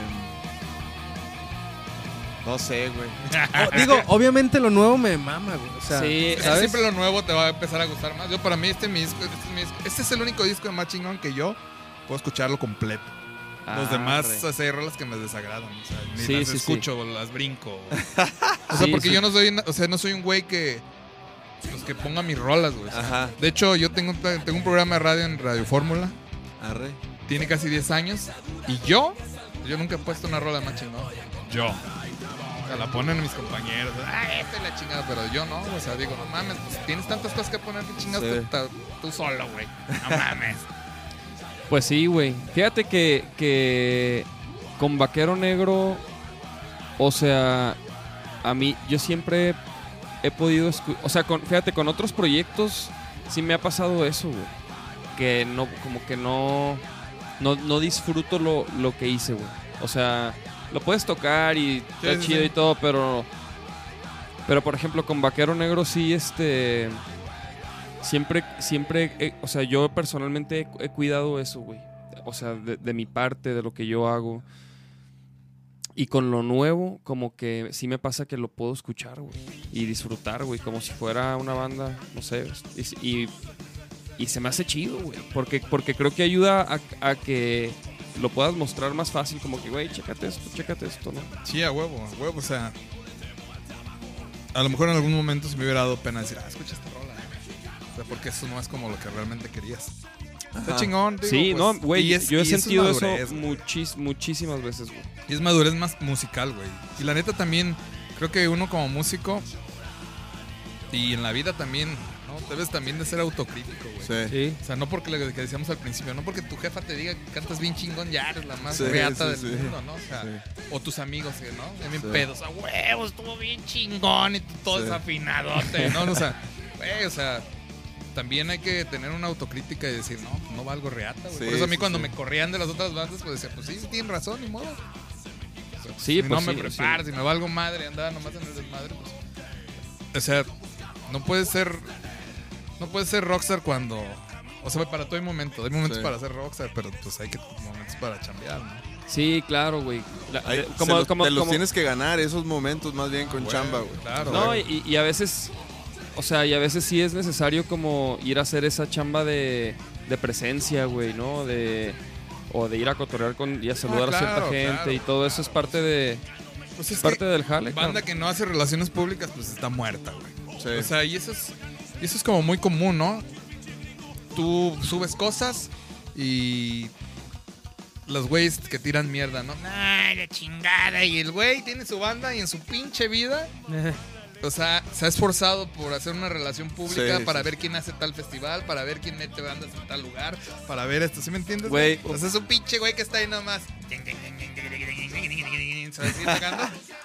[SPEAKER 4] no sé, güey.
[SPEAKER 3] O- digo, obviamente lo nuevo me mama, güey. O sea,
[SPEAKER 2] Sí,
[SPEAKER 3] ¿sabes?
[SPEAKER 5] Siempre lo nuevo te va a empezar a gustar más. Yo, para mí, este, es mi disco, este, es mi disco- este es el único disco de más chingón que yo puedo escucharlo completo. Los demás,
[SPEAKER 2] Arre.
[SPEAKER 5] o sea, hay rolas que me desagradan. O sea, ni
[SPEAKER 2] Sí,
[SPEAKER 5] las
[SPEAKER 2] sí,
[SPEAKER 5] escucho las brinco. O, sea,
[SPEAKER 2] Sí,
[SPEAKER 5] porque
[SPEAKER 2] sí.
[SPEAKER 5] yo no soy, o sea, no soy un güey que, pues, que ponga mis rolas, güey.
[SPEAKER 4] Ajá.
[SPEAKER 5] De hecho, yo tengo, un- tengo un programa de radio en Radio Fórmula.
[SPEAKER 4] Arre.
[SPEAKER 5] Tiene casi 10 años. Y yo, yo nunca he puesto una rola más chingón. Yo. La ponen mis compañeros. Ah, esta es la chingada. Pero yo no. O sea, digo, no mames. Pues tienes tantas cosas que poner que chingados
[SPEAKER 4] Sí.
[SPEAKER 5] tú, ta- tú solo, güey. No mames.
[SPEAKER 2] Pues sí, güey. Fíjate que, que con Vaquero Negro, o sea, a mí, yo siempre he podido escuchar, o sea, con, fíjate, con otros proyectos sí me ha pasado eso, güey. Que no, como que no, no, no disfruto lo, lo que hice, güey. O sea, lo puedes tocar y está
[SPEAKER 5] sí,
[SPEAKER 2] chido
[SPEAKER 5] sí.
[SPEAKER 2] y todo, pero, pero por ejemplo, con Vaquero Negro sí, este... Siempre, siempre, eh, o sea, yo personalmente he, he cuidado eso, güey. O sea, de, de mi parte, de lo que yo hago. Y con lo nuevo, como que sí me pasa que lo puedo escuchar, güey. Y disfrutar, güey, como si fuera una banda, no sé. Y, y, y se me hace chido, güey. Porque, porque creo que ayuda a, a que lo puedas mostrar más fácil, como que, güey, chécate esto, chécate esto, ¿no?
[SPEAKER 5] Sí, a huevo, a huevo. O sea, a lo mejor en algún momento se me hubiera dado pena decir, ah, escucha esta rola. O sea, porque eso no es como lo que realmente querías. Está chingón. digo,
[SPEAKER 2] sí,
[SPEAKER 5] pues,
[SPEAKER 2] no, güey,
[SPEAKER 5] es-
[SPEAKER 2] yo he
[SPEAKER 5] y es
[SPEAKER 2] sentido
[SPEAKER 5] madurez,
[SPEAKER 2] eso muchis, muchísimas veces, güey.
[SPEAKER 5] Y es madurez más musical, güey. Y la neta también, creo que uno como músico y en la vida también, ¿no? Debes también de ser autocrítico, güey.
[SPEAKER 4] Sí.
[SPEAKER 2] Sí.
[SPEAKER 5] O sea, no porque lo que decíamos al principio, no porque tu jefa te diga que cantas bien chingón, ya eres la más
[SPEAKER 4] Sí,
[SPEAKER 5] reata
[SPEAKER 4] sí,
[SPEAKER 5] del
[SPEAKER 4] sí.
[SPEAKER 5] mundo, ¿no? O sea,
[SPEAKER 4] Sí.
[SPEAKER 5] o tus amigos, que, ¿no? Ya bien
[SPEAKER 4] Sí.
[SPEAKER 5] pedos, a huevos, estuvo bien chingón y tú todo
[SPEAKER 4] Sí.
[SPEAKER 5] desafinadote, ¿no? O sea, güey, o sea, también hay que tener una autocrítica y decir, no, pues no valgo reata, güey.
[SPEAKER 4] Sí,
[SPEAKER 5] Por eso a mí
[SPEAKER 4] sí,
[SPEAKER 5] cuando
[SPEAKER 4] sí.
[SPEAKER 5] me corrían de las otras bandas, pues decía, pues sí, sí tienen razón, ni modo. O sea,
[SPEAKER 2] Sí,
[SPEAKER 5] si
[SPEAKER 2] pues
[SPEAKER 5] no me
[SPEAKER 2] sí,
[SPEAKER 5] preparo,
[SPEAKER 2] sí.
[SPEAKER 5] si me valgo madre, andaba nomás en el desmadre, pues. O sea, no puedes ser. No puedes ser rockstar cuando. O sea, para todo hay momentos. Hay momentos
[SPEAKER 4] Sí.
[SPEAKER 5] para ser rockstar, pero pues hay que momentos para chambear, ¿no?
[SPEAKER 2] Sí, claro, güey. La-
[SPEAKER 4] Ay,
[SPEAKER 2] eh, como,
[SPEAKER 4] los-
[SPEAKER 2] como-
[SPEAKER 4] te los
[SPEAKER 2] como-
[SPEAKER 4] tienes que ganar esos momentos más bien con
[SPEAKER 5] Güey,
[SPEAKER 4] chamba, güey.
[SPEAKER 5] Claro.
[SPEAKER 2] No,
[SPEAKER 5] güey.
[SPEAKER 2] y, y a veces, o sea, y a veces sí es necesario como ir a hacer esa chamba de, de presencia, güey, ¿no? De, o de ir a cotorrear con, y a saludar a
[SPEAKER 5] claro,
[SPEAKER 2] cierta gente
[SPEAKER 5] claro.
[SPEAKER 2] y todo eso es parte de
[SPEAKER 5] Pues es
[SPEAKER 2] parte del jale.
[SPEAKER 5] banda que no hace relaciones públicas, pues está muerta, güey.
[SPEAKER 4] Sí.
[SPEAKER 5] O sea, y eso es, y eso es como muy común, ¿no? Tú subes cosas y los güeyes que tiran mierda, ¿no? Ay, la chingada. Y el güey tiene su banda y en su pinche vida, o sea, se ha esforzado por hacer una relación pública
[SPEAKER 4] Sí,
[SPEAKER 5] para
[SPEAKER 4] sí.
[SPEAKER 5] ver quién hace tal festival, para ver quién mete bandas en tal lugar, para ver esto, ¿sí me entiendes?
[SPEAKER 2] Güey,
[SPEAKER 5] O sea, es un pinche güey que está ahí nomás. Se va a seguir tocando.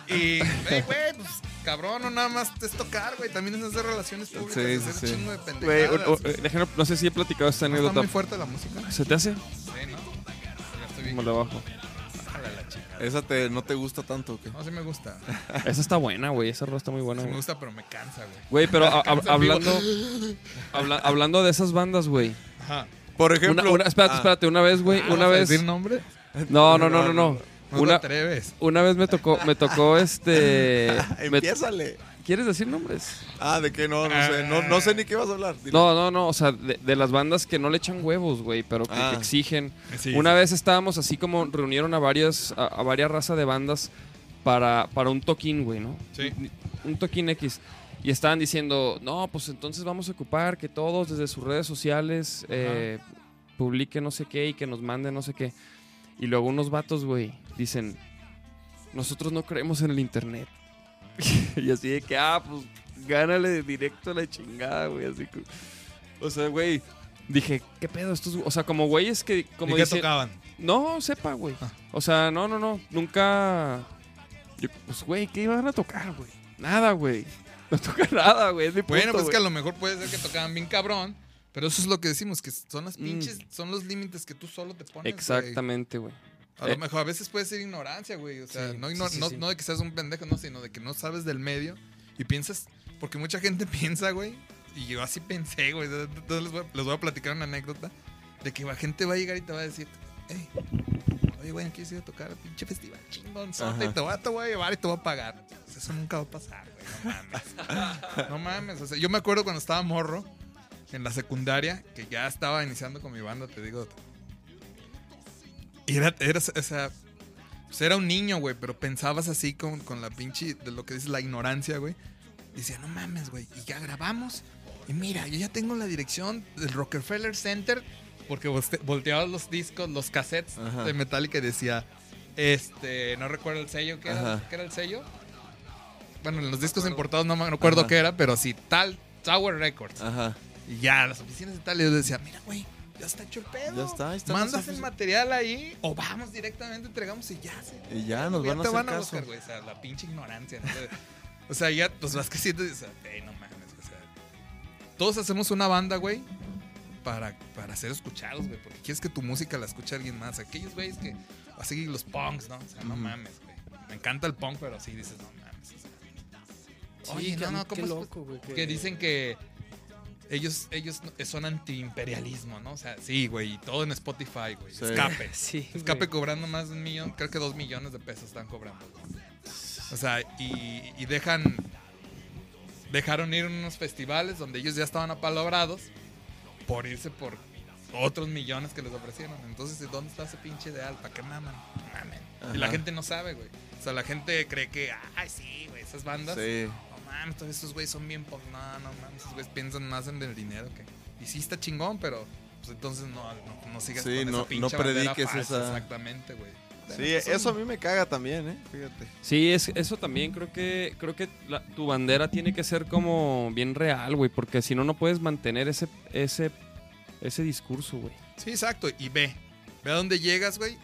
[SPEAKER 5] Y, güey, güey, pues cabrón, no nada más es tocar, güey. También es hacer relaciones públicas,
[SPEAKER 4] Sí,
[SPEAKER 5] hacer
[SPEAKER 4] sí, sí.
[SPEAKER 5] chingo de
[SPEAKER 2] Güey,
[SPEAKER 5] pendejadas.
[SPEAKER 2] o- o- déjenme- no sé si he platicado esta
[SPEAKER 5] ¿No está
[SPEAKER 2] anécdota.
[SPEAKER 5] muy fuerte la música?
[SPEAKER 2] ¿Se te hace?
[SPEAKER 5] Sí, ¿no? Ya estoy bien.
[SPEAKER 2] Como bajo.
[SPEAKER 5] Chica.
[SPEAKER 4] ¿Esa te, no te gusta tanto o qué?
[SPEAKER 5] No, sí me gusta.
[SPEAKER 2] Esa está buena, güey. Esa rola está muy buena,
[SPEAKER 5] Sí me
[SPEAKER 2] güey.
[SPEAKER 5] gusta, pero me cansa, güey.
[SPEAKER 2] Güey, pero a- a- hablando, habla- hablando de esas bandas, güey.
[SPEAKER 5] Ajá.
[SPEAKER 4] Por ejemplo...
[SPEAKER 2] Una, una- espérate,
[SPEAKER 4] ah,
[SPEAKER 2] espérate. Una vez, güey.
[SPEAKER 5] Ah,
[SPEAKER 2] una
[SPEAKER 5] ¿vas a
[SPEAKER 2] vez.
[SPEAKER 5] decir nombre?
[SPEAKER 2] No, no, no, no, no.
[SPEAKER 5] No te
[SPEAKER 2] Una,
[SPEAKER 5] atreves.
[SPEAKER 2] una vez me tocó, me tocó este.
[SPEAKER 4] Empiézale.
[SPEAKER 2] ¿Quieres decir nombres?
[SPEAKER 4] Ah, ¿de qué? No, no sé. No, no sé ni qué vas a hablar. Dile.
[SPEAKER 2] No, no, no. O sea, de, de las bandas que no le echan huevos, güey, pero que,
[SPEAKER 4] Ah.
[SPEAKER 2] que exigen.
[SPEAKER 5] Sí,
[SPEAKER 2] Una
[SPEAKER 5] sí.
[SPEAKER 2] vez estábamos así como reunieron a varias, a, a varias razas de bandas para, para un toquín, güey, ¿no?
[SPEAKER 5] Sí.
[SPEAKER 2] Un toquín X. Y estaban diciendo, no, pues entonces vamos a ocupar que todos desde sus redes sociales eh, publiquen no sé qué y que nos manden no sé qué. Y luego unos vatos, güey, dicen, nosotros no creemos en el internet. y así de que, ah, pues gánale directo a la chingada, güey. Así que, o sea, güey, dije, ¿qué pedo? Estos, o sea, como güeyes que, como
[SPEAKER 5] ¿Y qué tocaban?
[SPEAKER 2] no, sepa, güey.
[SPEAKER 5] Ah.
[SPEAKER 2] O sea, no, no, no. Nunca. yo- pues, güey, ¿qué iban a tocar, güey? Nada, güey. No toca nada, güey. Punto,
[SPEAKER 5] Bueno, pues
[SPEAKER 2] güey.
[SPEAKER 5] que a lo mejor puede ser que tocaban bien cabrón, pero eso es lo que decimos, que son las
[SPEAKER 2] Mm.
[SPEAKER 5] pinches, son los límites que tú solo te pones.
[SPEAKER 2] Exactamente, güey.
[SPEAKER 5] A lo
[SPEAKER 2] Eh.
[SPEAKER 5] mejor a veces puede ser ignorancia, güey. O sea,
[SPEAKER 3] Sí,
[SPEAKER 5] no,
[SPEAKER 3] sí,
[SPEAKER 5] no,
[SPEAKER 3] sí.
[SPEAKER 5] no de que seas un pendejo, no, sino de que no sabes del medio y piensas, porque mucha gente piensa, güey, y yo así pensé, güey. Entonces les voy, a, les voy a platicar una anécdota de que la gente va a llegar y te va a decir, hey, oye, güey, ¿no quieres ir a tocar al pinche festival chingón? Y te voy, a, te voy a llevar y te voy a pagar. Pues eso nunca va a pasar, güey. No mames. no mames. O sea, yo me acuerdo cuando estaba morro en la secundaria, que ya estaba iniciando con mi banda, te digo. Y era, era, o sea, pues era un niño, güey, pero pensabas así con, con la pinche, de lo que dices, la ignorancia, güey. Decía, no mames, güey, y ya grabamos. Y mira, yo ya tengo la dirección del Rockefeller Center, porque volte- volteabas los discos, los cassettes
[SPEAKER 4] Ajá.
[SPEAKER 5] de Metallica y decía, este, no recuerdo el sello, ¿qué era. ¿qué era el sello? Bueno, en los discos importados no me acuerdo
[SPEAKER 4] Ajá.
[SPEAKER 5] qué era, pero sí, tal, Tower Records.
[SPEAKER 4] Ajá.
[SPEAKER 5] Y ya, las oficinas de tal, y yo decía, mira, güey, ya está hecho el pedo.
[SPEAKER 4] Ya está, ahí están
[SPEAKER 5] Mandas el material ahí, o vamos directamente, entregamos y ya se.
[SPEAKER 4] Y ya nos
[SPEAKER 5] ya
[SPEAKER 4] van a
[SPEAKER 5] te
[SPEAKER 4] hacer
[SPEAKER 5] van a
[SPEAKER 4] caso.
[SPEAKER 5] buscar, güey. O sea, la pinche ignorancia. ¿no? o sea, ya pues vas creciendo y dices, "Ey, no mames. O sea, todos hacemos una banda, güey, para, para ser escuchados, güey. Porque quieres que tu música la escuche alguien más. Aquellos güeyes que, así los punks, ¿no? O sea, no mames, güey. Me encanta el punk, pero sí dices, no mames. o sea.
[SPEAKER 3] Sí,
[SPEAKER 5] Oye,
[SPEAKER 3] qué-
[SPEAKER 5] no, no,
[SPEAKER 3] qué
[SPEAKER 5] ¿cómo es-
[SPEAKER 3] loco, güey.
[SPEAKER 5] que dicen que ellos, ellos son antiimperialismo, ¿no? O sea, sí, güey, y todo en Spotify, güey.
[SPEAKER 4] Sí.
[SPEAKER 5] Escape.
[SPEAKER 3] Sí,
[SPEAKER 5] Escape
[SPEAKER 3] güey.
[SPEAKER 5] cobrando más de un millón, creo que dos millones de pesos están cobrando. güey. O sea, y, y dejan. Dejaron ir a unos festivales donde ellos ya estaban apalobrados por irse por otros millones que les ofrecieron. Entonces, ¿de ¿dónde está ese pinche ideal? ¿Para qué maman? Mamen. Y la gente no sabe, güey. O sea, la gente cree que, ay, sí, güey, esas bandas.
[SPEAKER 4] Sí.
[SPEAKER 5] Mames, todos esos güeyes son bien pop. No, no mames, esos güeyes piensan más en el dinero que. Y sí está chingón, pero pues entonces no, no, no sigas
[SPEAKER 4] Sí,
[SPEAKER 5] con
[SPEAKER 4] no-
[SPEAKER 5] esa pinche
[SPEAKER 4] no prediques
[SPEAKER 5] falsa,
[SPEAKER 4] esa-
[SPEAKER 5] Exactamente, güey.
[SPEAKER 4] Sí, eso a mí me caga también, ¿eh? Fíjate.
[SPEAKER 2] Sí, es, eso también creo que creo que la- tu bandera tiene que ser como bien real, güey, porque si no no puedes mantener ese ese ese discurso, güey.
[SPEAKER 5] Sí, exacto. Y ve. Ve a dónde llegas, güey.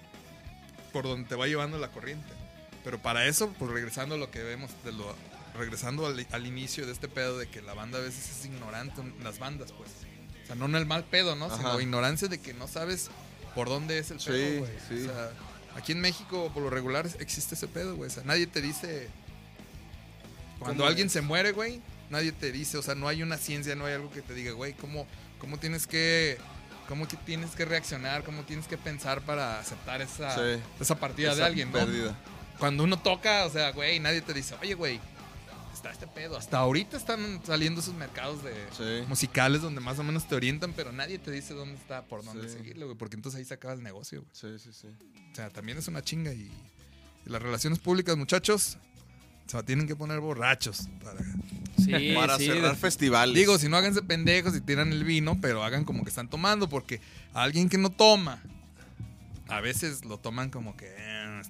[SPEAKER 5] Por donde te va llevando la corriente. Pero para eso, pues regresando a lo que vemos, de lo, regresando al, al inicio de este pedo de que la banda a veces es ignorante, las bandas, pues. O sea, no en el mal pedo, ¿no?
[SPEAKER 4] Ajá.
[SPEAKER 5] Sino ignorancia de que no sabes por dónde es el
[SPEAKER 4] Sí,
[SPEAKER 5] pedo, güey.
[SPEAKER 4] sí.
[SPEAKER 5] O sea, aquí en México, por lo regular, existe ese pedo, güey. O sea, nadie te dice. Cuando
[SPEAKER 3] ¿Cómo
[SPEAKER 5] alguien
[SPEAKER 3] es?
[SPEAKER 5] se muere, güey, nadie te dice, o sea, no hay una ciencia, no hay algo que te diga, güey, ¿cómo, cómo tienes que cómo que tienes que reaccionar, cómo tienes que pensar para aceptar esa,
[SPEAKER 4] Sí.
[SPEAKER 5] esa partida de alguien, ¿no? Cuando uno toca, o sea, güey, nadie te dice, oye, güey, está este pedo. Hasta ahorita están saliendo esos mercados de
[SPEAKER 4] Sí.
[SPEAKER 5] musicales donde más o menos te orientan, pero nadie te dice dónde está, por dónde
[SPEAKER 4] Sí.
[SPEAKER 5] seguirle, güey, porque entonces ahí se acaba el negocio, güey.
[SPEAKER 4] Sí, sí, sí.
[SPEAKER 5] O sea, también es una chinga y, y las relaciones públicas, muchachos, se tienen que poner borrachos. para-
[SPEAKER 2] Sí,
[SPEAKER 4] Para
[SPEAKER 2] sí,
[SPEAKER 4] cerrar
[SPEAKER 2] de-
[SPEAKER 4] festivales.
[SPEAKER 5] Digo, si no háganse pendejos y tiran el vino, pero hagan como que están tomando, porque alguien que no toma, a veces lo toman como que... eh,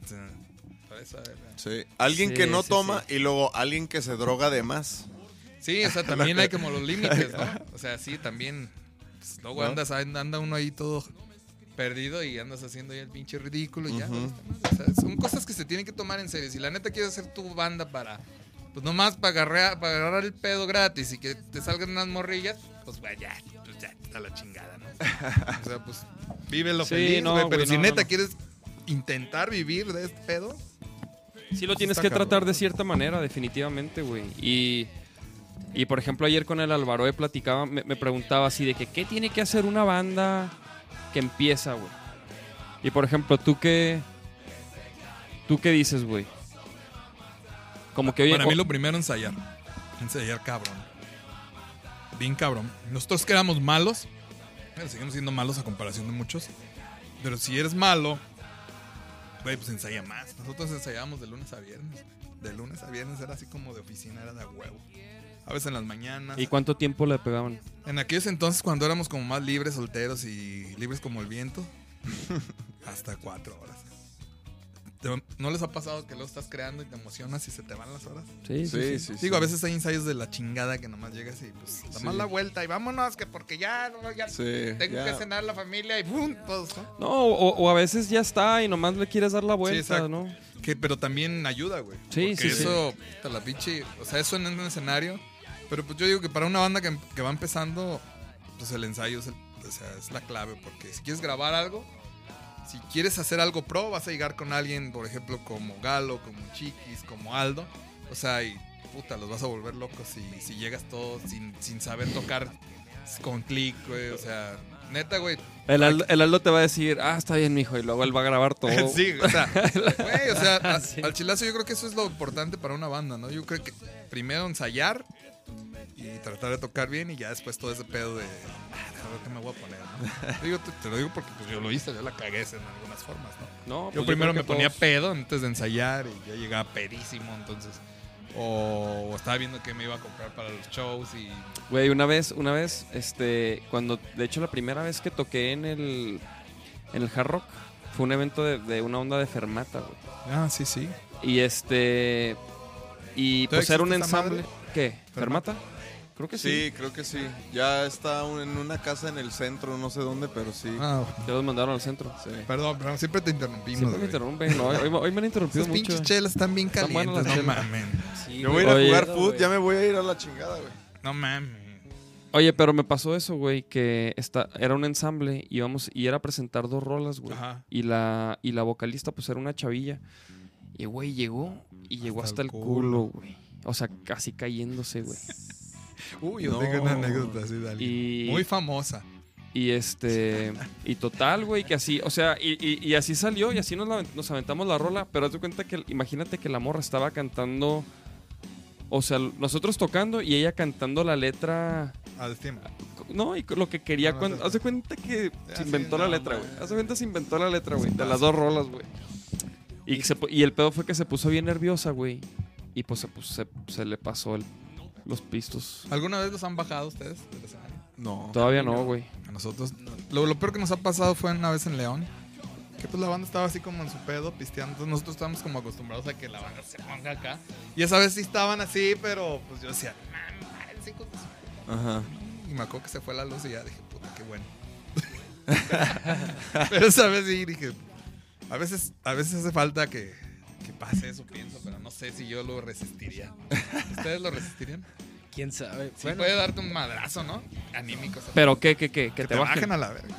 [SPEAKER 4] Sí. Alguien
[SPEAKER 2] Sí,
[SPEAKER 4] que no
[SPEAKER 2] sí,
[SPEAKER 4] toma y luego alguien que se droga de más.
[SPEAKER 5] Sí, o sea, también hay como los límites, ¿no? O sea, sí, también. pues, luego
[SPEAKER 4] ¿No?
[SPEAKER 5] andas, anda uno ahí todo perdido y andas haciendo ya el pinche ridículo y ya. O sea, son cosas que se tienen que tomar en serio. Si la neta quieres hacer tu banda para, pues nomás para agarrar, para agarrar el pedo gratis y que te salgan unas morrillas, pues güey, ya, pues ya, está la chingada, ¿no? O sea, pues vívelo
[SPEAKER 2] Sí,
[SPEAKER 5] feliz,
[SPEAKER 2] no,
[SPEAKER 5] güey, pero si neta quieres intentar vivir de este pedo,
[SPEAKER 2] Sí lo tienes
[SPEAKER 5] Está
[SPEAKER 2] que tratar de cierta manera, definitivamente, güey. Y, y por ejemplo, ayer con el Alvaro platicaba, me, me preguntaba así de que, ¿qué tiene que hacer una banda que empieza, güey? Y por ejemplo, ¿tú qué, tú qué dices, güey? Como que, oye,
[SPEAKER 5] Para mí lo primero ensayar. Ensayar cabrón. Bien cabrón. Nosotros que éramos malos, pero seguimos siendo malos a comparación de muchos. Pero si eres malo, güey, pues ensaya más. Nosotros ensayábamos de lunes a viernes. De lunes a viernes era así como de oficina, era de huevo. A veces en las mañanas.
[SPEAKER 2] ¿y cuánto tiempo le pegaban?
[SPEAKER 5] En aquellos entonces, cuando éramos como más libres, solteros y libres como el viento, hasta cuatro horas. ¿Te- ¿No les ha pasado que lo estás creando y te emocionas y se te van las horas?
[SPEAKER 2] Sí, sí,
[SPEAKER 4] Sí,
[SPEAKER 2] sí.
[SPEAKER 4] sí.
[SPEAKER 5] Digo,
[SPEAKER 4] sí.
[SPEAKER 5] a veces hay ensayos de la chingada que nomás llegas y pues da
[SPEAKER 4] Sí.
[SPEAKER 5] más la vuelta y vámonos, que porque ya, no, ya
[SPEAKER 4] Sí,
[SPEAKER 5] tengo
[SPEAKER 4] ya.
[SPEAKER 5] que cenar la familia y ¡pum! Todos, ¿no?
[SPEAKER 2] No, o, o a veces ya está y nomás le quieres dar la vuelta. ¿no?
[SPEAKER 5] Que, pero también ayuda, güey.
[SPEAKER 2] Sí,
[SPEAKER 5] Porque
[SPEAKER 2] sí, sí.
[SPEAKER 5] eso, puta, la pinche, o sea, eso en un escenario. Pero pues yo digo que para una banda que, que va empezando, pues el ensayo es, el- o sea, es la clave. Porque si quieres grabar algo, si quieres hacer algo pro, vas a llegar con alguien, por ejemplo, como Galo, como Chiquis, como Aldo. O sea, y puta, los vas a volver locos si, si llegas todo sin, sin saber tocar con clic, güey. O sea, neta, güey,
[SPEAKER 2] El Aldo, el Aldo te va a decir, ah, está bien, mijo, y luego él va a grabar todo.
[SPEAKER 5] sí, o sea, güey, o sea, a-
[SPEAKER 2] Sí.
[SPEAKER 5] al chilazo yo creo que eso es lo importante para una banda, ¿no? Yo creo que primero ensayar y tratar de tocar bien y ya después todo ese pedo de, ah, a ver qué me voy a poner, ¿no? Digo, te, te lo digo porque pues, yo lo hice, yo la cagué en algunas formas, ¿no?
[SPEAKER 2] No,
[SPEAKER 5] Yo
[SPEAKER 2] pues
[SPEAKER 5] primero me
[SPEAKER 2] que
[SPEAKER 5] ponía
[SPEAKER 2] todos-
[SPEAKER 5] pedo antes de ensayar y ya llegaba pedísimo, entonces... O, estaba viendo qué me iba a comprar para los shows y...
[SPEAKER 2] Güey, una vez, una vez, este, cuando, de hecho, la primera vez que toqué en el, en el Hard Rock, fue un evento de, de una onda de fermata, güey.
[SPEAKER 5] Ah, sí, sí.
[SPEAKER 2] Y este, y
[SPEAKER 5] ¿Todavía
[SPEAKER 2] pues era un ensamble. ¿Qué?
[SPEAKER 5] ¿Fermata?
[SPEAKER 2] ¿Fermata? Creo que sí.
[SPEAKER 4] Sí, creo que sí. Ya está un- en una casa en el centro, no sé dónde, pero sí.
[SPEAKER 5] Ah,
[SPEAKER 2] Ya los mandaron al centro.
[SPEAKER 4] Sí.
[SPEAKER 5] perdón, perdón, siempre te interrumpimos.
[SPEAKER 2] Siempre me
[SPEAKER 5] güey.
[SPEAKER 2] interrumpen. No, hoy, hoy me han interrumpido
[SPEAKER 5] Esas
[SPEAKER 2] mucho.
[SPEAKER 5] pinches chelas están bien
[SPEAKER 2] Están
[SPEAKER 5] calientes,
[SPEAKER 2] las
[SPEAKER 5] no
[SPEAKER 2] chelas.
[SPEAKER 5] mames.
[SPEAKER 2] Sí,
[SPEAKER 4] Yo voy a ir a jugar foot, ya me voy a ir a la chingada, güey.
[SPEAKER 5] No mames.
[SPEAKER 2] Oye, pero me pasó eso, güey, que esta, era un ensamble y, íbamos, y era presentar dos rolas, güey.
[SPEAKER 5] Ajá.
[SPEAKER 2] Y la, y la vocalista, pues era una chavilla. Y, güey, llegó y llegó hasta, el culo, güey. O sea, casi cayéndose, güey.
[SPEAKER 5] Uy, yo
[SPEAKER 4] No.
[SPEAKER 5] tengo una anécdota así de alguien.
[SPEAKER 2] Y,
[SPEAKER 5] Muy famosa.
[SPEAKER 2] y este. Y total, güey, que así. O sea, y, y- y así salió y así nos, la- nos aventamos la rola. Pero haz de cuenta que. Imagínate que la morra estaba cantando. O sea, nosotros tocando y ella cantando la letra.
[SPEAKER 5] Al tiempo.
[SPEAKER 2] No, y lo que quería.
[SPEAKER 5] No,
[SPEAKER 2] cuando, haz de cuenta que se inventó la letra, güey. Haz de cuenta se inventó la letra, güey. De las dos rolas, güey. Y, se y el pedo fue que se puso bien nerviosa, güey. Y pues se, puso- se, se le pasó el- los pistos.
[SPEAKER 5] ¿Alguna vez los han bajado ustedes del escenario?
[SPEAKER 4] No.
[SPEAKER 2] Todavía no, güey.
[SPEAKER 5] A nosotros. Lo, lo peor que nos ha pasado fue una vez en León. Que pues la banda estaba así como en su pedo, pisteando. Entonces nosotros estábamos como acostumbrados a que la banda se ponga acá. Y esa vez sí estaban así, pero pues yo decía, "Man, párense, hijos de su-".
[SPEAKER 4] Ajá.
[SPEAKER 5] Y me acuerdo que se fue la luz y ya dije, puta, qué bueno. pero esa vez sí dije, a veces, a veces hace falta que, que pase eso, pienso, pero no sé si yo lo resistiría. ¿Ustedes lo resistirían?
[SPEAKER 3] ¿Quién sabe?
[SPEAKER 5] Sí puede darte un madrazo, ¿no? Anímico.
[SPEAKER 2] Pero qué, qué, qué, que,
[SPEAKER 5] que
[SPEAKER 2] te, bajen.
[SPEAKER 5] a la verga.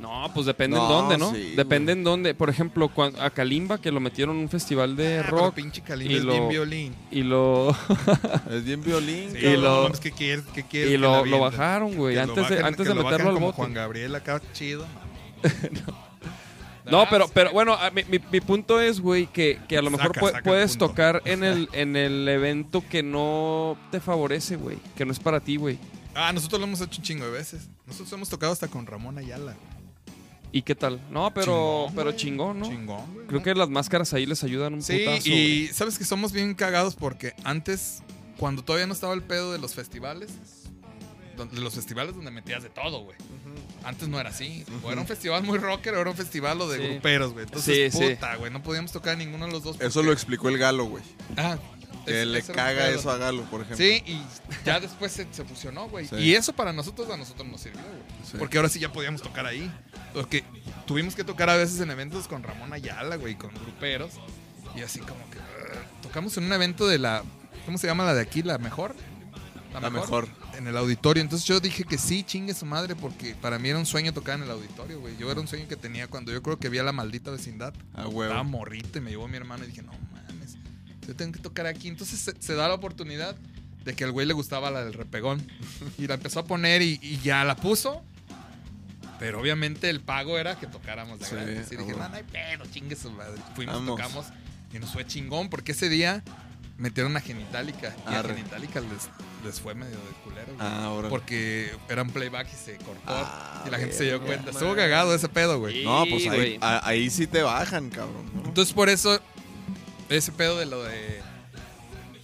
[SPEAKER 2] No, pues depende
[SPEAKER 4] No,
[SPEAKER 2] en dónde, ¿no?
[SPEAKER 4] sí,
[SPEAKER 2] depende en dónde. Por ejemplo, a Kalimba, que lo metieron en un festival de
[SPEAKER 5] Ah, pero
[SPEAKER 2] rock
[SPEAKER 5] pinche Kalimba
[SPEAKER 2] y
[SPEAKER 5] es
[SPEAKER 2] lo-
[SPEAKER 5] bien violín.
[SPEAKER 2] y lo
[SPEAKER 4] Es bien violín.
[SPEAKER 5] Sí,
[SPEAKER 2] Y lo-
[SPEAKER 5] mames, ¿qué quieres? ¿Qué quieres
[SPEAKER 2] y lo, lo bajaron, güey. Antes de, antes
[SPEAKER 5] que
[SPEAKER 2] de
[SPEAKER 5] lo
[SPEAKER 2] meterlo
[SPEAKER 5] bajen
[SPEAKER 2] al
[SPEAKER 5] como
[SPEAKER 2] bote.
[SPEAKER 5] Juan Gabriel acá chido.
[SPEAKER 2] No, pero, pero bueno, a- mi, mi- mi punto es, güey, que, que a lo mejor
[SPEAKER 5] Saca,
[SPEAKER 2] pu-
[SPEAKER 5] saca el
[SPEAKER 2] puedes
[SPEAKER 5] punto.
[SPEAKER 2] tocar en el, en el evento que no te favorece, güey. Que no es para ti, güey.
[SPEAKER 5] Ah, nosotros lo hemos hecho un chingo de veces. Nosotros hemos tocado hasta con Ramón Ayala.
[SPEAKER 2] ¿Y qué tal? No, pero
[SPEAKER 5] Chingón,
[SPEAKER 2] pero chingón, ¿no?
[SPEAKER 5] Chingón, güey.
[SPEAKER 2] Creo
[SPEAKER 5] ¿no?
[SPEAKER 2] que las máscaras ahí les ayudan un
[SPEAKER 5] Sí,
[SPEAKER 2] putazo.
[SPEAKER 5] y
[SPEAKER 2] güey.
[SPEAKER 5] sabes que somos bien cagados porque antes, cuando todavía no estaba el pedo de los festivales, de los festivales donde metías de todo, güey. Antes no era así. O era un festival muy rocker o era un festival o de
[SPEAKER 2] Sí.
[SPEAKER 5] gruperos, güey. Entonces,
[SPEAKER 2] Sí,
[SPEAKER 5] puta, güey, no podíamos tocar ninguno de los dos.
[SPEAKER 4] Eso lo explicó el Galo, güey.
[SPEAKER 5] Ah,
[SPEAKER 4] Que
[SPEAKER 5] es-
[SPEAKER 4] le caga eso a Galo, por ejemplo.
[SPEAKER 5] Sí, y ya después se, se fusionó, güey. Y eso para nosotros, a nosotros nos sirvió, güey. Porque ahora sí ya podíamos tocar ahí. Porque tuvimos que tocar a veces en eventos con Ramón Ayala, güey, con gruperos. Y así como que... uh, tocamos en un evento de la... ¿Cómo se llama la de aquí? ¿La mejor?
[SPEAKER 4] La mejor.
[SPEAKER 5] En el auditorio. Entonces yo dije que sí, chingue su madre, porque para mí era un sueño tocar en el auditorio, güey. Yo era un sueño que tenía cuando yo creo que vi a la maldita vecindad.
[SPEAKER 4] A
[SPEAKER 5] Estaba
[SPEAKER 4] huevo.
[SPEAKER 5] morrito y me llevó mi hermano y dije, no mames, yo tengo que tocar aquí. Entonces se, se da la oportunidad de que al güey le gustaba la del repegón. Y la empezó a poner y, y ya la puso. Pero obviamente el pago era que tocáramos de
[SPEAKER 4] Sí,
[SPEAKER 5] gratis. Y dije, no, no hay pedo, chingue su madre. Fuimos,
[SPEAKER 4] Vamos.
[SPEAKER 5] tocamos y nos fue chingón porque ese día metieron a Genitalica. Y a
[SPEAKER 4] Arre.
[SPEAKER 5] Genitalica les, les fue medio de culero. güey.
[SPEAKER 4] Ah, ahora.
[SPEAKER 5] Porque era un playback y se cortó.
[SPEAKER 4] Ah,
[SPEAKER 5] y la gente se dio cuenta. Estuvo
[SPEAKER 4] madre.
[SPEAKER 5] cagado ese pedo, güey.
[SPEAKER 4] No, pues ahí,
[SPEAKER 2] güey.
[SPEAKER 4] a- ahí sí te bajan, cabrón. ¿no?
[SPEAKER 5] Entonces por eso ese pedo de lo de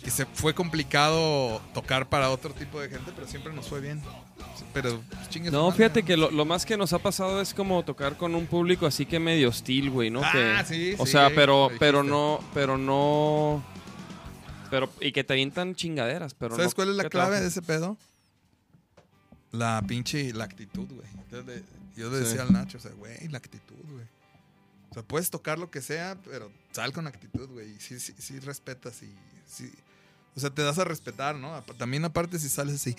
[SPEAKER 5] que se fue complicado tocar para otro tipo de gente, pero siempre nos fue bien. Pero pues, chingue su
[SPEAKER 2] No,
[SPEAKER 5] madre,
[SPEAKER 2] fíjate
[SPEAKER 5] ¿no?
[SPEAKER 2] que lo, lo más que nos ha pasado es como tocar con un público así que medio hostil, güey, ¿no?
[SPEAKER 5] Ah,
[SPEAKER 2] que,
[SPEAKER 5] sí,
[SPEAKER 2] O
[SPEAKER 5] sí,
[SPEAKER 2] sea, pero, pero no, pero no. Pero, y que te avientan chingaderas, pero
[SPEAKER 5] ¿Sabes
[SPEAKER 2] no
[SPEAKER 5] cuál es la clave de ese pedo? La pinche la actitud, güey. Yo le decía
[SPEAKER 4] Sí.
[SPEAKER 5] al Nacho, o sea, güey, la actitud, güey. O sea, puedes tocar lo que sea, pero sal con actitud, güey. Y sí, sí, sí respetas y sí. O sea, te das a respetar, ¿no? También aparte si sales así,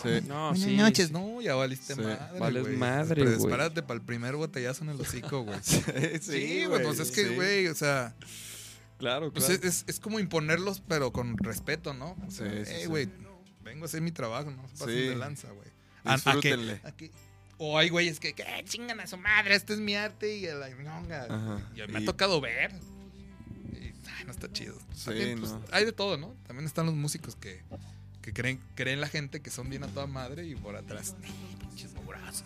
[SPEAKER 4] Sí.
[SPEAKER 2] No,
[SPEAKER 5] Buenas
[SPEAKER 2] sí.
[SPEAKER 5] noches,
[SPEAKER 2] sí.
[SPEAKER 5] no, ya valiste
[SPEAKER 4] Sí.
[SPEAKER 5] madre.
[SPEAKER 2] Vales
[SPEAKER 5] güey.
[SPEAKER 2] madre,
[SPEAKER 5] Pero
[SPEAKER 2] güey.
[SPEAKER 5] Espérate para el primer botellazo en el hocico, güey.
[SPEAKER 4] Sí,
[SPEAKER 5] Sí, güey, pues es que,
[SPEAKER 4] sí.
[SPEAKER 5] güey, o sea,
[SPEAKER 2] Claro,
[SPEAKER 5] pues
[SPEAKER 2] claro.
[SPEAKER 5] es, es- es como imponerlos, pero con respeto, ¿no? O sea,
[SPEAKER 4] Sí, sí,
[SPEAKER 5] "Ey,
[SPEAKER 4] sí.
[SPEAKER 5] güey, vengo a hacer mi trabajo, no se pasen de lanza, güey. A- a que-
[SPEAKER 4] Disfrútenle.
[SPEAKER 5] a que- O hay güeyes que, que "Eh, chingan a su madre, este es mi arte y a la. Y me
[SPEAKER 4] Y-
[SPEAKER 5] ha tocado ver. Y, ay, no está chido. También, pues,
[SPEAKER 4] no.
[SPEAKER 5] Hay de todo, ¿no? También están los músicos que, que creen, creen la gente que son bien a toda madre y por atrás, "Eh, pinches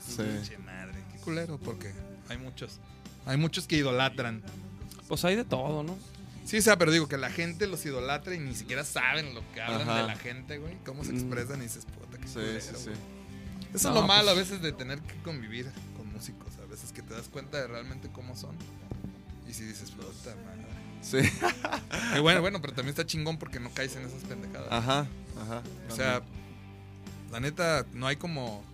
[SPEAKER 4] Sí.
[SPEAKER 5] pinche madre. Qué culero, porque hay muchos. Hay muchos que idolatran.
[SPEAKER 2] Pues hay de todo, ¿no?
[SPEAKER 5] Sí, o sea, pero digo que la gente los idolatra y ni siquiera saben lo que hablan
[SPEAKER 4] Ajá.
[SPEAKER 5] de la gente, güey. Cómo se
[SPEAKER 2] Mm.
[SPEAKER 5] expresan y dices, puta, qué
[SPEAKER 4] Sí,
[SPEAKER 5] culero,
[SPEAKER 4] sí, sí.
[SPEAKER 5] güey. Eso
[SPEAKER 2] No,
[SPEAKER 5] es lo malo
[SPEAKER 2] pues-
[SPEAKER 5] a veces de tener que convivir con músicos. A veces que te das cuenta de realmente cómo son. Y si dices, puta madre.
[SPEAKER 4] Sí.
[SPEAKER 5] Y bueno, bueno, pero también está chingón porque no caes en esas pendejadas.
[SPEAKER 4] Ajá, ajá.
[SPEAKER 5] o sea, la neta, no hay como.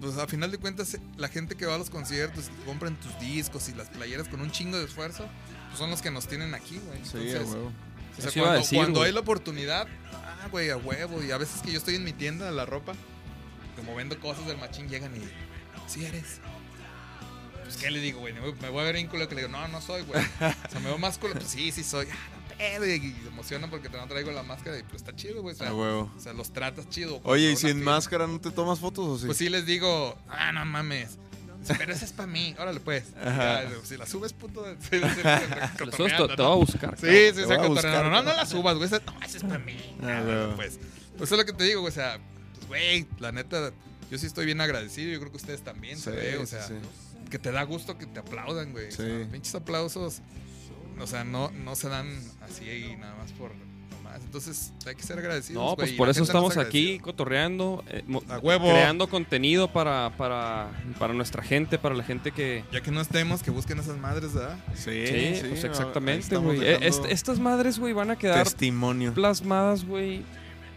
[SPEAKER 5] Pues a final de cuentas, la gente que va a los conciertos y compran tus discos y las playeras con un chingo de esfuerzo, pues son los que nos tienen aquí, güey.
[SPEAKER 4] Sí,
[SPEAKER 5] Entonces,
[SPEAKER 4] a huevo.
[SPEAKER 5] o sea, cuando,
[SPEAKER 2] decir,
[SPEAKER 5] cuando
[SPEAKER 2] güey.
[SPEAKER 5] hay la oportunidad, ah, güey, a huevo. Y a veces que yo estoy en mi tienda de la ropa, como vendo cosas del machín, llegan y, sí eres. Pues, ¿qué le digo, güey? Me voy- a ver en culo que le digo, no, no soy, güey. O sea, me veo más culo, pues sí, sí soy. Ah, pedo, y y emociona porque te no traigo la máscara y pues está chido, güey. O sea,
[SPEAKER 4] A huevo.
[SPEAKER 5] o sea, los tratas chido.
[SPEAKER 4] Oye, ¿y si
[SPEAKER 5] fila-
[SPEAKER 4] máscara no te tomas fotos o sí?
[SPEAKER 5] Pues sí les digo, ah, no mames. Pero esa es para mí, órale pues. Ya, si la subes, puto.
[SPEAKER 2] Subes, te, va a buscar.
[SPEAKER 5] Sí, sí,
[SPEAKER 4] buscar,
[SPEAKER 5] No, no, la subas, güey. esa- No, esa es para mí.
[SPEAKER 4] Ah,
[SPEAKER 5] Ah, pues. Pues eso es lo que te digo, güey. O sea, pues, güey, la neta, yo sí estoy bien agradecido. Yo creo que ustedes también, se ve. O sea,
[SPEAKER 4] sí.
[SPEAKER 5] que te da gusto que te aplaudan, güey. O sea,
[SPEAKER 4] Sí.
[SPEAKER 5] pinches aplausos. O sea, no, no se dan así y nada más por nomás. Entonces, hay que ser agradecidos.
[SPEAKER 2] No, pues por eso estamos aquí cotorreando, eh, mo-
[SPEAKER 5] A huevo.
[SPEAKER 2] creando contenido para, para, para nuestra gente, para la gente que...
[SPEAKER 5] Ya que no estemos, que busquen esas madres, ¿verdad?
[SPEAKER 4] Sí,
[SPEAKER 2] Sí,
[SPEAKER 4] sí,
[SPEAKER 2] pues exactamente, güey. Eh,
[SPEAKER 4] dejando
[SPEAKER 2] est- estas madres, güey, van a quedar
[SPEAKER 4] Testimonio.
[SPEAKER 2] plasmadas, güey,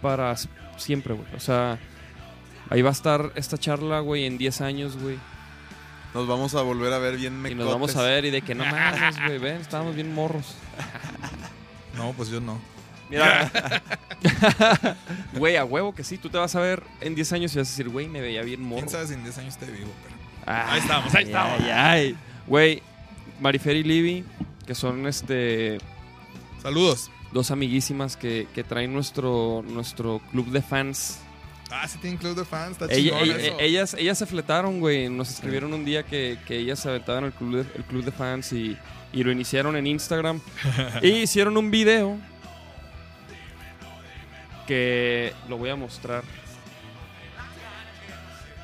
[SPEAKER 2] para siempre, güey. O sea, ahí va a estar esta charla, güey, en 10 años, güey.
[SPEAKER 4] Nos vamos a volver a ver bien
[SPEAKER 2] Y
[SPEAKER 4] mecotes.
[SPEAKER 2] nos vamos a ver y de que no mames, güey, ven, estábamos bien morros.
[SPEAKER 5] No, pues yo no.
[SPEAKER 2] Mira, güey, a huevo que sí, tú te vas a ver en 10 años y vas a decir, güey, me veía bien morro.
[SPEAKER 5] ¿Quién sabe si en 10 años esté vivo? Pero... Ahí estamos, ahí estamos.
[SPEAKER 2] Ay, ay. Güey, Marifer y Libby, que son este
[SPEAKER 5] Saludos.
[SPEAKER 2] dos amiguísimas que, que traen nuestro, nuestro club de fans.
[SPEAKER 5] Ah, sí tienen club de fans, está
[SPEAKER 2] Ella-
[SPEAKER 5] chingón
[SPEAKER 2] ella-
[SPEAKER 5] eso.
[SPEAKER 2] ellas, ellas se fletaron, güey. Nos escribieron un día que, que ellas se aventaban el club de, el club de fans y, y lo iniciaron en Instagram. y hicieron un video que lo voy a mostrar.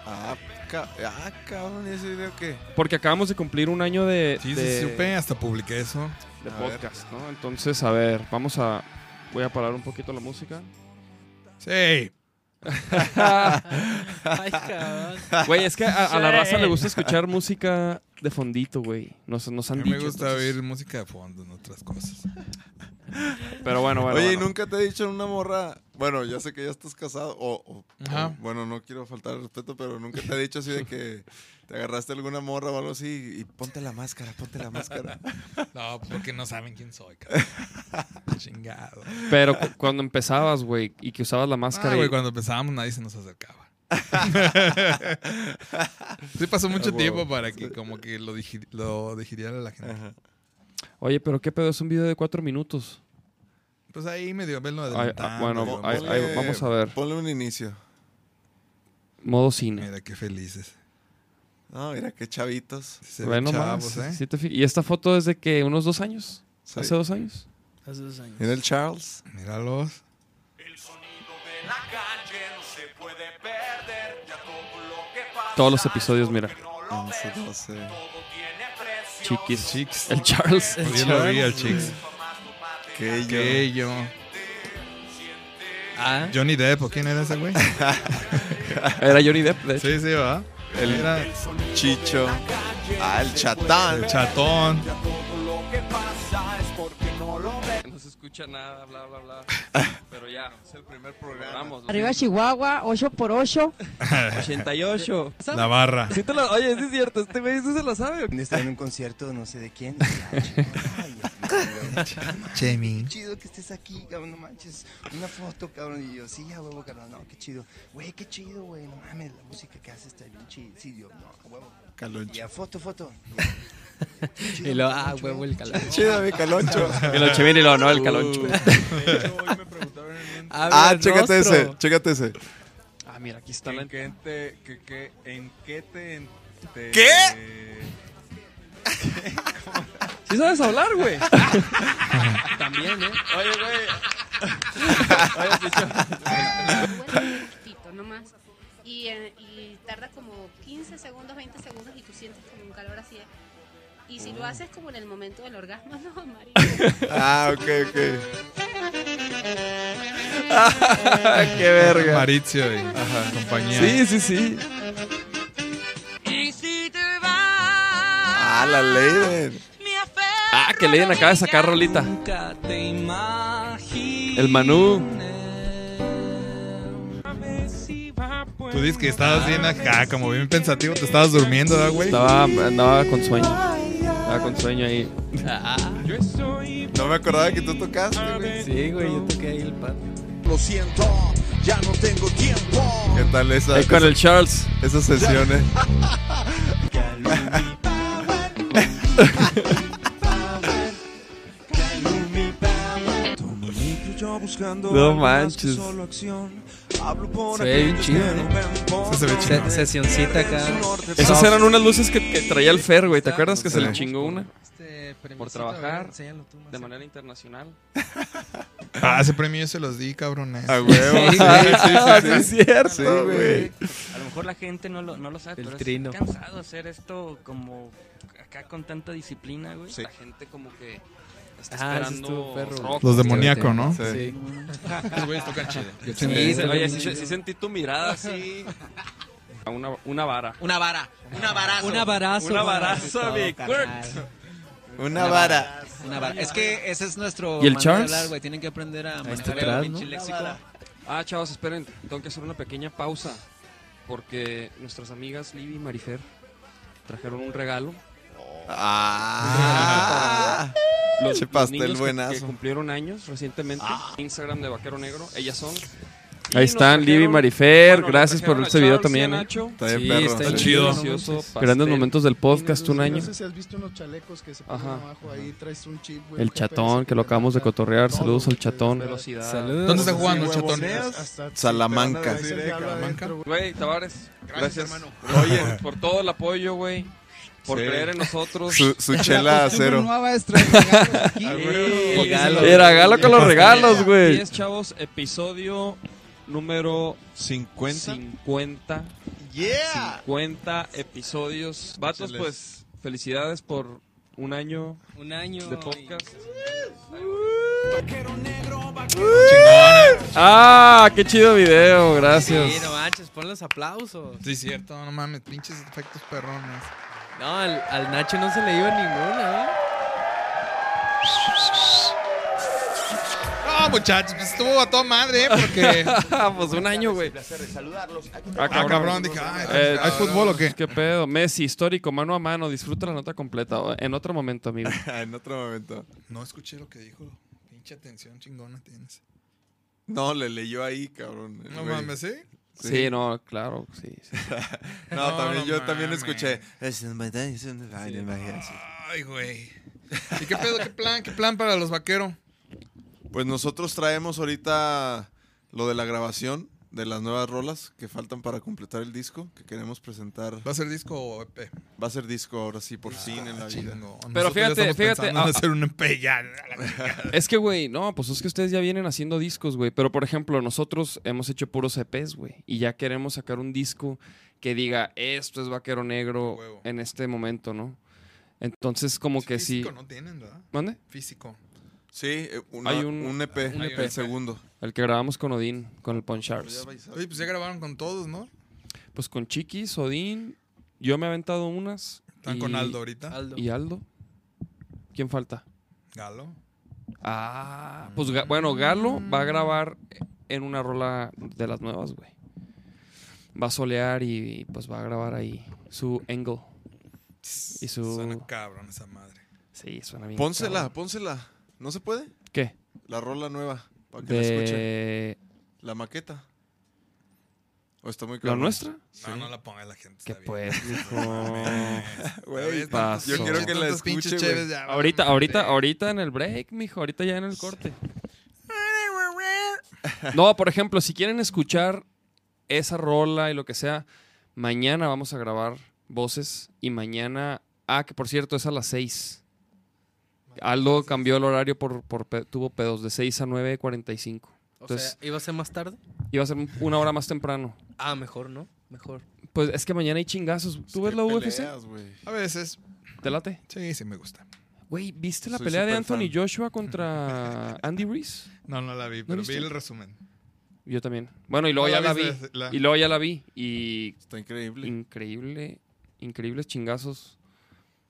[SPEAKER 4] Ah, ca- ah, cabrón, ¿y ese video qué?
[SPEAKER 2] Porque acabamos de cumplir un año de,
[SPEAKER 5] Sí,
[SPEAKER 2] de,
[SPEAKER 5] sí, supe, hasta publiqué eso.
[SPEAKER 2] de
[SPEAKER 4] A ver.
[SPEAKER 2] podcast, ¿no? Entonces, a ver, vamos a... Voy a parar un poquito la música.
[SPEAKER 5] Sí.
[SPEAKER 3] Ay, cabrón.
[SPEAKER 2] Güey, es que a, a la raza le gusta escuchar música de fondito, güey. Nos, nos
[SPEAKER 5] A
[SPEAKER 2] han
[SPEAKER 5] mí me
[SPEAKER 2] dicho.
[SPEAKER 5] gusta
[SPEAKER 2] entonces-
[SPEAKER 5] oír música de fondo, no otras cosas.
[SPEAKER 2] Pero bueno, bueno.
[SPEAKER 4] Oye, ¿y
[SPEAKER 2] bueno.
[SPEAKER 4] nunca te he dicho una morra? Bueno, ya sé que ya estás casado. O, o-
[SPEAKER 5] Ajá.
[SPEAKER 4] o- bueno, no quiero faltar al respeto, pero nunca te he dicho así de que te agarraste alguna morra o algo así y ponte la máscara, ponte la máscara.
[SPEAKER 5] No, porque no saben quién soy, cabrón. Chingado.
[SPEAKER 2] Pero cu- cuando empezabas, güey, y que usabas la máscara.
[SPEAKER 5] Ah,
[SPEAKER 2] y-
[SPEAKER 5] güey, cuando empezábamos nadie se nos acercaba. sí pasó mucho
[SPEAKER 4] Ah,
[SPEAKER 5] tiempo para que como que lo, digi- lo digiriera la gente.
[SPEAKER 4] Ajá.
[SPEAKER 2] Oye, pero qué pedo, es un video de cuatro minutos.
[SPEAKER 5] Pues ahí medio verlo
[SPEAKER 2] Ay,
[SPEAKER 5] adelantando.
[SPEAKER 2] ah, bueno,
[SPEAKER 5] digo,
[SPEAKER 2] ay,
[SPEAKER 5] ponle-
[SPEAKER 2] ay, vamos a ver.
[SPEAKER 4] Ponle un inicio.
[SPEAKER 2] Modo cine.
[SPEAKER 5] Mira qué felices.
[SPEAKER 4] No, mira qué chavitos.
[SPEAKER 5] Se
[SPEAKER 2] nomás,
[SPEAKER 5] chavos, ¿eh?
[SPEAKER 2] sí y esta foto es de que unos dos años.
[SPEAKER 4] Sí.
[SPEAKER 2] Hace dos años.
[SPEAKER 3] Hace dos años.
[SPEAKER 4] Mira el Charles.
[SPEAKER 5] Míralos.
[SPEAKER 1] El sonido de la calle no se puede perder. Ya todo lo que pasa
[SPEAKER 2] Todos los episodios, mira.
[SPEAKER 1] no lo
[SPEAKER 4] 11,
[SPEAKER 1] ves.
[SPEAKER 4] 12.
[SPEAKER 1] Todo tiene precio.
[SPEAKER 2] Chiquis.
[SPEAKER 5] Chicks.
[SPEAKER 2] El Charles.
[SPEAKER 5] Pues yo lo vi al Chicks.
[SPEAKER 4] Que yo.
[SPEAKER 5] Que yo.
[SPEAKER 3] Ah,
[SPEAKER 5] Johnny Depp, ¿o quién era ese güey?
[SPEAKER 2] Era Johnny Depp, de hecho.
[SPEAKER 5] Sí, sí, va.
[SPEAKER 4] El
[SPEAKER 5] Era
[SPEAKER 4] Chicho. Ah, el chatán.
[SPEAKER 5] el chatón.
[SPEAKER 1] Todo lo que pasa es porque no lo ves.
[SPEAKER 2] No se escucha nada, bla, bla, bla. Pero ya, es el primer programa. Vamos,
[SPEAKER 8] Arriba Chihuahua, 8 por 8
[SPEAKER 2] 88.
[SPEAKER 5] La barra.
[SPEAKER 2] Sí te lo- oye, sí es cierto, este güey sí se lo sabe.
[SPEAKER 9] Está en un concierto, no sé de quién. Ay.
[SPEAKER 5] Chemi.
[SPEAKER 9] Qué chido que estés aquí, cabrón, no manches. Una foto, cabrón. Y yo, sí, a huevo, cabrón. No, qué chido. Güey, qué chido, güey. No mames, la música que haces está bien chido. Sí, yo, no, a huevo. Y
[SPEAKER 4] Caloncho.
[SPEAKER 9] a foto, foto.
[SPEAKER 3] y lo, ah, huevo el calor.
[SPEAKER 4] Chido, mi caloncho.
[SPEAKER 2] Y lo y lo no, el caloncho.
[SPEAKER 4] Ah, chécate ese, chécate ese.
[SPEAKER 2] Ah, mira, aquí está la.
[SPEAKER 10] ¿En qué te, que- que- en qué te, en- te-
[SPEAKER 4] ¿Qué?
[SPEAKER 2] ¿Sí sabes hablar, güey? También, ¿eh? Oye, güey. Oye,
[SPEAKER 11] un poquitito nomás. Y, eh, y tarda como 15 segundos, 20 segundos y tú sientes como un calor así. Y si lo haces como en el momento del orgasmo, no, marico.
[SPEAKER 4] Ah, ok, ok.
[SPEAKER 2] Qué verga.
[SPEAKER 5] Mauricio y compañía.
[SPEAKER 2] Sí, sí, sí.
[SPEAKER 4] Ah, la Leiden.
[SPEAKER 2] Ah, que Leiden acaba de sacar rolita. El Manú.
[SPEAKER 5] Tú dices que estabas bien acá, como bien pensativo, te estabas durmiendo, ¿verdad, güey?
[SPEAKER 2] Estaba, andaba con sueño. Estaba con sueño ahí.
[SPEAKER 4] No me acordaba que tú tocaste, güey.
[SPEAKER 3] Sí, güey, yo toqué ahí el pan.
[SPEAKER 1] Lo siento, ya no tengo tiempo.
[SPEAKER 4] ¿Qué tal esa,
[SPEAKER 2] Ahí con el Charles.
[SPEAKER 4] esas sesiones?
[SPEAKER 2] No manches.
[SPEAKER 3] Se ve bien chido,
[SPEAKER 5] se ve
[SPEAKER 3] Se- sesioncita acá.
[SPEAKER 2] Esas eran unas luces que, que traía el Fer, güey. ¿Te acuerdas que se le chingó una?
[SPEAKER 3] Este
[SPEAKER 2] Por trabajar de manera internacional.
[SPEAKER 5] Ah, ese premio yo se los di, cabrones.
[SPEAKER 4] A huevo.
[SPEAKER 3] Sí,
[SPEAKER 4] Sí,
[SPEAKER 3] güey.
[SPEAKER 4] sí, sí, sí.
[SPEAKER 2] sí, es cierto,
[SPEAKER 4] Sí, güey.
[SPEAKER 10] A lo mejor la gente no lo, no lo sabe,
[SPEAKER 3] El
[SPEAKER 10] pero
[SPEAKER 3] trino.
[SPEAKER 10] es cansado hacer esto como acá con tanta disciplina, güey.
[SPEAKER 2] La gente como que está
[SPEAKER 3] Ah,
[SPEAKER 2] esperando
[SPEAKER 3] estuvo perro.
[SPEAKER 2] rock.
[SPEAKER 5] Los demoníacos, ¿no?
[SPEAKER 4] Sí.
[SPEAKER 3] Sí.
[SPEAKER 5] Los güeyes tocan chido.
[SPEAKER 3] Sí,
[SPEAKER 2] Sí,
[SPEAKER 3] se
[SPEAKER 2] oye, sí, sentí tu mirada así. A Una, una vara.
[SPEAKER 7] Una vara, una varazo.
[SPEAKER 3] Una barazo.
[SPEAKER 2] Una
[SPEAKER 3] Todo,
[SPEAKER 2] mi.
[SPEAKER 4] Una vara.
[SPEAKER 7] Una vara. Es que ese es nuestro.
[SPEAKER 2] ¿Y el Charles?
[SPEAKER 3] hablar, güey, Tienen que aprender a manejar
[SPEAKER 2] atrás,
[SPEAKER 3] el
[SPEAKER 2] ¿no?
[SPEAKER 3] pinche léxico.
[SPEAKER 2] Ah, chavos, esperen. Tengo que hacer una pequeña pausa. Porque nuestras amigas Libby y Marifer trajeron un regalo.
[SPEAKER 4] Ah.
[SPEAKER 2] Los, los
[SPEAKER 4] pastel
[SPEAKER 2] niños que-
[SPEAKER 4] buenazo.
[SPEAKER 2] Que, cumplieron años recientemente. Instagram de Vaquero Negro. Ellas son. Ahí están, Liv y
[SPEAKER 3] trajeron-
[SPEAKER 2] Marifer.
[SPEAKER 3] bueno,
[SPEAKER 2] Gracias por este video también. ¿eh?
[SPEAKER 3] Nacho.
[SPEAKER 4] Está bien
[SPEAKER 3] Sí,
[SPEAKER 4] perro,
[SPEAKER 3] está
[SPEAKER 4] está
[SPEAKER 5] chido.
[SPEAKER 2] Grandes momentos del podcast, un año.
[SPEAKER 12] No sé si has visto unos chalecos que se ponen
[SPEAKER 2] Ajá.
[SPEAKER 12] abajo ahí, traes un chip, güey,
[SPEAKER 2] El chatón, que lo acabamos de cotorrear.
[SPEAKER 12] todo,
[SPEAKER 2] Saludos al chatón.
[SPEAKER 12] desde-
[SPEAKER 3] Velocidad.
[SPEAKER 2] Saludos.
[SPEAKER 5] ¿Dónde está jugando el chatón?
[SPEAKER 4] Salamanca.
[SPEAKER 12] Güey,
[SPEAKER 2] Tavares. Gracias.
[SPEAKER 5] hermano.
[SPEAKER 2] Oye, por todo el apoyo, güey. Por
[SPEAKER 4] Sí.
[SPEAKER 2] creer en nosotros.
[SPEAKER 4] Su, su chela a cero.
[SPEAKER 13] nueva aquí.
[SPEAKER 2] El
[SPEAKER 3] galo.
[SPEAKER 2] Era galo con los regalos, güey. 10 chavos, episodio número
[SPEAKER 4] 50.
[SPEAKER 2] 50.
[SPEAKER 7] Yeah.
[SPEAKER 2] 50 episodios. Vatos, pues, felicidades por un año
[SPEAKER 3] Un año.
[SPEAKER 2] de podcast. Ah, qué chido video, gracias.
[SPEAKER 3] Sí, no manches, pon los aplausos.
[SPEAKER 5] Sí, cierto, no mames, pinches efectos perrones.
[SPEAKER 3] No, al, al Nacho no se le iba ninguna, ¿eh?
[SPEAKER 5] No, muchachos, pues estuvo a toda madre, ¿eh? Porque.
[SPEAKER 2] pues un año, güey.
[SPEAKER 5] Ah, cabrón, dije, ah,
[SPEAKER 2] Eh,
[SPEAKER 5] ¿hay fútbol o qué?
[SPEAKER 2] ¿Qué pedo? Messi, histórico, mano a mano. Disfruta la nota completa. En otro momento, amigo.
[SPEAKER 4] en otro momento.
[SPEAKER 5] No escuché lo que dijo. Pinche atención chingona tienes.
[SPEAKER 4] No, le leyó ahí, cabrón. el
[SPEAKER 5] No
[SPEAKER 4] güey.
[SPEAKER 5] mames, ¿sí?
[SPEAKER 2] Sí, no, claro, sí. sí.
[SPEAKER 4] No,
[SPEAKER 5] No,
[SPEAKER 4] también
[SPEAKER 5] no
[SPEAKER 4] yo también escuché.
[SPEAKER 5] Ay, güey. ¿Y qué pedo? ¿Qué plan? ¿Qué plan para los vaqueros?
[SPEAKER 4] Pues nosotros traemos ahorita lo de la grabación de las nuevas rolas que faltan para completar el disco que queremos presentar.
[SPEAKER 5] ¿Va a ser disco o EP?
[SPEAKER 4] Va a ser disco ahora sí, por fin en la vida.
[SPEAKER 2] Pero fíjate, fíjate, ah,
[SPEAKER 5] hacer un EP ya.
[SPEAKER 2] Es que, güey, no, pues es que ustedes ya vienen haciendo discos, güey. Pero, por ejemplo, nosotros hemos hecho puros EPs, güey. Y ya queremos sacar un disco que diga, esto es Vaquero Negro
[SPEAKER 5] Huevo.
[SPEAKER 2] en este momento, ¿no? Entonces, como que sí.
[SPEAKER 5] Físico no tienen, ¿verdad?
[SPEAKER 2] ¿Mande?
[SPEAKER 5] Físico.
[SPEAKER 4] Sí, eh, una-
[SPEAKER 2] Hay
[SPEAKER 4] un,
[SPEAKER 2] un-
[SPEAKER 4] EP,
[SPEAKER 2] un
[SPEAKER 4] el
[SPEAKER 2] EP.
[SPEAKER 4] segundo.
[SPEAKER 2] El que grabamos con Odín, con el Ponchards.
[SPEAKER 5] Oye, pues ya grabaron con todos, ¿no?
[SPEAKER 2] Pues con Chiquis, Odín, yo me he aventado unas.
[SPEAKER 5] Están con Aldo ahorita.
[SPEAKER 3] Aldo.
[SPEAKER 2] ¿Y Aldo? ¿Quién falta?
[SPEAKER 5] Galo.
[SPEAKER 2] Ah, pues bueno, Galo va a grabar en una rola de las nuevas, güey. Va a solear y pues va a grabar ahí su angle. Y su...
[SPEAKER 5] Suena cabrón esa madre.
[SPEAKER 2] Sí, suena bien.
[SPEAKER 4] Pónsela,
[SPEAKER 2] cabrón.
[SPEAKER 4] pónsela. ¿No se puede?
[SPEAKER 2] ¿Qué?
[SPEAKER 4] La rola nueva, para que la escuchen. La maqueta. ¿O está muy
[SPEAKER 2] ¿La
[SPEAKER 4] cabrón?
[SPEAKER 2] nuestra?
[SPEAKER 5] No, no la ponga la gente.
[SPEAKER 2] ¿Qué
[SPEAKER 5] está bien.
[SPEAKER 2] pues, hijo?
[SPEAKER 4] Güey,
[SPEAKER 2] pasó?
[SPEAKER 4] yo quiero que la escuche,
[SPEAKER 5] ya,
[SPEAKER 2] Ahorita, ahorita, ahorita en el break, mijo. Ahorita ya en el corte. No, por ejemplo, si quieren escuchar esa rola y lo que sea, mañana vamos a grabar voces y mañana... Ah, que por cierto, es a las 6. Aldo cambió el horario por, por tuvo pedos de 6 a 9.45.
[SPEAKER 3] O
[SPEAKER 2] Entonces,
[SPEAKER 3] sea, ¿iba a ser más tarde?
[SPEAKER 2] iba a ser una hora más temprano.
[SPEAKER 3] Ah, mejor, ¿no? Mejor.
[SPEAKER 2] Pues es que mañana hay chingazos. ¿Tú ves la UFC?
[SPEAKER 4] Peleas.
[SPEAKER 5] A veces.
[SPEAKER 2] ¿Te late?
[SPEAKER 5] Sí, sí me gusta.
[SPEAKER 2] Güey, ¿viste la
[SPEAKER 4] Soy
[SPEAKER 2] pelea de Anthony
[SPEAKER 4] fan.
[SPEAKER 2] Joshua contra Andy Reese?
[SPEAKER 5] No, no la vi, pero vi el resumen.
[SPEAKER 2] Yo también. Bueno, y luego
[SPEAKER 5] No
[SPEAKER 2] ya
[SPEAKER 5] la
[SPEAKER 2] la vi.
[SPEAKER 5] la-
[SPEAKER 2] Y luego ya la vi. Y
[SPEAKER 4] Está increíble.
[SPEAKER 2] increíble, increíbles chingazos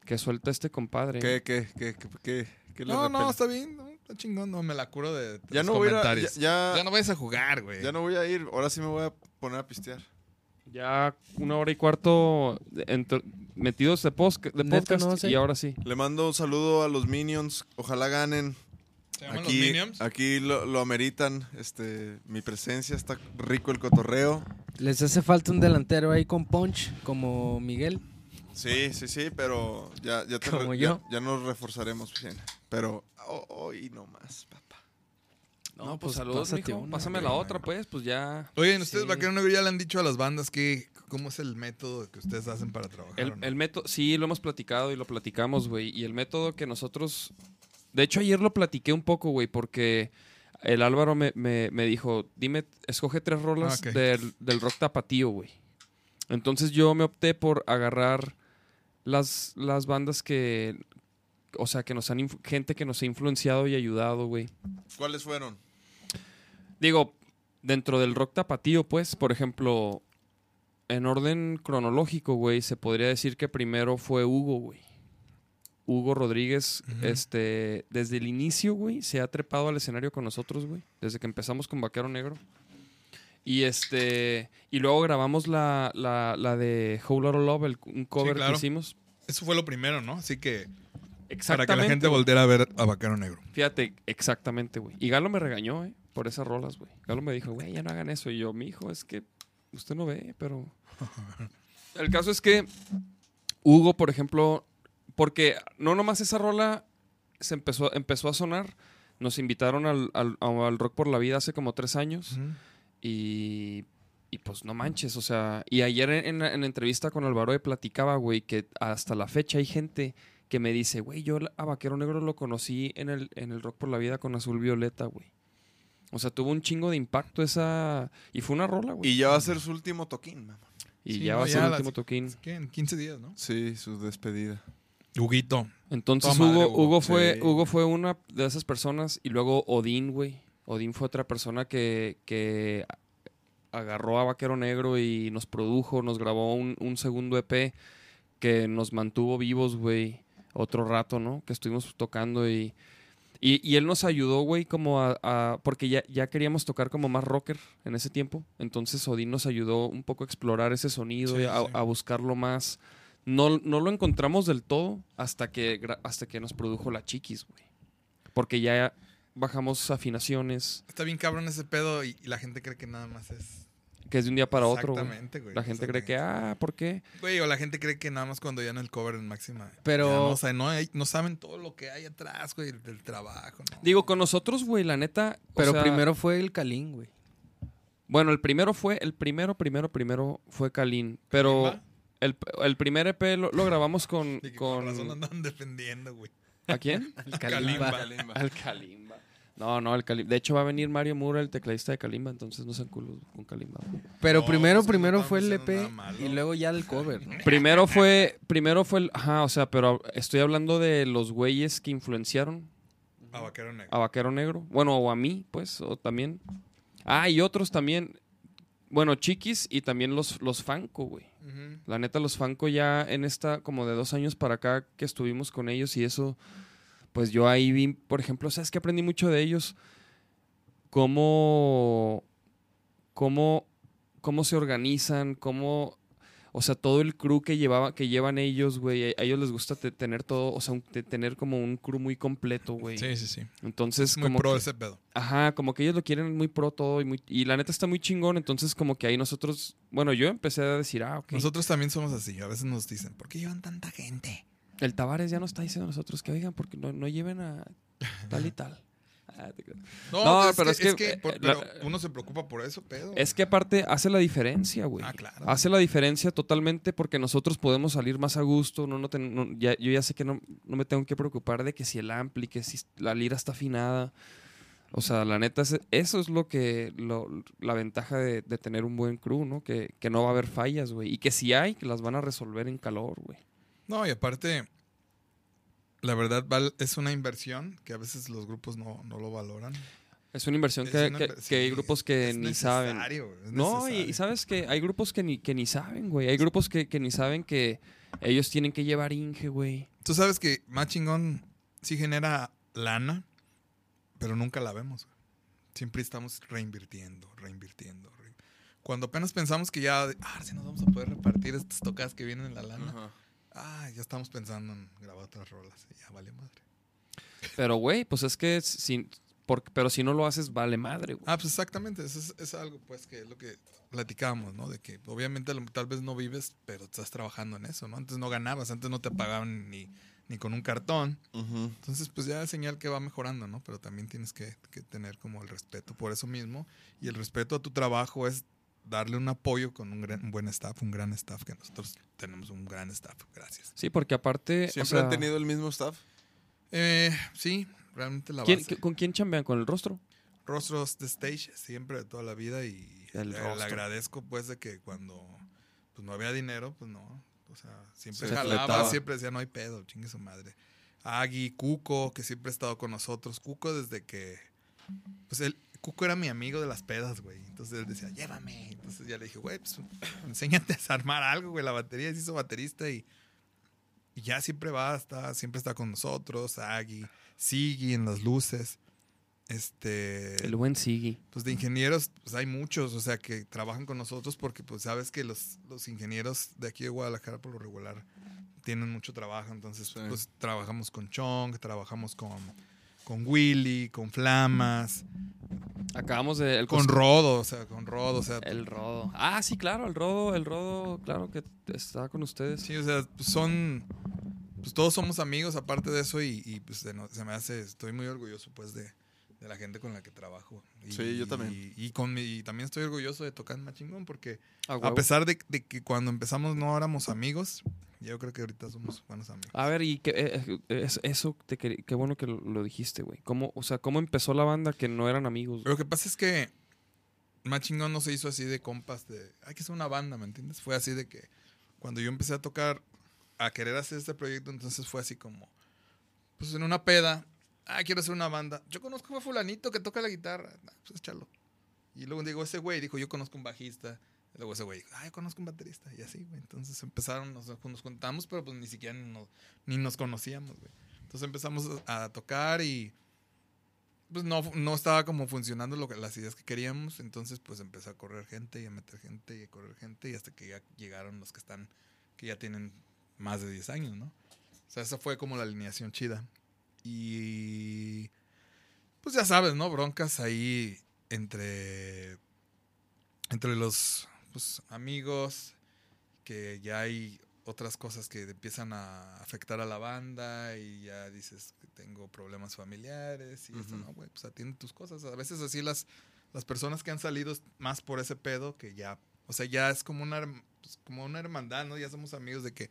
[SPEAKER 2] que suelta este compadre.
[SPEAKER 4] ¿Qué, qué, qué, qué, qué, qué le
[SPEAKER 5] No, no, está bien. no, está chingón. No, me la curo de, de
[SPEAKER 4] Ya
[SPEAKER 5] los
[SPEAKER 4] no voy a
[SPEAKER 5] comentarios.
[SPEAKER 4] ya- ya-
[SPEAKER 5] Ya no vayas a jugar, güey.
[SPEAKER 4] Ya no voy a ir. Ahora sí me voy a poner a pistear.
[SPEAKER 2] Ya una hora y cuarto metidos de, posca- de
[SPEAKER 3] ¿Neta
[SPEAKER 2] podcast
[SPEAKER 3] no
[SPEAKER 2] y ahora sí.
[SPEAKER 4] Le mando un saludo a los Minions. Ojalá ganen.
[SPEAKER 5] ¿Se llaman
[SPEAKER 4] Aquí,
[SPEAKER 5] los Minions?
[SPEAKER 4] aquí lo, lo ameritan. Este, mi presencia está rico el cotorreo.
[SPEAKER 3] Les hace falta un delantero ahí con punch, como Miguel.
[SPEAKER 4] Sí, sí, sí, pero ya, ya, te
[SPEAKER 3] Como
[SPEAKER 4] re-
[SPEAKER 3] yo.
[SPEAKER 4] ya, ya nos reforzaremos bien. Pero ho- hoy no más, papá.
[SPEAKER 2] No,
[SPEAKER 3] pues,
[SPEAKER 2] pues saludos, mijo.
[SPEAKER 3] una,
[SPEAKER 2] Pásame la otra, pues, pues ya.
[SPEAKER 5] Oigan, ustedes,
[SPEAKER 2] Sí.
[SPEAKER 5] Vaquero Negro, ya le han dicho a las bandas que cómo es el método que ustedes hacen para trabajar.
[SPEAKER 2] El,
[SPEAKER 5] ¿o no?
[SPEAKER 2] el método, sí, lo hemos platicado y lo platicamos, güey. Y el método que nosotros. De hecho, ayer lo platiqué un poco, güey, porque el Álvaro me, me- me dijo: Dime, escoge tres rolas
[SPEAKER 5] Ah,
[SPEAKER 2] del, del rock tapatío, güey. Entonces yo me opté por agarrar las, las bandas que. O sea, que nos han. Gente que nos ha influenciado y ayudado, güey.
[SPEAKER 4] ¿Cuáles fueron?
[SPEAKER 2] Digo, dentro del rock tapatío, pues, por ejemplo, en orden cronológico, güey, se podría decir que primero fue Hugo, güey. Hugo Rodríguez, este, desde el inicio, güey, se ha trepado al escenario con nosotros, güey, desde que empezamos con Vaquero Negro. Y este, y luego grabamos la, la, la de Whole Lotta Love, el- un cover
[SPEAKER 5] claro.
[SPEAKER 2] que hicimos.
[SPEAKER 5] Eso fue lo primero, ¿no? Así que para que la gente volviera a ver a Vaquero Negro.
[SPEAKER 2] Fíjate, exactamente, güey. Y Galo me regañó, ¿eh? por esas rolas, güey. Galo me dijo, güey, ya no hagan eso. Y yo, mi hijo, es que usted no ve, pero... El caso es que Hugo, por ejemplo, porque no nomás esa rola se empezó, empezó a sonar, nos invitaron al, al- al Rock por la Vida hace como tres años y, y pues no manches, o sea, y ayer en, entrevista con Álvaro platicaba, güey, que hasta la fecha hay gente que me dice, güey, yo a Vaquero Negro lo conocí en el, en el Rock por la Vida con Azul Violeta, güey. O sea, tuvo un chingo de impacto esa... Y fue una rola, güey.
[SPEAKER 4] Y ya va a ser su último toquín, mamá.
[SPEAKER 2] Y
[SPEAKER 5] Sí,
[SPEAKER 2] ya
[SPEAKER 5] no,
[SPEAKER 2] va a ser el último toquín.
[SPEAKER 5] ¿Qué? En 15 días, ¿no?
[SPEAKER 4] Sí, su despedida.
[SPEAKER 5] Huguito.
[SPEAKER 2] Entonces
[SPEAKER 5] madre,
[SPEAKER 2] Hugo, Hugo fue,
[SPEAKER 4] Sí.
[SPEAKER 2] Hugo fue una de esas personas y luego Odín, güey. Odín fue otra persona que, que agarró a Vaquero Negro y nos produjo, nos grabó un, un segundo EP que nos mantuvo vivos, güey, otro rato, ¿no? Que estuvimos tocando y, y, y él nos ayudó, güey, como a, a- porque ya, ya queríamos tocar como más rocker en ese tiempo. Entonces Odín nos ayudó un poco a explorar ese sonido
[SPEAKER 5] Sí,
[SPEAKER 2] y a,
[SPEAKER 5] sí.
[SPEAKER 2] a buscarlo más. No, no lo encontramos del todo hasta que, hasta que nos produjo la Chiquis, güey. Porque ya bajamos afinaciones,
[SPEAKER 5] Está bien cabrón ese pedo y, y la gente cree que nada más es.
[SPEAKER 2] que es de un día para otro.
[SPEAKER 5] Exactamente, güey.
[SPEAKER 2] La gente cree que, ah, ¿por qué?
[SPEAKER 5] Güey, o la gente cree que nada más cuando ya en el cover en máxima.
[SPEAKER 3] Pero-
[SPEAKER 5] no, o sea, no, hay- no saben todo lo que hay atrás, güey, del trabajo, ¿no?
[SPEAKER 2] Digo, con nosotros, güey, la neta. o
[SPEAKER 3] Pero
[SPEAKER 2] sea,
[SPEAKER 3] primero fue el Calín, güey.
[SPEAKER 2] Bueno, el primero fue, el primero, primero, primero fue Kalin. Pero el, el primer EP lo, lo grabamos con.
[SPEAKER 5] Y que con razón andan defendiendo, güey.
[SPEAKER 2] ¿A quién?
[SPEAKER 3] El Kalimba.
[SPEAKER 5] Kalimba.
[SPEAKER 2] Al Kalimba. No, no, el Kalimba. De hecho, va a venir Mario Mura, el tecladista de Kalimba, entonces no sean culos con Kalimba. güey.
[SPEAKER 3] Pero
[SPEAKER 5] No,
[SPEAKER 3] primero,
[SPEAKER 5] pues no
[SPEAKER 3] primero fue el EP
[SPEAKER 5] nada malo.
[SPEAKER 3] y luego ya el cover.
[SPEAKER 2] Primero fue, primero fue el, ajá, o sea, pero estoy hablando de los güeyes que influenciaron
[SPEAKER 5] A vaquero negro.
[SPEAKER 2] a Vaquero Negro. Bueno, o a mí, pues, o también. Ah, y otros también. Bueno, Chiquis y también los, los Fanco, güey.
[SPEAKER 5] Ujú.
[SPEAKER 2] La neta, los Fanco ya en esta, como de dos años para acá que estuvimos con ellos y eso, pues yo ahí vi, por ejemplo, ¿sabes que aprendí mucho de ellos? Cómo, cómo, cómo se organizan, cómo, o sea, todo el crew que llevaba, que llevan ellos, güey, a ellos les gusta te- tener todo, o sea, un- tener como un crew muy completo, güey.
[SPEAKER 5] Sí, sí, sí.
[SPEAKER 2] Entonces,
[SPEAKER 5] Es muy
[SPEAKER 2] como
[SPEAKER 5] pro
[SPEAKER 2] que-
[SPEAKER 5] ese pedo.
[SPEAKER 2] Ajá, como que ellos lo quieren muy pro todo y, muy, y la neta está muy chingón, entonces como que ahí nosotros, bueno, yo empecé a decir, ah, ok.
[SPEAKER 5] Nosotros también somos así. A veces nos dicen, ¿por qué llevan tanta gente?
[SPEAKER 2] El Tavares ya nos está diciendo a nosotros que oigan, porque no, no lleven a tal y tal. Ah.
[SPEAKER 5] No,
[SPEAKER 2] No,
[SPEAKER 5] pues
[SPEAKER 2] pero
[SPEAKER 5] es que,
[SPEAKER 2] es que,
[SPEAKER 5] es que por-
[SPEAKER 2] eh, la-
[SPEAKER 5] pero uno se preocupa por eso, pedo.
[SPEAKER 2] Es que aparte hace la diferencia, güey.
[SPEAKER 5] Ah, claro.
[SPEAKER 2] Hace la diferencia totalmente porque nosotros podemos salir más a gusto. No, no ten- no- ya, yo ya sé que no, no me tengo que preocupar de que si el ampli, que si la lira está afinada. O sea, la neta, es- eso es lo que lo- la ventaja de, de tener un buen crew, ¿no? Que, que no va a haber fallas, güey. Y que si hay, que las van a resolver en calor, güey.
[SPEAKER 5] No, y aparte, la verdad es una inversión que a veces los grupos no, no lo valoran.
[SPEAKER 2] Es una inversión
[SPEAKER 5] Es
[SPEAKER 2] que,
[SPEAKER 5] una
[SPEAKER 2] que- hay grupos que ni saben.
[SPEAKER 5] es
[SPEAKER 2] No, y, sabes que hay grupos que ni, que ni saben, güey. Hay grupos que, que ni saben que ellos tienen que llevar Inge, güey.
[SPEAKER 5] Tú sabes que más chingón sí genera lana, pero nunca la vemos. güey. Siempre estamos reinvirtiendo, reinvirtiendo. re- Cuando apenas pensamos que ya, ah, si nos vamos a poder repartir estas tocadas que vienen en la lana. Ah, ya estamos pensando en grabar otras rolas. y ya vale madre.
[SPEAKER 2] Pero, güey, pues es que si, por- pero si no lo haces, vale madre, güey.
[SPEAKER 5] Ah, pues exactamente, eso es, es algo pues que es lo que platicábamos, ¿no? De que obviamente tal vez no vives, pero estás trabajando en eso, ¿no? Antes no ganabas, antes no te pagaban ni, ni con un cartón. Entonces, pues ya es señal que va mejorando, ¿no? Pero también tienes que, que tener como el respeto por eso mismo. Y el respeto a tu trabajo es darle un apoyo con un, gran- un buen staff, un gran staff, que nosotros tenemos un gran staff, gracias.
[SPEAKER 2] Sí, porque aparte. o
[SPEAKER 4] ¿Siempre
[SPEAKER 2] sea,
[SPEAKER 4] han tenido el mismo staff?
[SPEAKER 5] Eh, sí, realmente la
[SPEAKER 2] ¿quién-
[SPEAKER 5] base.
[SPEAKER 2] ¿Con quién chambean? ¿Con el rostro?
[SPEAKER 5] Rostros de stage siempre de toda la vida y
[SPEAKER 2] El
[SPEAKER 5] le, le
[SPEAKER 2] rostro.
[SPEAKER 5] agradezco pues de que cuando pues no había dinero, pues no. O sea, siempre
[SPEAKER 2] Se
[SPEAKER 5] jalaba,
[SPEAKER 2] fletaba.
[SPEAKER 5] siempre decía no hay pedo, chingue su madre. Agui, Cuco, que siempre ha estado con nosotros. Cuco desde que pues él Cuco era mi amigo de las pedas, güey. Entonces él decía, llévame. Entonces ya le dije, güey, pues enséñate a armar algo, güey. La batería se hizo baterista y, y ya siempre va, está, siempre está con nosotros. Agui, Sigui en las luces. Este.
[SPEAKER 2] El buen Sigui.
[SPEAKER 5] Pues de ingenieros, pues hay muchos, o sea, que trabajan con nosotros porque pues sabes que los, los ingenieros de aquí de Guadalajara por lo regular tienen mucho trabajo, entonces pues trabajamos con Chong, trabajamos con, con Willy, con Flamas.
[SPEAKER 2] Acabamos de... el
[SPEAKER 5] Con Rodo, o sea, con Rodo, o sea.
[SPEAKER 2] El Rodo. Ah, sí, claro, el Rodo, el Rodo, claro que está con ustedes.
[SPEAKER 5] Sí, o sea, pues son. Pues todos somos amigos, aparte de eso, y, y, pues se, no- se me hace. Estoy muy orgulloso, pues, de, de la gente con la que trabajo. Y,
[SPEAKER 4] Sí, yo también.
[SPEAKER 5] Y, y con mi- y también estoy orgulloso de tocar Machingón, porque
[SPEAKER 2] A
[SPEAKER 5] pesar de, de que cuando empezamos no éramos amigos, yo creo que ahorita somos buenos amigos.
[SPEAKER 2] A ver, y que, eh, eh, es- eso, te qué bueno que lo, lo dijiste, güey. ¿Cómo, o sea, ¿cómo empezó la banda que no eran amigos?
[SPEAKER 5] Lo que pasa es que Machingón no se hizo así de compas, de hay que ser una banda, ¿me entiendes? Fue así de que cuando yo empecé a tocar, a querer hacer este proyecto, entonces fue así como, pues en una peda, ah, quiero hacer una banda. Yo conozco a fulanito que toca la guitarra, "Ah, pues échalo. Y luego digo, ese güey dijo, yo conozco un bajista. Luego ese güey ah, yo conozco un baterista. Y así, güey. Entonces empezaron, nos, nos contamos, pero pues ni siquiera ni nos, ni nos conocíamos, güey. Entonces empezamos a tocar y pues no, no estaba como funcionando lo las ideas que queríamos. Entonces pues empezó a correr gente y a meter gente y a correr gente y hasta que ya llegaron los que están, que ya tienen más de 10 años, ¿no? O sea, esa fue como la alineación chida. Y pues ya sabes, ¿no? Broncas ahí entre, entre los pues, amigos, que ya hay otras cosas que empiezan a afectar a la banda y ya dices que tengo problemas familiares y esto,
[SPEAKER 4] Ujú.
[SPEAKER 5] no, güey, pues atiende tus cosas. A veces así las, las personas que han salido más por ese pedo que ya, o sea, ya es como una, pues, como una hermandad, ¿no? Ya somos amigos de que,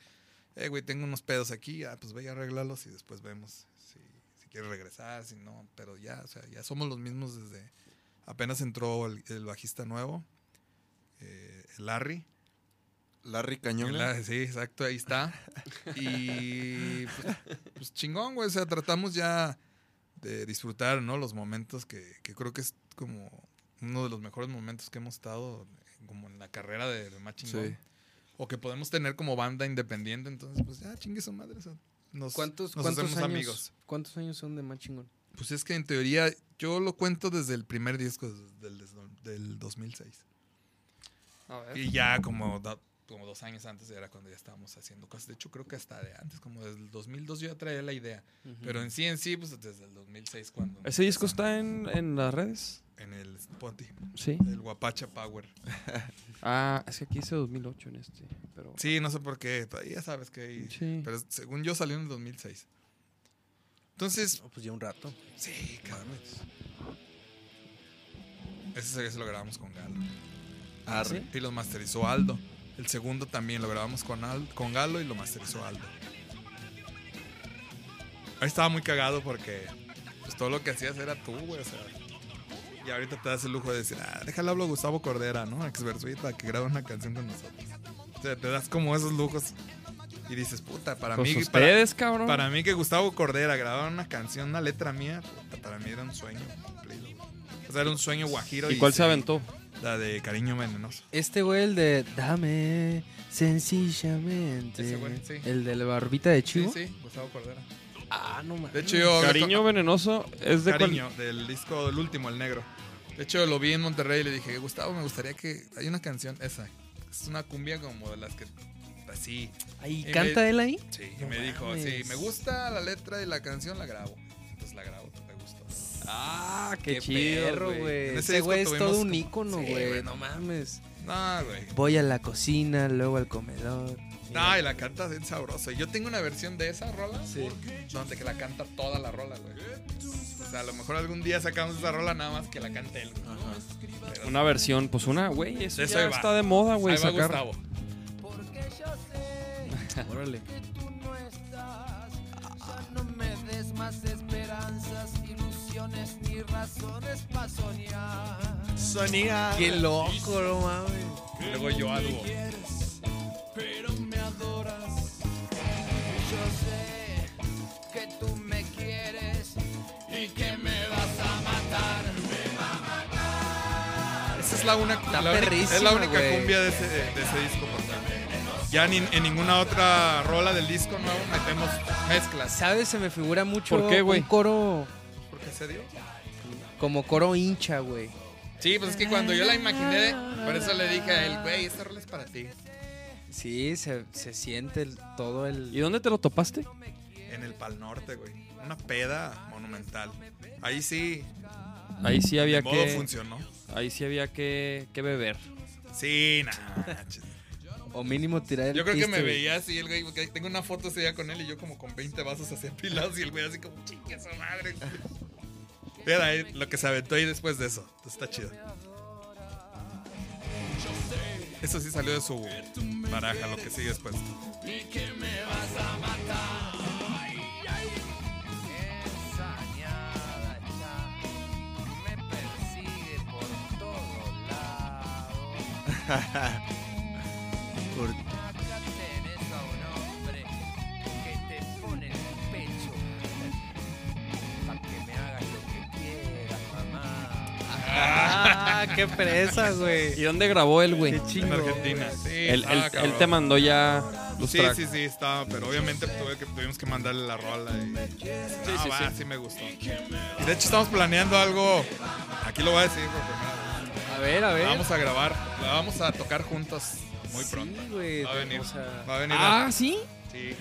[SPEAKER 5] eh, güey, tengo unos pedos aquí, ah, pues ve y arréglalos y después vemos si, si quieres regresar, si no, pero ya, o sea, ya somos los mismos desde, apenas entró el, el bajista nuevo, eh, Larry.
[SPEAKER 4] Larry Cañón.
[SPEAKER 5] Sí, exacto, ahí está. Y pues, pues chingón, güey, o sea, tratamos ya de disfrutar, ¿no? Los momentos que, que creo que es como uno de los mejores momentos que hemos estado como en la carrera de, de más chingón.
[SPEAKER 4] Sí.
[SPEAKER 5] O que podemos tener como banda independiente, entonces pues ya chingue su madre. o sea, nos,
[SPEAKER 3] ¿Cuántos,
[SPEAKER 5] nos
[SPEAKER 3] cuántos
[SPEAKER 5] hacemos
[SPEAKER 3] años,
[SPEAKER 5] amigos.
[SPEAKER 3] ¿Cuántos años son de más chingón?
[SPEAKER 5] Pues es que en teoría yo lo cuento desde el primer disco del, del, del 2006.
[SPEAKER 2] A ver.
[SPEAKER 5] Y ya como, do- como dos años antes era cuando ya estábamos haciendo cosas. De hecho, creo que hasta de antes, como desde el 2002 yo ya traía la idea. Pero en sí, en sí, pues desde el 2006 cuando...
[SPEAKER 2] ¿Ese disco está en, en las redes?
[SPEAKER 5] En el Spotify.
[SPEAKER 2] Sí.
[SPEAKER 5] El Guapacha Power.
[SPEAKER 2] Ah, es que aquí dice 2008 en este. Pero...
[SPEAKER 5] Sí, no sé por qué. Ya sabes que ahí-
[SPEAKER 2] Sí.
[SPEAKER 5] Pero según yo salió en el 2006. Entonces...
[SPEAKER 3] pues ya un rato.
[SPEAKER 5] Sí, cabrón. Ese ese lo grabamos con Galo.
[SPEAKER 4] Arre.
[SPEAKER 5] Y lo masterizó Aldo. El segundo también lo grabamos con, Al- con Galo y lo masterizó Aldo. Ahí estaba muy cagado porque pues, todo lo que hacías era tú, güey. O sea, y ahorita te das el lujo de decir, ah, déjale hablo a Gustavo Cordera, ¿no? Ex Versuit, para que grabe una canción con nosotros. O sea, te das como esos lujos y dices, puta, para
[SPEAKER 2] Pues
[SPEAKER 5] mí.
[SPEAKER 2] ustedes,
[SPEAKER 5] para,
[SPEAKER 2] cabrón.
[SPEAKER 5] Para mí que Gustavo Cordera grabara una canción, una letra mía, puta, para mí era un sueño cumplido. O sea, era un sueño guajiro.
[SPEAKER 2] ¿Y cuál se aventó?
[SPEAKER 5] La de Cariño Venenoso.
[SPEAKER 3] Este güey, el de Dame sencillamente.
[SPEAKER 5] Ese güey, sí.
[SPEAKER 3] El de la barbita de chivo.
[SPEAKER 5] Sí, sí, Gustavo Cordera.
[SPEAKER 3] Ah, no mames.
[SPEAKER 5] De hecho, yo.
[SPEAKER 2] Cariño venenoso es de
[SPEAKER 5] Cariño, del disco, del último, el negro. De hecho, lo vi en Monterrey y le dije, Gustavo, me gustaría que. Hay una canción, esa. Es una cumbia como de las que. Así.
[SPEAKER 3] Ahí,
[SPEAKER 5] Y
[SPEAKER 3] ¿canta
[SPEAKER 5] me-
[SPEAKER 3] él ahí?
[SPEAKER 5] Sí, y
[SPEAKER 3] No
[SPEAKER 5] me dijo,
[SPEAKER 3] mames.
[SPEAKER 5] sí, me gusta la letra y la canción, la grabo. Entonces la grabo.
[SPEAKER 2] Ah, qué,
[SPEAKER 3] Qué
[SPEAKER 2] chido,
[SPEAKER 3] perro,
[SPEAKER 2] güey.
[SPEAKER 5] ese
[SPEAKER 3] güey es todo un ícono,
[SPEAKER 5] Sí,
[SPEAKER 3] güey. no mames.
[SPEAKER 5] No, güey.
[SPEAKER 3] Voy a la cocina, luego al comedor.
[SPEAKER 5] No, y la canta bien sabrosa. Yo tengo una versión de esa rola donde que la canta toda la rola, güey. O sea, a lo mejor algún día sacamos esa rola nada más que la cante él. güey. Pero-
[SPEAKER 2] Una versión, pues una, güey, eso,
[SPEAKER 5] De eso
[SPEAKER 2] ya
[SPEAKER 5] ahí va.
[SPEAKER 2] está de moda, güey,
[SPEAKER 5] Ahí va
[SPEAKER 2] sacar.
[SPEAKER 5] Gustavo.
[SPEAKER 3] Órale.
[SPEAKER 14] No me des más esperanzas, ilusiones ni razones para soñar.
[SPEAKER 4] Sonia.
[SPEAKER 3] Qué loco, no mames.
[SPEAKER 5] Luego yo algo.
[SPEAKER 14] Pero me adoras. Yo sé que tú me quieres y que me vas a matar. Me va a matar.
[SPEAKER 5] Esa es la, una, la única,
[SPEAKER 3] perrísima,
[SPEAKER 5] es la única
[SPEAKER 3] güey.
[SPEAKER 5] cumbia de ese, de ese disco. Ya ni, en ninguna otra rola del disco nuevo metemos mezclas.
[SPEAKER 3] ¿Sabes? Se me figura mucho
[SPEAKER 2] ¿Por qué, güey?
[SPEAKER 3] un coro
[SPEAKER 5] ¿Por qué se dio?
[SPEAKER 3] como coro hincha, güey.
[SPEAKER 5] Sí, pues es que cuando yo la imaginé, por eso le dije a él, güey, esta rola es para ti.
[SPEAKER 3] Sí, se, se siente el- todo el...
[SPEAKER 2] ¿Y dónde te lo topaste?
[SPEAKER 5] En el Pal Norte, güey. Una peda monumental. Ahí sí.
[SPEAKER 2] Ahí sí había
[SPEAKER 5] De modo
[SPEAKER 2] que.
[SPEAKER 5] funcionó.
[SPEAKER 2] Ahí sí había que, que beber.
[SPEAKER 5] Sí, nah.
[SPEAKER 3] O mínimo tirar el
[SPEAKER 5] Yo creo que me veía así el güey, porque tengo una foto ese día con él y yo como con 20 vasos así apilados y el güey así como chingue su madre. Era ahí lo que se aventó ahí después de eso. Entonces está chido. Eso sí salió de su baraja, lo que sigue después.
[SPEAKER 14] Y que me vas a matar. Esa ñada ya me persigue por todos lados.
[SPEAKER 3] Ah, qué presa, güey.
[SPEAKER 2] ¿Y dónde grabó él, güey?
[SPEAKER 3] Qué
[SPEAKER 5] En. Argentina. Sí,
[SPEAKER 2] Él, él- te mandó ya los
[SPEAKER 5] Sí,
[SPEAKER 2] tracks.
[SPEAKER 5] sí, sí, estaba, pero obviamente tuve que, tuvimos que mandarle la rola. Y, sí,
[SPEAKER 2] sí,
[SPEAKER 5] va,
[SPEAKER 2] sí.
[SPEAKER 5] sí me gustó. Y de hecho estamos planeando algo, aquí lo voy a decir por primera vez.
[SPEAKER 3] A ver, a ver.
[SPEAKER 5] La vamos a grabar, la vamos a tocar juntos muy pronto.
[SPEAKER 3] güey,
[SPEAKER 5] Va a venir,
[SPEAKER 3] o sea-
[SPEAKER 5] va a venir.
[SPEAKER 2] Ah,
[SPEAKER 5] a-
[SPEAKER 2] ¿sí?
[SPEAKER 5] Sí.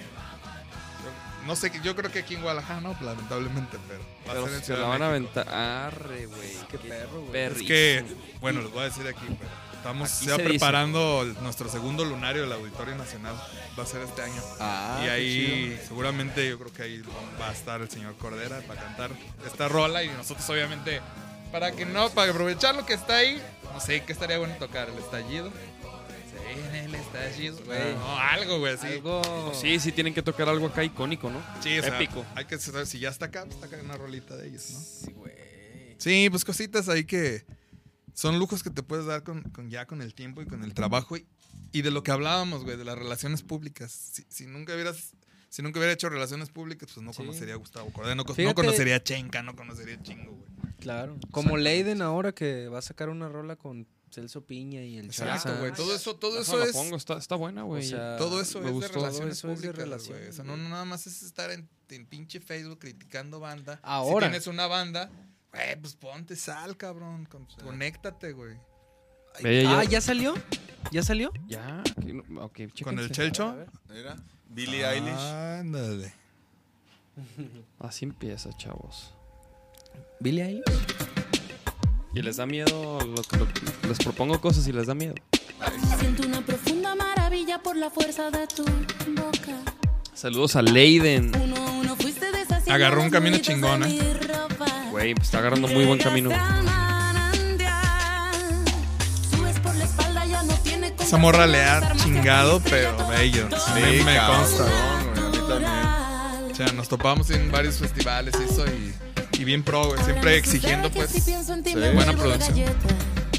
[SPEAKER 5] No sé, yo creo que aquí en Guadalajara no, lamentablemente, pero va
[SPEAKER 2] Pero
[SPEAKER 5] a ser en
[SPEAKER 2] se la van a aventar. Arre, güey. Qué perro, güey.
[SPEAKER 5] Es que, bueno, les voy a decir aquí, pero estamos
[SPEAKER 2] Aquí
[SPEAKER 5] ya
[SPEAKER 2] dice.
[SPEAKER 5] preparando nuestro segundo lunario del Auditorio Nacional. Va a ser este año.
[SPEAKER 3] Ah,
[SPEAKER 5] y ahí,
[SPEAKER 3] chido.
[SPEAKER 5] seguramente, yo creo que ahí va a estar el señor Cordera para cantar esta rola. Y nosotros, obviamente, para que no, para aprovechar lo que está ahí, no sé qué estaría bueno tocar, el estallido. Güey. No, algo, güey, así.
[SPEAKER 3] Algo.
[SPEAKER 2] Sí, sí tienen que tocar algo acá icónico, ¿no?
[SPEAKER 5] Sí, o sea,
[SPEAKER 2] Épico.
[SPEAKER 5] hay que saber si ya está acá, pues está acá una rolita de ellos, ¿no?
[SPEAKER 3] Sí, güey.
[SPEAKER 5] Sí, pues cositas ahí que son lujos que te puedes dar con, con ya con el tiempo y con el trabajo y, y de lo que hablábamos, güey, de las relaciones públicas. Si, si nunca hubieras, si nunca hubiera hecho relaciones públicas, pues no
[SPEAKER 3] Sí.
[SPEAKER 5] conocería a Gustavo Cordero, no, no conocería a Chenca, no conocería a Chingo, güey.
[SPEAKER 3] Claro. Como Leiden ahora que va a sacar una rola con Celso Piña y el
[SPEAKER 5] Exacto,
[SPEAKER 3] Chaza.
[SPEAKER 5] güey. Todo eso, todo
[SPEAKER 2] Eso
[SPEAKER 5] es.
[SPEAKER 2] pongo, está, está buena, güey.
[SPEAKER 3] O sea,
[SPEAKER 5] Todo eso
[SPEAKER 2] me
[SPEAKER 5] es
[SPEAKER 2] gustó.
[SPEAKER 5] de relaciones
[SPEAKER 3] eso es de
[SPEAKER 5] públicas,
[SPEAKER 3] relaciones,
[SPEAKER 5] güey. O sea, no, no nada más es estar en, en pinche Facebook criticando banda.
[SPEAKER 3] Ahora.
[SPEAKER 5] Si tienes una banda, güey, pues ponte sal, cabrón. con- Conéctate, güey.
[SPEAKER 3] Ah, ¿ya salió? ¿Ya salió?
[SPEAKER 2] Ya. ok,
[SPEAKER 5] Con el
[SPEAKER 2] chéquense.
[SPEAKER 5] Chelcho.
[SPEAKER 4] Mira, Billie Eilish.
[SPEAKER 5] Ándale.
[SPEAKER 2] Así empieza, chavos.
[SPEAKER 3] Billie Eilish.
[SPEAKER 2] Y les da miedo, lo- lo- les propongo cosas y les da miedo.
[SPEAKER 15] Siento una profunda maravilla por la fuerza de tu boca.
[SPEAKER 2] Saludos a Leiden.
[SPEAKER 15] Uno a uno fuiste deshaciendo
[SPEAKER 5] Agarró un camino chingón, ¿eh?
[SPEAKER 2] Güey, pues está agarrando muy buen camino.
[SPEAKER 5] Esa morra le ha chingado, pero bello. A mí
[SPEAKER 4] Sí,
[SPEAKER 5] me
[SPEAKER 4] cabrón,
[SPEAKER 5] consta.
[SPEAKER 4] güey, a mí también.
[SPEAKER 5] O sea, nos topamos en varios festivales y eso y, y bien pro, güey. Siempre exigiendo, pues, sí, buena producción.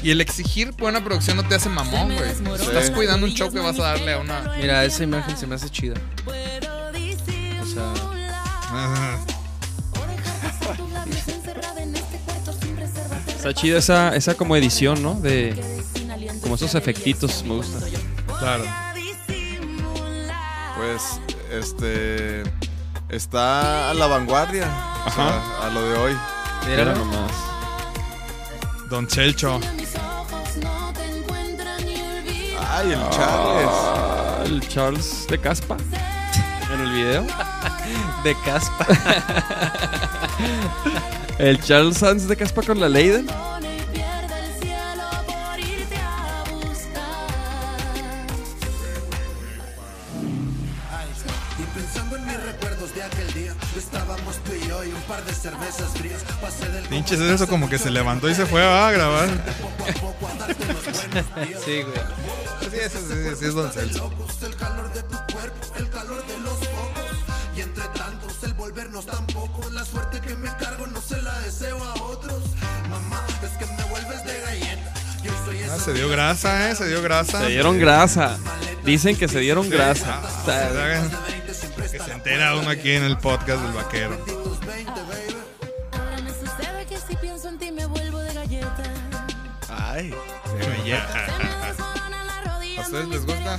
[SPEAKER 5] Y el exigir buena producción no te hace mamón, güey. Estás cuidando un show que vas a darle a una.
[SPEAKER 3] Mira, esa imagen se me hace chida. O sea,
[SPEAKER 2] Está chida esa, esa como edición, ¿no? De como esos efectitos, me gusta.
[SPEAKER 5] Claro.
[SPEAKER 4] Pues, este. Está a la vanguardia. O sea, a lo de hoy.
[SPEAKER 2] Mira nomás.
[SPEAKER 5] Don Chelcho.
[SPEAKER 4] Ay, el Charles.
[SPEAKER 2] Ah, el Charles de Caspa. En el video.
[SPEAKER 3] de caspa.
[SPEAKER 2] el Charles Sanz de Caspa con la Leiden.
[SPEAKER 5] Pinches eso como que se levantó y se fue a grabar.
[SPEAKER 3] sí, güey.
[SPEAKER 5] Sí, sí, sí, sí, es Don Celso.
[SPEAKER 16] el calor de tu cuerpo, el calor de los focos. Y entre tantos, el volvernos tan poco. La suerte que me cargo no se la deseo a otros. Mamá, es que me vuelves de galleta. Yo soy
[SPEAKER 5] Ah, se dio grasa, eh, se dio grasa.
[SPEAKER 2] Se dieron grasa. Dicen que se dieron grasa.
[SPEAKER 5] Ah, Que se entera uno aquí en el podcast del vaquero. Ustedes les gusta?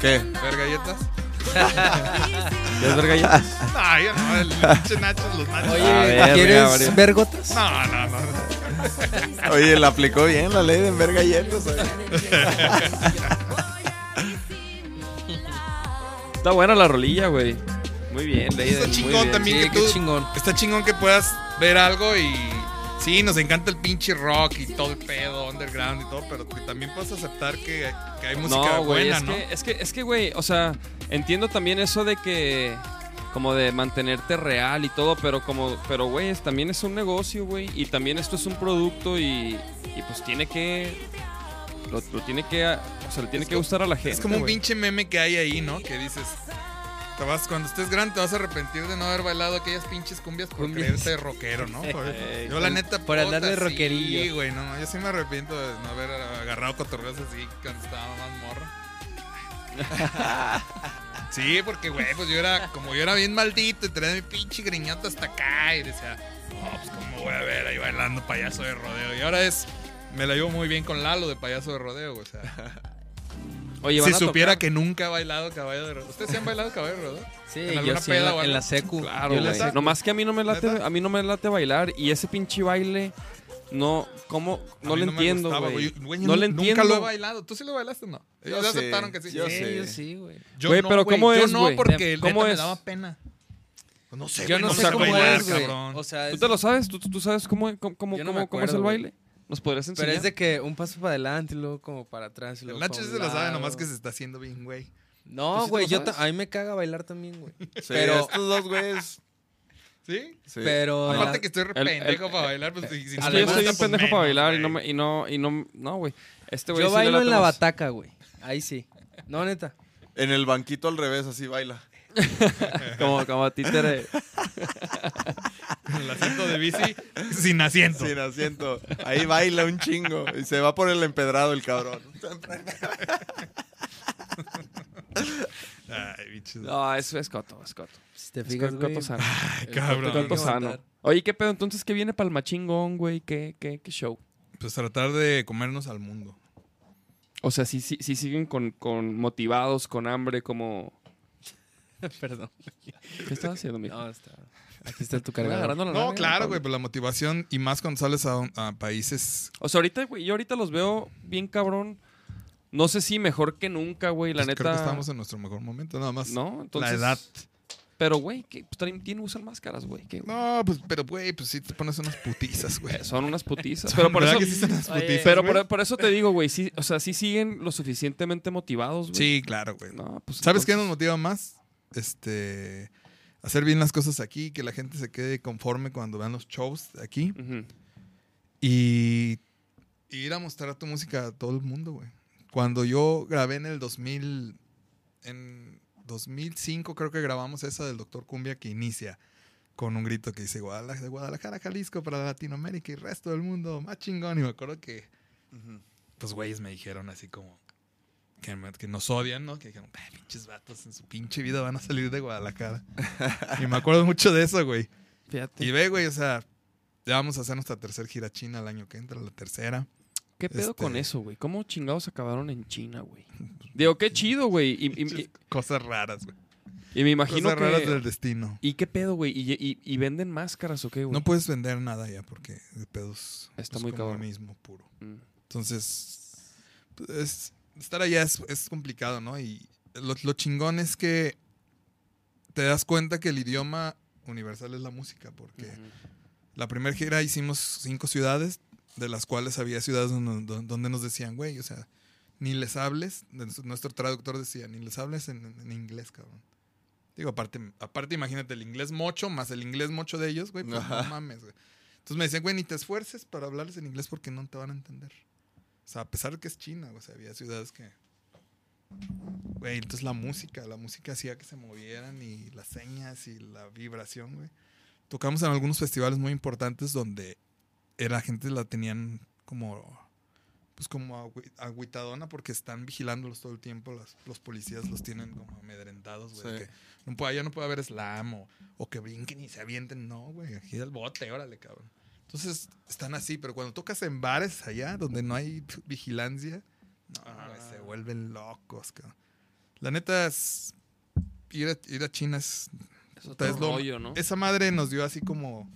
[SPEAKER 4] ¿Qué?
[SPEAKER 5] ¿Ver galletas?
[SPEAKER 2] ¿Quieres ver galletas?
[SPEAKER 5] No, yo no, el pinche nachos, los nachos.
[SPEAKER 3] Oye,
[SPEAKER 2] A ver,
[SPEAKER 3] ¿quieres
[SPEAKER 2] ver.
[SPEAKER 3] ver gotas?
[SPEAKER 5] No, no, no.
[SPEAKER 4] Oye, la aplicó bien la ley de ver galletas. oye.
[SPEAKER 2] Está buena la rolilla, güey. Muy bien, Leiden.
[SPEAKER 5] Está
[SPEAKER 2] muy
[SPEAKER 5] chingón
[SPEAKER 2] bien.
[SPEAKER 5] también
[SPEAKER 3] Sí,
[SPEAKER 5] que
[SPEAKER 3] qué
[SPEAKER 5] tú.
[SPEAKER 3] chingón.
[SPEAKER 5] Está chingón que puedas ver algo y Sí, nos encanta el pinche rock y todo el pedo, underground y todo, pero que también puedes aceptar que, que hay música
[SPEAKER 2] no, güey,
[SPEAKER 5] buena,
[SPEAKER 2] es
[SPEAKER 5] ¿no?
[SPEAKER 2] que, es que, es que, güey, o sea, entiendo también eso de que, como de mantenerte real y todo, pero como, pero, güey, es- también es un negocio, güey, y también esto es un producto y, y pues tiene que, lo, lo tiene que, o sea, le tiene que gustar a la gente.
[SPEAKER 5] Es como un
[SPEAKER 2] güey.
[SPEAKER 5] pinche meme que hay ahí, ¿no? Que dices, te vas, cuando estés grande te vas a arrepentir de no haber bailado aquellas pinches cumbias por
[SPEAKER 3] Cumbias.
[SPEAKER 5] creerte rockero, ¿no? Por-
[SPEAKER 3] Eh,
[SPEAKER 5] yo la neta
[SPEAKER 3] por andar de
[SPEAKER 5] puta,
[SPEAKER 3] rockerillo.
[SPEAKER 5] Sí, güey, no, yo sí me arrepiento de no haber agarrado cotorreos así cuando estaba más morro. Sí, porque, güey, pues yo era, como yo era bien maldito y traía mi pinche griñota hasta acá y decía, no, pues cómo voy a ver ahí bailando payaso de rodeo. Y ahora es, me la llevo muy bien con Lalo de payaso de rodeo, o sea.
[SPEAKER 2] Oye,
[SPEAKER 5] si supiera
[SPEAKER 2] tocar-
[SPEAKER 5] que nunca he bailado caballo de rodeo. ¿Ustedes sí han bailado caballo de rodeo?
[SPEAKER 3] Sí,
[SPEAKER 5] ¿En
[SPEAKER 3] yo
[SPEAKER 5] alguna
[SPEAKER 3] sí, en
[SPEAKER 5] peda
[SPEAKER 3] la- en la secu.
[SPEAKER 2] Claro,
[SPEAKER 3] Yo secu.
[SPEAKER 2] Nomás que a mí no me late, a mí no me late bailar y ese pinche baile no cómo no le entiendo, güey.
[SPEAKER 5] Yo
[SPEAKER 2] No le
[SPEAKER 5] nunca
[SPEAKER 2] entiendo.
[SPEAKER 5] lo he bailado. ¿Tú sí lo bailaste no?
[SPEAKER 4] Yo
[SPEAKER 5] Ellos
[SPEAKER 4] sí,
[SPEAKER 5] aceptaron que sí.
[SPEAKER 4] yo
[SPEAKER 3] Sí, yo sí, güey.
[SPEAKER 5] Yo
[SPEAKER 2] Güey,
[SPEAKER 5] no,
[SPEAKER 2] pero. ¿cómo
[SPEAKER 5] Yo
[SPEAKER 2] es,
[SPEAKER 5] no,
[SPEAKER 2] güey?
[SPEAKER 5] porque
[SPEAKER 2] ¿Cómo es?
[SPEAKER 5] me daba pena. Pues no sé,
[SPEAKER 3] Yo no
[SPEAKER 5] no
[SPEAKER 3] sé
[SPEAKER 5] sé
[SPEAKER 3] cómo
[SPEAKER 5] bailar,
[SPEAKER 3] es, güey.
[SPEAKER 5] cabrón.
[SPEAKER 3] O sea,
[SPEAKER 2] ¿Tú te lo sabes? ¿Tú, tú sabes cómo, cómo, cómo,
[SPEAKER 3] Yo no
[SPEAKER 2] es el baile? ¿Nos podrías enseñar?
[SPEAKER 3] Pero es de que un paso para adelante y luego como para atrás. Y
[SPEAKER 5] El
[SPEAKER 3] luego
[SPEAKER 5] Nacho sí
[SPEAKER 3] un
[SPEAKER 5] se lo sabe, nomás que se está haciendo bien, güey.
[SPEAKER 2] ¿Tú
[SPEAKER 3] No, güey, yo a mí me caga bailar también, güey.
[SPEAKER 4] Sí,
[SPEAKER 3] Pero-
[SPEAKER 4] estos dos güeyes.
[SPEAKER 5] ¿Sí?
[SPEAKER 4] Sí.
[SPEAKER 3] Pero
[SPEAKER 5] Aparte
[SPEAKER 3] la-
[SPEAKER 5] que estoy re
[SPEAKER 2] el-
[SPEAKER 5] pendejo
[SPEAKER 2] el-
[SPEAKER 5] para bailar, pues si, si
[SPEAKER 2] Es
[SPEAKER 5] no
[SPEAKER 2] que
[SPEAKER 5] me
[SPEAKER 2] yo estoy bien
[SPEAKER 5] pues
[SPEAKER 2] pendejo para bailar y no, y no, y no, no, güey. Este güey
[SPEAKER 3] yo bailo en la
[SPEAKER 2] más.
[SPEAKER 3] bataca, güey. Ahí sí. No, neta.
[SPEAKER 4] En el banquito al revés, así baila.
[SPEAKER 2] Como, como títere.
[SPEAKER 5] El asiento de bici sin asiento.
[SPEAKER 4] Sin asiento. Ahí baila un chingo. Y se va por el empedrado el cabrón.
[SPEAKER 5] Ay, bichos.
[SPEAKER 2] No, es, es coto, es coto.
[SPEAKER 3] Si te
[SPEAKER 2] Es
[SPEAKER 3] güey.
[SPEAKER 2] coto sano.
[SPEAKER 5] Ay, cabrón.
[SPEAKER 3] coto
[SPEAKER 2] sano. Oye, ¿qué pedo? Entonces, ¿qué viene para el machingón, güey? ¿Qué, qué, qué show?
[SPEAKER 5] Pues tratar de comernos al mundo.
[SPEAKER 2] O sea, sí, sí, sí siguen con, con motivados, con hambre, como...
[SPEAKER 3] Perdón.
[SPEAKER 2] ¿Qué estás haciendo, mijo?
[SPEAKER 3] No, está. Aquí está tu cargador.
[SPEAKER 2] agarrando la
[SPEAKER 5] No, claro, güey, pues la motivación y más cuando sales a, a países.
[SPEAKER 2] O sea, ahorita, güey, yo ahorita los veo bien cabrón. No sé si mejor que nunca, güey, la
[SPEAKER 5] pues,
[SPEAKER 2] neta.
[SPEAKER 5] Creo que estamos en nuestro mejor momento, nada más.
[SPEAKER 2] No, entonces...
[SPEAKER 5] La edad.
[SPEAKER 2] Pero, güey, que pues, también tienen usan máscaras, güey. ¿qué, güey?
[SPEAKER 5] No, pues, pero, güey, pues sí te pones unas putizas, güey.
[SPEAKER 2] Son unas putizas.
[SPEAKER 5] Son,
[SPEAKER 2] Pero por
[SPEAKER 5] ¿verdad
[SPEAKER 2] eso,
[SPEAKER 5] que sí son unas
[SPEAKER 3] Oye,
[SPEAKER 5] putizas,
[SPEAKER 2] pero
[SPEAKER 5] güey?
[SPEAKER 2] por, por eso te digo, güey, sí, o sea, sí siguen lo suficientemente motivados, güey.
[SPEAKER 5] Sí, claro, güey.
[SPEAKER 2] No, pues,
[SPEAKER 5] ¿Sabes qué nos
[SPEAKER 2] entonces-
[SPEAKER 5] motiva más? Este. Hacer bien las cosas aquí, que la gente se quede conforme cuando vean los shows aquí. Y, y ir a mostrar tu música a todo el mundo, güey. Cuando yo grabé en el 2000, en 2005 creo que grabamos esa del Doctor Cumbia que inicia con un grito que dice Guadalajara, de Guadalajara, Jalisco para Latinoamérica y el resto del mundo, más chingón. Y me acuerdo que, pues, güeyes me dijeron así como que, nos odian, ¿no? Que dijeron, "Ah, pinches vatos en su pinche vida van a salir de Guadalajara. y me acuerdo mucho de eso, güey.
[SPEAKER 2] Fíjate.
[SPEAKER 5] Y ve, güey, o sea, ya vamos a hacer nuestra tercera gira china el año que entra, la tercera.
[SPEAKER 2] ¿Qué pedo
[SPEAKER 5] Este-
[SPEAKER 2] con eso, güey? ¿Cómo chingados acabaron en China, güey? Digo, qué chido, güey. Y, y- y-
[SPEAKER 5] Cosas raras, güey.
[SPEAKER 2] y me imagino
[SPEAKER 5] Cosas raras
[SPEAKER 2] que...
[SPEAKER 5] del destino.
[SPEAKER 2] ¿Y qué pedo, güey? ¿Y, venden máscaras o qué, güey?
[SPEAKER 5] No puedes vender nada ya porque de pedos
[SPEAKER 2] Está
[SPEAKER 5] es
[SPEAKER 2] muy cabrón.
[SPEAKER 5] comunismo puro.
[SPEAKER 2] Mm.
[SPEAKER 5] Entonces, pues, es- estar allá es, es complicado, ¿no? Y lo, lo chingón es que te das cuenta que el idioma universal es la música, porque la primera gira hicimos cinco ciudades, de las cuales había ciudades donde, donde nos decían, güey, o sea, ni les hables, nuestro traductor decía, ni les hables en, en inglés, cabrón. Digo, aparte, aparte imagínate el inglés mocho más el inglés mocho de ellos, güey, pues
[SPEAKER 4] Ajá.
[SPEAKER 5] no mames, güey. Entonces me decían, güey, ni te esfuerces para hablarles en inglés porque no te van a entender. Sea, a pesar de que es China, o sea, había ciudades que... Güey, entonces la música, la música hacía que se movieran y las señas y la vibración, güey. Tocamos en algunos festivales muy importantes donde la gente la tenían como pues como agüi- agüitadona porque están vigilándolos todo el tiempo, las- los policías los tienen como amedrentados, güey.
[SPEAKER 4] Sí.
[SPEAKER 5] que no puede, ya no puede haber slam o, o que brinquen y se avienten, no, güey, aquí el bote, órale, cabrón. Entonces están así, pero cuando tocas en bares allá donde no hay vigilancia, no, se vuelven locos, cabrón. La neta es ir a, ir a China es,
[SPEAKER 2] Es otro
[SPEAKER 5] es lo-
[SPEAKER 2] rollo, ¿no?
[SPEAKER 5] esa madre nos dio así como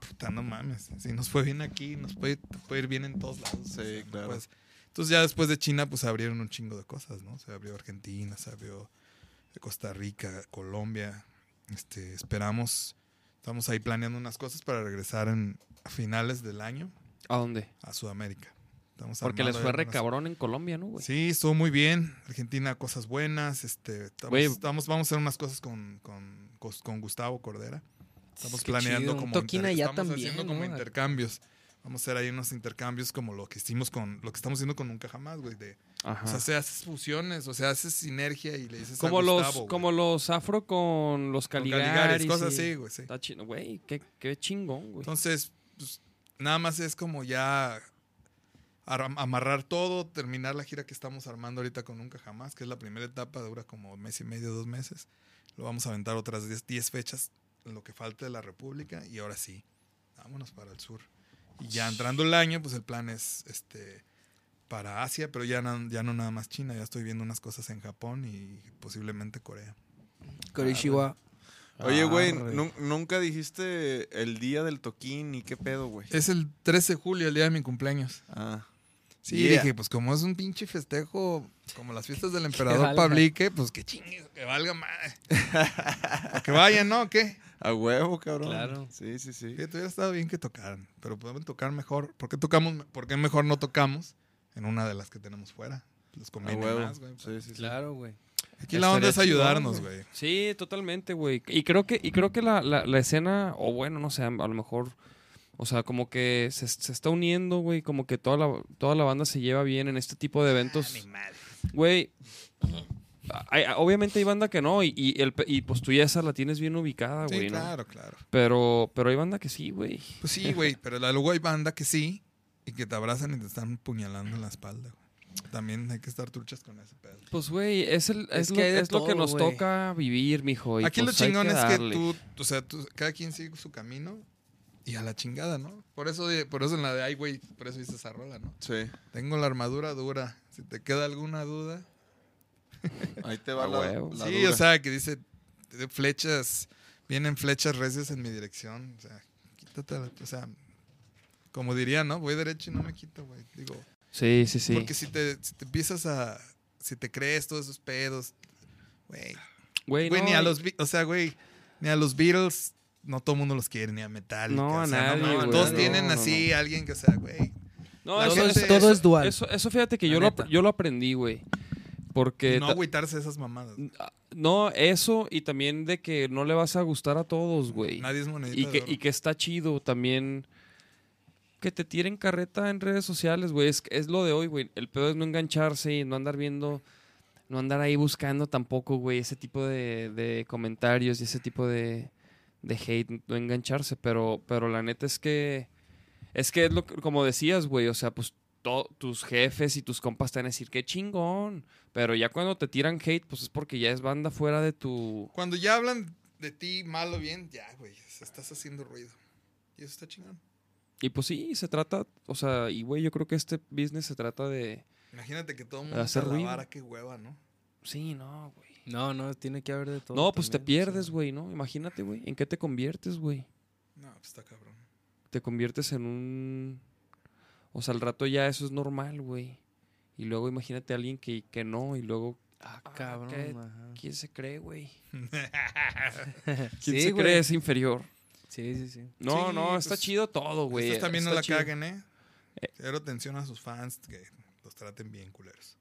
[SPEAKER 5] puta, no mames. Si nos fue bien aquí, nos puede, puede ir bien en todos lados.
[SPEAKER 4] Sí, claro.
[SPEAKER 5] Entonces ya después de China, pues abrieron un chingo de cosas, ¿no? Se abrió Argentina, se abrió Costa Rica, Colombia. Este, esperamos Estamos ahí planeando unas cosas para regresar en, a finales del año
[SPEAKER 2] ¿A dónde?
[SPEAKER 5] a Sudamérica. Estamos
[SPEAKER 2] Porque les fue re cabrón en Colombia, ¿no, güey?
[SPEAKER 5] Sí, estuvo muy bien. Argentina, cosas buenas. Este, estamos, vamos a hacer unas cosas con, con, con Gustavo Cordera. Estamos
[SPEAKER 3] Qué
[SPEAKER 5] planeando
[SPEAKER 3] chido,
[SPEAKER 5] como inter- estamos
[SPEAKER 3] también,
[SPEAKER 5] haciendo como intercambios. Vamos a hacer ahí unos intercambios como lo que hicimos con lo que estamos haciendo con Nunca Jamás, güey. De,
[SPEAKER 2] Ajá.
[SPEAKER 5] o sea, se haces fusiones, o sea, haces sinergia y le dices
[SPEAKER 2] Como
[SPEAKER 5] a
[SPEAKER 2] los,
[SPEAKER 5] Gustavo, güey.
[SPEAKER 2] como los afro con los
[SPEAKER 5] Con
[SPEAKER 2] caligaris.
[SPEAKER 5] Caligaris, cosas así, güey, sí.
[SPEAKER 2] Está chido, güey. Qué, qué chingón, güey.
[SPEAKER 5] Entonces, pues, nada más es como ya ar- amarrar todo, terminar la gira que estamos armando ahorita con Nunca Jamás, que es la primera etapa, dura como mes y medio, dos meses. Lo vamos a aventar otras 10 10 fechas en lo que falta de la República y ahora sí, vámonos para el sur. Y ya entrando el año, pues el plan es este para Asia, pero ya, na- ya no nada más China, ya estoy viendo unas cosas en Japón y posiblemente Corea.
[SPEAKER 3] Korishiwa.
[SPEAKER 4] Oye, güey, nun- nunca dijiste el día del toquín y qué pedo, güey.
[SPEAKER 5] Es el 13 de julio, el día de mi cumpleaños.
[SPEAKER 4] Ah.
[SPEAKER 5] Sí,
[SPEAKER 4] Yeah.
[SPEAKER 5] dije, pues como es un pinche festejo, como las fiestas del emperador. Pablique, pues que chingue, que valga madre. Que vayan, ¿no? ¿Qué?
[SPEAKER 4] A huevo, cabrón.
[SPEAKER 3] Claro.
[SPEAKER 4] Sí, sí, sí.
[SPEAKER 5] Fíjate, hubiera estado bien que tocaran, pero podemos tocar mejor. ¿Por qué tocamos, por qué mejor no tocamos en una de las que tenemos fuera? Les
[SPEAKER 4] A
[SPEAKER 5] conviene
[SPEAKER 4] huevo.
[SPEAKER 5] más, güey.
[SPEAKER 4] Sí, sí, sí.
[SPEAKER 3] Claro, güey.
[SPEAKER 5] Aquí la onda es ayudarnos, güey.
[SPEAKER 2] Sí, totalmente, güey. Y creo que, y creo que la, la, la escena, o bueno, no sé, a lo mejor, o sea, como que se, se está uniendo, güey, como que toda la, toda la banda se lleva bien en este tipo de eventos. Güey, hay- obviamente hay banda que no, y, y, el, pe- y pues tú ya esa la tienes bien ubicada,
[SPEAKER 5] Sí,
[SPEAKER 2] güey, ¿no?
[SPEAKER 5] claro, claro.
[SPEAKER 2] Pero, pero hay banda que sí, güey.
[SPEAKER 5] Pues sí, güey, pero la- luego hay banda que sí y que te abrazan y te están puñalando en la espalda, güey. También hay que estar truchas con ese pedo.
[SPEAKER 2] Pues, güey, es, el, es,
[SPEAKER 3] Es
[SPEAKER 2] lo,
[SPEAKER 3] que
[SPEAKER 2] es lo que nos toca vivir, mijo. y
[SPEAKER 5] Aquí lo
[SPEAKER 2] pues hay
[SPEAKER 5] chingón es que tú, o sea, tú- cada quien sigue su camino y a la chingada, ¿no? Por eso, por eso en la de ay, güey, por eso hice esa rola, ¿no?
[SPEAKER 4] Sí.
[SPEAKER 5] Tengo la armadura dura. Si te queda alguna duda.
[SPEAKER 4] Ahí te va
[SPEAKER 2] A
[SPEAKER 4] la,
[SPEAKER 2] huevo.
[SPEAKER 4] la
[SPEAKER 5] sí,
[SPEAKER 4] dura.
[SPEAKER 5] o sea, que dice flechas, vienen flechas recias en mi dirección. O sea, quítate, la- o sea, como diría, ¿no? Voy derecho y no me quito, güey. Digo,
[SPEAKER 2] Sí, sí, sí.
[SPEAKER 5] porque si te, si te empiezas a, si te crees todos esos pedos, güey,
[SPEAKER 2] Güey, no,
[SPEAKER 5] ni a los, o sea, güey, ni a los Beatles, no todo el mundo los quiere, ni a Metallica.
[SPEAKER 2] No, a
[SPEAKER 5] o sea,
[SPEAKER 2] nadie,
[SPEAKER 5] mames,
[SPEAKER 2] güey,
[SPEAKER 5] Todos
[SPEAKER 2] no,
[SPEAKER 5] tienen
[SPEAKER 2] no,
[SPEAKER 5] así
[SPEAKER 2] no.
[SPEAKER 5] alguien que, o sea, güey.
[SPEAKER 2] No, eso,
[SPEAKER 5] gente-
[SPEAKER 2] eso-
[SPEAKER 3] todo
[SPEAKER 2] eso-
[SPEAKER 3] es dual.
[SPEAKER 2] Eso, eso fíjate que yo lo, yo lo aprendí, güey. Porque...
[SPEAKER 5] no
[SPEAKER 2] ta-
[SPEAKER 5] agüitarse esas mamadas.
[SPEAKER 2] no, eso y también de que no le vas a gustar a todos, güey.
[SPEAKER 5] Nadie es monedita
[SPEAKER 2] Y
[SPEAKER 5] de
[SPEAKER 2] que,
[SPEAKER 5] oro.
[SPEAKER 2] y que está chido también que te tiren carreta en redes sociales, güey. Es, es lo de hoy, güey. El pedo es no engancharse y no andar viendo, no andar ahí buscando tampoco, güey, ese tipo de, de comentarios y ese tipo de, de hate, no engancharse. Pero, pero la neta es que, es que es lo que- como decías, güey, o sea, pues to- tus jefes y tus compas te van a decir, qué chingón. Pero ya cuando te tiran hate, pues es porque ya es banda fuera de tu...
[SPEAKER 5] Cuando ya hablan de ti mal o bien, ya, güey, se estás haciendo ruido. Y eso está chingón.
[SPEAKER 2] Y pues sí, se trata, o sea, y güey, yo creo que este business se trata de...
[SPEAKER 5] Imagínate que todo el mundo
[SPEAKER 2] hacer
[SPEAKER 5] hace la vara, qué hueva, ¿no?
[SPEAKER 2] Sí, no, güey.
[SPEAKER 3] No, no, tiene que haber de todo.
[SPEAKER 2] No, pues te pierdes, güey, ¿no? Imagínate, güey, ¿en qué te conviertes, güey?
[SPEAKER 5] No, pues está cabrón.
[SPEAKER 2] Te conviertes en un... O sea, al rato ya eso es normal, güey. Y luego imagínate a alguien que, que no, y luego... Ah,
[SPEAKER 3] cabrón,
[SPEAKER 2] ¿qué-
[SPEAKER 3] ajá.
[SPEAKER 2] ¿Quién se cree, güey? ¿Quién
[SPEAKER 3] Sí,
[SPEAKER 2] se
[SPEAKER 3] güey.
[SPEAKER 2] cree es inferior?
[SPEAKER 3] Sí, sí, sí.
[SPEAKER 2] No,
[SPEAKER 5] Sí,
[SPEAKER 2] no, está
[SPEAKER 5] pues,
[SPEAKER 2] chido todo, güey.
[SPEAKER 5] Estos también no
[SPEAKER 2] está
[SPEAKER 5] la
[SPEAKER 2] chido.
[SPEAKER 5] caguen, ¿eh? Quiero atención a sus fans, que los traten bien, culeros.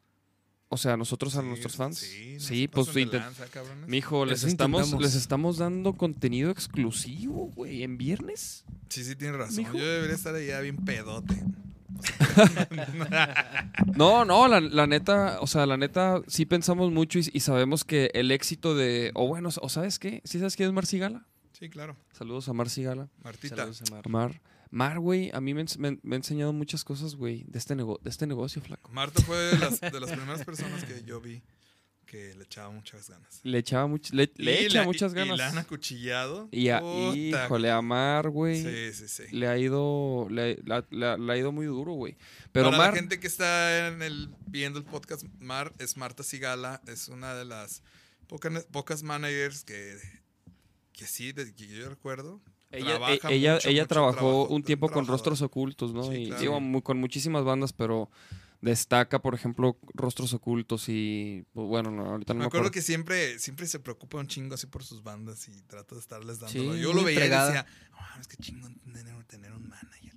[SPEAKER 2] O sea, nosotros a
[SPEAKER 5] Sí,
[SPEAKER 2] nuestros fans.
[SPEAKER 5] sí, no
[SPEAKER 2] Sí, pues
[SPEAKER 5] lanza, cabrones.
[SPEAKER 2] Mijo, les estamos,
[SPEAKER 3] intentamos.
[SPEAKER 2] les estamos dando contenido exclusivo, güey, en viernes.
[SPEAKER 5] Sí, sí, tienes razón.
[SPEAKER 2] Mijo.
[SPEAKER 5] Yo debería estar allá bien pedote.
[SPEAKER 2] No, no, la, la neta, o sea, la neta, sí pensamos mucho y, y sabemos que el éxito de, o bueno, o sabes qué, ¿sí sabes quién es Marci Gala?
[SPEAKER 5] Sí, claro.
[SPEAKER 2] Saludos a Marci Gala.
[SPEAKER 5] Martita.
[SPEAKER 3] Saludos a Mar.
[SPEAKER 2] Mar. Mar, güey, a mí me, me- me ha enseñado muchas cosas, güey, de este, de este negocio, flaco.
[SPEAKER 5] Marta fue de las, de las primeras personas que yo vi que le echaba muchas ganas.
[SPEAKER 2] Le echaba much- le, le echa
[SPEAKER 5] la-
[SPEAKER 2] muchas ganas.
[SPEAKER 5] Y la han acuchillado.
[SPEAKER 2] Y a, híjole, a Mar, güey.
[SPEAKER 5] Sí, sí, sí.
[SPEAKER 2] Le ha ido, le, la- la- le ha ido muy duro, güey. Pero
[SPEAKER 5] Para
[SPEAKER 2] Mar,
[SPEAKER 5] la gente que está en el, viendo el podcast, Mar es Marta Sigala, es una de las poca- pocas managers que, que sí, de que yo recuerdo.
[SPEAKER 2] ella,
[SPEAKER 5] trabaja
[SPEAKER 2] e- ella,
[SPEAKER 5] mucho,
[SPEAKER 2] ella
[SPEAKER 5] mucho
[SPEAKER 2] trabajó
[SPEAKER 5] trabajo,
[SPEAKER 2] un tiempo con. Rostros Ocultos, ¿no?
[SPEAKER 5] Sí,
[SPEAKER 2] y
[SPEAKER 5] claro.
[SPEAKER 2] digo, muy- con muchísimas bandas, pero destaca, por ejemplo, Rostros Ocultos y, pues, bueno, no, ahorita no
[SPEAKER 5] Me
[SPEAKER 2] me,
[SPEAKER 5] acuerdo
[SPEAKER 2] acuerdo.
[SPEAKER 5] que siempre, siempre se preocupa un chingo así por sus bandas y trata de estarles dando.
[SPEAKER 3] Sí,
[SPEAKER 5] Yo lo veía
[SPEAKER 3] entregada.
[SPEAKER 5] y decía, "No, es que chingón tener, tener un manager.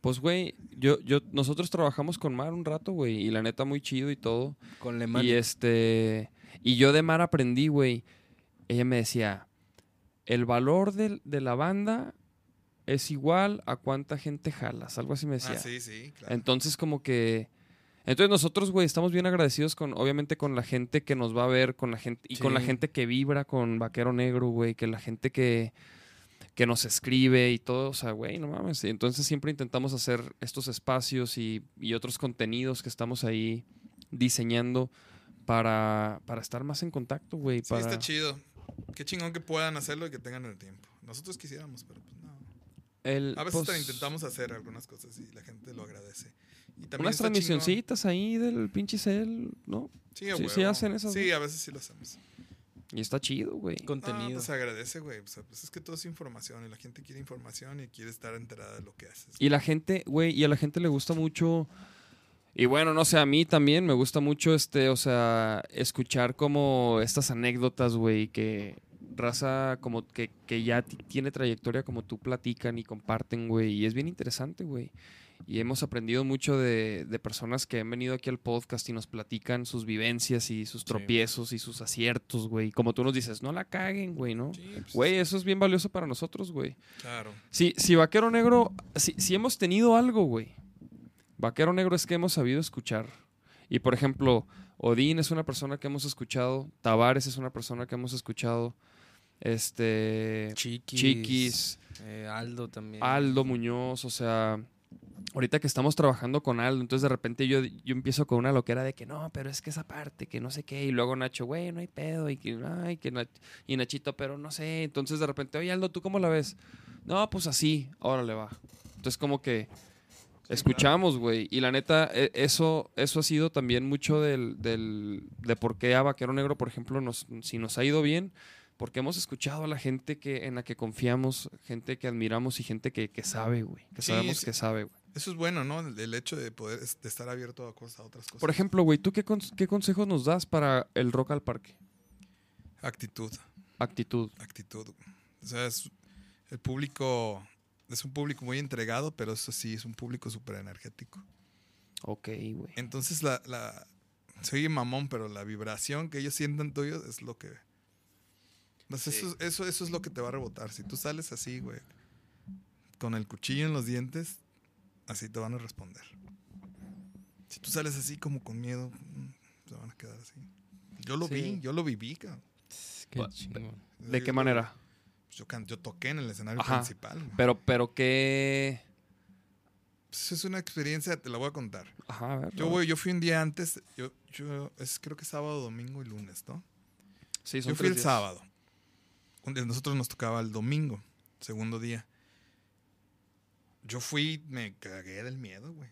[SPEAKER 2] Pues, güey, yo, yo, nosotros trabajamos con Mar un rato, güey, y la neta muy chido y todo.
[SPEAKER 3] Con Lemán.
[SPEAKER 2] Y este, y yo de Mar aprendí, güey. Ella me decía, el valor del- de, la banda es igual a cuánta gente jalas, algo así me decía.
[SPEAKER 5] Ah, sí, sí, claro.
[SPEAKER 2] Entonces como que, entonces nosotros, güey, estamos bien agradecidos con, obviamente, con la gente que nos va a ver, con la gente y con la gente que vibra con Vaquero Negro, güey, que la gente que que nos escribe y todo, o sea, güey, no mames. Y entonces siempre intentamos hacer estos espacios y, y otros contenidos que estamos ahí diseñando para, para estar más en contacto, güey.
[SPEAKER 5] Sí,
[SPEAKER 2] para...
[SPEAKER 5] está chido. Qué chingón que puedan hacerlo y que tengan el tiempo. Nosotros quisiéramos, pero pues no.
[SPEAKER 2] El-
[SPEAKER 5] A veces
[SPEAKER 2] pues,
[SPEAKER 5] te intentamos hacer algunas cosas y la gente lo agradece. Y también
[SPEAKER 2] Unas
[SPEAKER 5] chingón-
[SPEAKER 2] transmisioncitas ahí del pinche cel, ¿no?
[SPEAKER 5] Sí, a
[SPEAKER 2] sí,
[SPEAKER 5] huevo.
[SPEAKER 2] hacen esas.
[SPEAKER 5] Sí, a veces sí lo hacemos.
[SPEAKER 2] Y está chido, güey.
[SPEAKER 5] Pues se agradece, güey. O sea, pues es que todo es información y la gente quiere información y quiere estar enterada de lo que haces.
[SPEAKER 2] Y la gente, güey, y a la gente le gusta mucho. Y bueno, no sé, a mí también me gusta mucho este, o sea, escuchar como estas anécdotas, güey, que raza como que, que ya ti- tiene trayectoria como tú platican y comparten, güey. Y es bien interesante, güey. Y hemos aprendido mucho de, de personas que han venido aquí al podcast y nos platican sus vivencias y sus tropiezos y sus aciertos, güey. Como tú nos dices, no la caguen, güey, ¿no? Güey, eso es bien valioso para nosotros, güey.
[SPEAKER 5] Claro.
[SPEAKER 2] Si, si Vaquero Negro, si, si hemos tenido algo, güey. Vaquero Negro es que hemos sabido escuchar. Y por ejemplo, Odín es una persona que hemos escuchado. Tavares es una persona que hemos escuchado. Este.
[SPEAKER 3] Chiquis,
[SPEAKER 2] Chiquis.
[SPEAKER 3] eh, Aldo también.
[SPEAKER 2] Aldo Muñoz, o sea. Ahorita que estamos trabajando con Aldo, entonces de repente yo, yo empiezo con una loquera de que no, pero es que esa parte, que no sé qué, y luego Nacho, güey, no hay pedo, y que, ay, que Nach- y Nachito, pero no sé, entonces de repente, oye Aldo, ¿tú cómo la ves? No, pues así, órale va. Entonces como que escuchamos, güey, y la neta, e- eso, eso ha sido también mucho del, del, de por qué a Vaquero Negro, por ejemplo, nos, si nos ha ido bien, porque hemos escuchado a la gente que, en la que confiamos, gente que admiramos y gente que, que sabe, güey, que
[SPEAKER 5] Sí,
[SPEAKER 2] sabemos
[SPEAKER 5] sí.
[SPEAKER 2] que sabe, güey.
[SPEAKER 5] Eso es bueno, ¿no? El, el hecho de poder es- de estar abierto a cosas, a otras cosas.
[SPEAKER 2] Por ejemplo, güey, ¿tú qué, cons- qué consejos nos das para el rock al parque?
[SPEAKER 5] Actitud.
[SPEAKER 2] Actitud.
[SPEAKER 5] Actitud. O sea, es el público es un público muy entregado, pero eso sí, es un público súper energético.
[SPEAKER 2] Ok, güey.
[SPEAKER 5] Entonces, la, la, se oye mamón, pero la vibración que ellos sientan tuyo es lo que... Entonces, eso, eso, eso es lo que te va a rebotar. Si tú sales así, güey, con el cuchillo en los dientes, así te van a responder. Si tú sales así como con miedo, mm, se van a quedar así. Yo lo
[SPEAKER 2] Sí.
[SPEAKER 5] vi, yo lo viví, cabrón.
[SPEAKER 3] Qué
[SPEAKER 2] Ba-
[SPEAKER 3] chingón.
[SPEAKER 2] ¿De qué
[SPEAKER 5] Yo-
[SPEAKER 2] manera?
[SPEAKER 5] Yo, can- yo toqué en el escenario
[SPEAKER 2] Ajá.
[SPEAKER 5] principal. güey.
[SPEAKER 2] Pero, pero qué...
[SPEAKER 5] Pues es una experiencia, te la voy a contar.
[SPEAKER 2] Ajá, a ver.
[SPEAKER 5] Yo, voy, yo fui un día antes, yo, yo es, creo que sábado, domingo y lunes, ¿no?
[SPEAKER 2] Sí, son
[SPEAKER 5] yo fui
[SPEAKER 2] tres
[SPEAKER 5] el
[SPEAKER 2] días.
[SPEAKER 5] sábado. Nosotros nos tocaba el domingo, segundo día. Yo fui, me cagué del miedo, güey.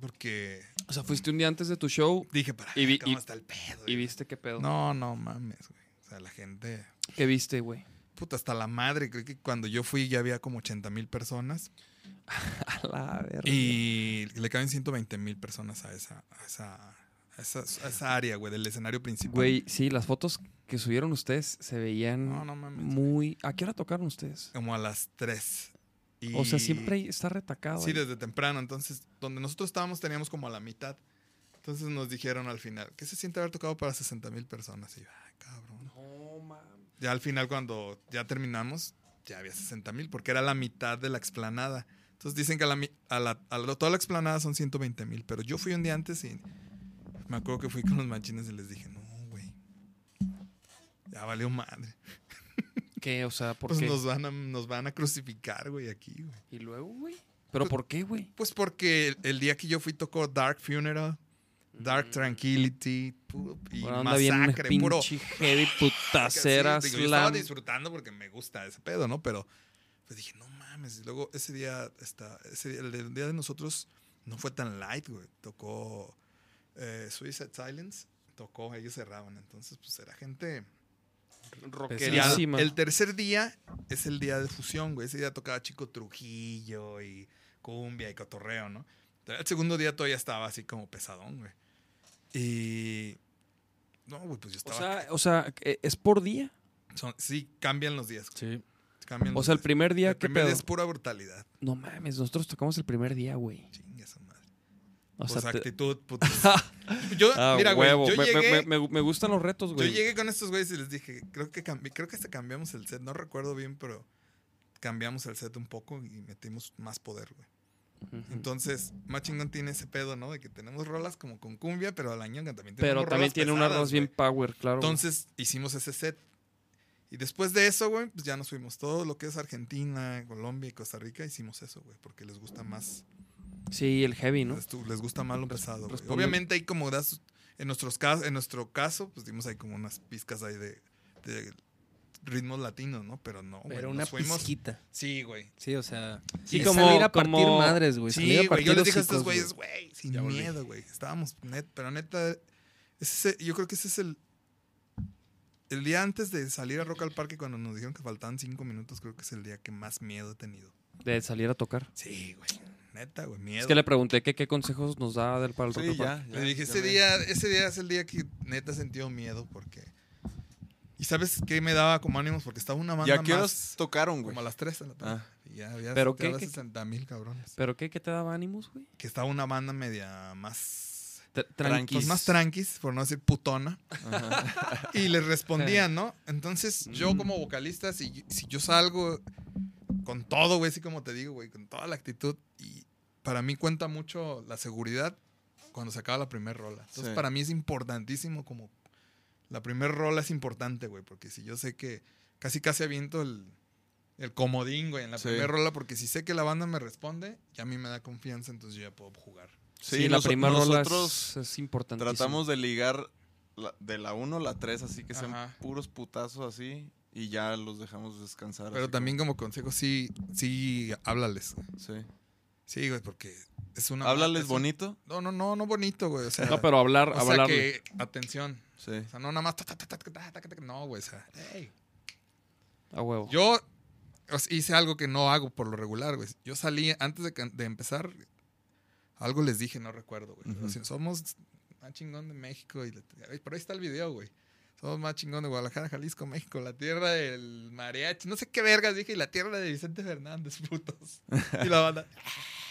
[SPEAKER 5] Porque
[SPEAKER 2] O sea, fuiste un día antes de tu show
[SPEAKER 5] dije, para
[SPEAKER 2] y, vi-
[SPEAKER 5] ¿cómo
[SPEAKER 2] y-
[SPEAKER 5] está el pedo?
[SPEAKER 2] y viste qué pedo.
[SPEAKER 5] No, no mames, güey. O sea, la gente...
[SPEAKER 2] ¿Qué viste, güey?
[SPEAKER 5] Puta, hasta la madre. Creo que cuando yo fui ya había como 80 mil personas.
[SPEAKER 2] A la verga.
[SPEAKER 5] Y le caben 120 mil personas a esa, a esa, a esa, esa área, güey, del escenario principal.
[SPEAKER 2] Güey, sí, las fotos que subieron ustedes se veían
[SPEAKER 5] No, no mames,
[SPEAKER 2] muy... ¿A qué hora tocaron ustedes?
[SPEAKER 5] Como a las 3.
[SPEAKER 2] O sea, siempre ahí está retacado.
[SPEAKER 5] Sí,
[SPEAKER 2] ahí.
[SPEAKER 5] desde temprano. Entonces, donde nosotros estábamos teníamos como a la mitad. Entonces nos dijeron al final, ¿qué se siente haber tocado para 60 mil personas? Y yo, ay, cabrón. Ya al final, cuando ya terminamos, ya había 60 mil, porque era la mitad de la explanada. Entonces dicen que a la, mi- a la- a la- toda la explanada son 120 mil, pero yo fui un día antes y me acuerdo que fui con los machines y les dije, no, güey, ya valió madre.
[SPEAKER 2] ¿Qué? O sea, ¿por
[SPEAKER 5] Pues
[SPEAKER 2] qué?
[SPEAKER 5] nos van, a, nos van a crucificar, güey, aquí, güey.
[SPEAKER 2] ¿Y luego, güey? ¿Pero por qué, güey?
[SPEAKER 5] Pues porque el, el día que yo fui tocó Dark Funeral, Dark Tranquility pu- y
[SPEAKER 2] bien
[SPEAKER 5] Masacre, puro
[SPEAKER 2] heavy putacera,
[SPEAKER 5] Sí, digo, yo estaba disfrutando porque me gusta ese pedo, ¿no? Pero pues dije, no mames. Y luego ese día, está, ese día, el, día de nosotros no fue tan light, güey. Tocó eh, Suicide Silence, tocó, ellos cerraban. Entonces, pues era gente...
[SPEAKER 2] Rockerísima.
[SPEAKER 5] Ya, El tercer día es el día de fusión, güey. Ese día tocaba Chico Trujillo y cumbia y cotorreo, ¿no? El segundo día todavía estaba así como pesadón, güey. Y. No, güey, pues yo
[SPEAKER 2] O
[SPEAKER 5] estaba.
[SPEAKER 2] sea, o sea, ¿e- ¿es por día?
[SPEAKER 5] Son- sí, cambian los días.
[SPEAKER 3] Sí.
[SPEAKER 5] Cambian
[SPEAKER 2] O
[SPEAKER 5] los
[SPEAKER 2] sea, el
[SPEAKER 5] días.
[SPEAKER 2] primer día,
[SPEAKER 5] El
[SPEAKER 2] ¿qué
[SPEAKER 5] primer día
[SPEAKER 2] pedo?
[SPEAKER 5] es pura brutalidad.
[SPEAKER 2] No mames, nosotros tocamos el primer día, güey.
[SPEAKER 5] Madre.
[SPEAKER 2] O
[SPEAKER 5] Pues
[SPEAKER 2] sea, te-
[SPEAKER 5] actitud, putos. Yo,
[SPEAKER 2] Ah,
[SPEAKER 5] mira, güey, yo
[SPEAKER 2] me,
[SPEAKER 5] llegué,
[SPEAKER 2] me- me- me gustan los retos,
[SPEAKER 5] yo
[SPEAKER 2] güey.
[SPEAKER 5] llegué con estos güeyes y les dije, creo que cambi- creo que hasta cambiamos el set, no recuerdo bien, pero cambiamos el set un poco y metimos más poder, güey. Entonces, más chingón tiene ese pedo, ¿no? De que tenemos rolas como con cumbia, pero al año también tenemos
[SPEAKER 2] Pero también
[SPEAKER 5] rolas
[SPEAKER 2] tiene unas rolas bien power, claro. güey.
[SPEAKER 5] Entonces, hicimos ese set. Y después de eso, güey, pues ya nos fuimos. Todo lo que es Argentina, Colombia y Costa Rica, hicimos eso, güey, porque les gusta más.
[SPEAKER 2] Sí, el heavy, ¿no?
[SPEAKER 5] Les, gusta más lo pesado. Obviamente hay como das, en nuestros casos, en nuestro caso, pues dimos ahí como unas pizcas ahí de, de ritmos latinos, ¿no? Pero no, güey.
[SPEAKER 3] Pero
[SPEAKER 5] nos
[SPEAKER 3] una
[SPEAKER 5] fuimos-
[SPEAKER 3] pizquita.
[SPEAKER 5] Sí, güey.
[SPEAKER 3] Sí, o sea.
[SPEAKER 2] Sí,
[SPEAKER 3] y
[SPEAKER 2] como-
[SPEAKER 3] salir a partir
[SPEAKER 2] como-
[SPEAKER 3] madres, güey.
[SPEAKER 5] Sí,
[SPEAKER 3] salir a
[SPEAKER 5] güey. Yo les dije a estos güeyes, güey, sin
[SPEAKER 3] Ya
[SPEAKER 5] miedo, güey. Estábamos net, pero neta, ese- yo creo que ese es el. El día antes de salir a Rock al Parque, cuando nos dijeron que faltaban cinco minutos, creo que es el día que más miedo he tenido.
[SPEAKER 2] De salir a tocar.
[SPEAKER 5] Sí, güey. Neta, güey, miedo.
[SPEAKER 2] Es que le pregunté que qué consejos nos da del para el
[SPEAKER 4] Sí, ya, ya,
[SPEAKER 5] Le dije,
[SPEAKER 4] ya
[SPEAKER 5] ese día, ese día es el día que neta he sentido miedo porque... ¿Y sabes qué me daba como ánimos? Porque estaba una
[SPEAKER 4] ¿Y
[SPEAKER 5] banda
[SPEAKER 4] a qué horas
[SPEAKER 5] más...
[SPEAKER 4] tocaron, güey?
[SPEAKER 5] Como a las 3 de la tarde.
[SPEAKER 4] Ah.
[SPEAKER 5] Y ya había,
[SPEAKER 2] ¿Pero qué,
[SPEAKER 5] había
[SPEAKER 2] qué-
[SPEAKER 5] 60 mil cabrones.
[SPEAKER 2] ¿Pero qué? ¿Qué te daba ánimos, güey?
[SPEAKER 5] Que estaba una banda media más... Pues
[SPEAKER 2] Tranquis.
[SPEAKER 5] más tranquis, por no decir putona. y les respondían, ¿no? Entonces, yo
[SPEAKER 2] Mm.
[SPEAKER 5] como vocalista, si, si yo salgo con todo, güey, así como te digo, güey, con toda la actitud, y para mí cuenta mucho la seguridad cuando se acaba la primera rola. Entonces,
[SPEAKER 4] Sí.
[SPEAKER 5] para mí es importantísimo como... La primera rola es importante, güey, porque si yo sé que casi casi aviento el, el comodín, güey, en la
[SPEAKER 4] Sí.
[SPEAKER 5] primera rola, porque si sé que la banda me responde, ya a mí me da confianza, entonces yo ya puedo jugar.
[SPEAKER 2] Sí, la primera rola
[SPEAKER 4] nosotros
[SPEAKER 2] es, es importantísimo.
[SPEAKER 4] Tratamos de ligar la- de la 1 a la 3, así que sean
[SPEAKER 5] Ajá.
[SPEAKER 4] puros putazos así y ya los dejamos descansar.
[SPEAKER 5] Pero también como consejo, sí, sí, háblales.
[SPEAKER 4] como- sí.
[SPEAKER 5] Sí, güey, porque es una.
[SPEAKER 4] ¿Háblales bonito?
[SPEAKER 5] No, no, no, no bonito, güey. O sea,
[SPEAKER 2] no, pero hablar,
[SPEAKER 5] o
[SPEAKER 2] hablar.
[SPEAKER 5] que, atención.
[SPEAKER 4] Sí.
[SPEAKER 5] O sea, no nada más. No, güey, o sea, hey.
[SPEAKER 2] A huevo.
[SPEAKER 5] Yo hice algo que no hago por lo regular, güey. Yo salí, antes de, empezar, algo les dije, no recuerdo, güey. O sea, somos más chingón de México. Y, pero ahí está el video, güey. Somos más chingón de Guadalajara, Jalisco, México, la tierra del mariachi. No sé qué vergas dije, y la tierra de Vicente Fernández, putos. Y la banda...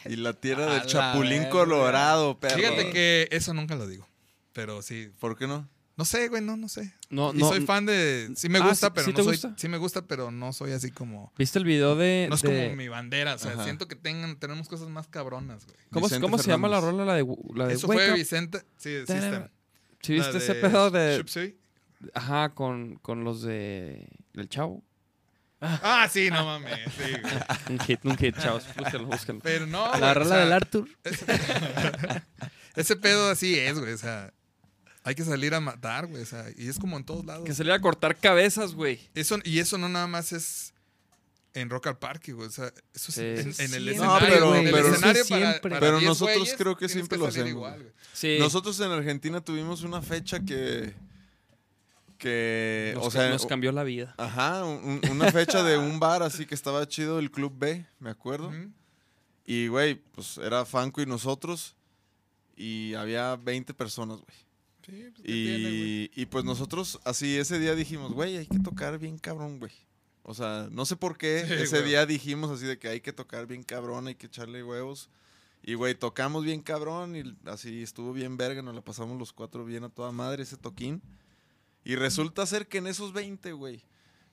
[SPEAKER 4] Y la tierra del Chapulín
[SPEAKER 5] verga.
[SPEAKER 4] Colorado, perro.
[SPEAKER 5] Fíjate que eso nunca lo digo. Pero sí.
[SPEAKER 4] ¿Por qué no?
[SPEAKER 5] No sé, güey, no, no sé.
[SPEAKER 2] No,
[SPEAKER 5] y
[SPEAKER 2] no,
[SPEAKER 5] soy fan de. Sí me
[SPEAKER 2] Ah,
[SPEAKER 5] gusta,
[SPEAKER 2] ¿sí-
[SPEAKER 5] pero
[SPEAKER 2] sí
[SPEAKER 5] no
[SPEAKER 2] te
[SPEAKER 5] soy.
[SPEAKER 2] gusta?
[SPEAKER 5] Sí me gusta, pero no soy así como.
[SPEAKER 2] ¿Viste el video de.
[SPEAKER 5] No es
[SPEAKER 2] de-
[SPEAKER 5] como mi bandera. O sea,
[SPEAKER 4] Ajá.
[SPEAKER 5] siento que tengan, tenemos cosas más cabronas, güey.
[SPEAKER 2] ¿Cómo, cómo se llama la rola? La de. La de
[SPEAKER 5] Eso
[SPEAKER 2] Wake
[SPEAKER 5] fue
[SPEAKER 2] Up?
[SPEAKER 5] Vicente. Sí, de System.
[SPEAKER 2] ¿Sí viste ese pedo de.
[SPEAKER 5] Shub Suey.
[SPEAKER 2] Ajá, con, con los de. del chavo.
[SPEAKER 5] Ah, sí, no mames. Sí.
[SPEAKER 2] Un hit, un hit, chavos. Búsquenlo, búsquenlo.
[SPEAKER 5] Pero no.
[SPEAKER 3] La
[SPEAKER 5] güey, o
[SPEAKER 3] rola
[SPEAKER 5] sea,
[SPEAKER 3] del Arthur.
[SPEAKER 5] Ese, ese pedo así es, güey. O sea, hay que salir a matar, güey. O sea, y es como en todos lados.
[SPEAKER 2] Que se le iba a cortar cabezas, güey.
[SPEAKER 5] Eso, y eso no nada más es en Rock al Parque, güey. O sea, eso
[SPEAKER 2] Sí.
[SPEAKER 5] es en, el escenario.
[SPEAKER 4] pero-
[SPEAKER 5] en el
[SPEAKER 4] pero-
[SPEAKER 5] escenario
[SPEAKER 3] eso
[SPEAKER 5] para-
[SPEAKER 3] siempre.
[SPEAKER 5] para
[SPEAKER 4] Pero
[SPEAKER 5] 10
[SPEAKER 4] nosotros
[SPEAKER 5] güeyes,
[SPEAKER 4] creo que siempre lo
[SPEAKER 5] salir
[SPEAKER 4] hacemos,
[SPEAKER 5] igual.
[SPEAKER 2] Sí.
[SPEAKER 4] Nosotros en Argentina tuvimos una fecha que. Que.
[SPEAKER 2] nos,
[SPEAKER 4] o sea.
[SPEAKER 2] nos cambió la vida.
[SPEAKER 4] Ajá, un- un- una fecha de un bar así que estaba chido, el Club B, me acuerdo. Y, güey, pues era Fanco y nosotros. Y había 20 personas, güey.
[SPEAKER 5] Sí, pues.
[SPEAKER 4] Y, y pues nosotros así ese día dijimos, güey, hay que tocar bien cabrón, güey. O sea, no sé por qué
[SPEAKER 5] Sí,
[SPEAKER 4] ese
[SPEAKER 5] güey.
[SPEAKER 4] día dijimos así de que hay que tocar bien cabrón, hay que echarle huevos. Y, güey, tocamos bien cabrón y así estuvo bien verga, nos la pasamos los cuatro bien a toda madre ese toquín. Y resulta ser que en esos 20, güey,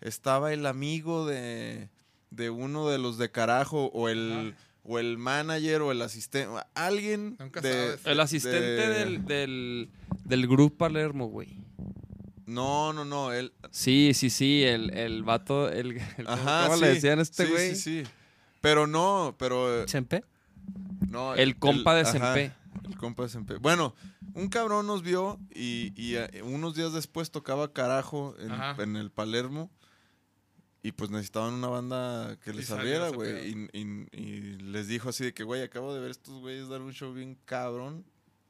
[SPEAKER 4] estaba el amigo de, de uno de los de carajo o el, o el manager o el asistente, alguien
[SPEAKER 5] Nunca
[SPEAKER 4] de...
[SPEAKER 5] sabes.
[SPEAKER 2] El asistente
[SPEAKER 4] de-
[SPEAKER 2] del, del, del grupo Palermo, güey.
[SPEAKER 4] No, no, no, él...
[SPEAKER 2] Sí, sí, sí, el, el vato, el, el-
[SPEAKER 4] Ajá,
[SPEAKER 2] ¿cómo
[SPEAKER 4] sí,
[SPEAKER 2] le decían a este
[SPEAKER 4] sí,
[SPEAKER 2] güey?
[SPEAKER 4] Sí, sí, Pero no, pero...
[SPEAKER 3] ¿Sempe?
[SPEAKER 4] No,
[SPEAKER 2] El compa de
[SPEAKER 4] ajá,
[SPEAKER 2] Sempe.
[SPEAKER 4] El compa. Bueno, un cabrón nos vio y, y, eh, unos días después tocaba carajo en, en el Palermo. Y pues necesitaban una banda que les abriera, güey. Y, y- y les dijo así de que, güey, acabo de ver estos güeyes dar un show bien cabrón.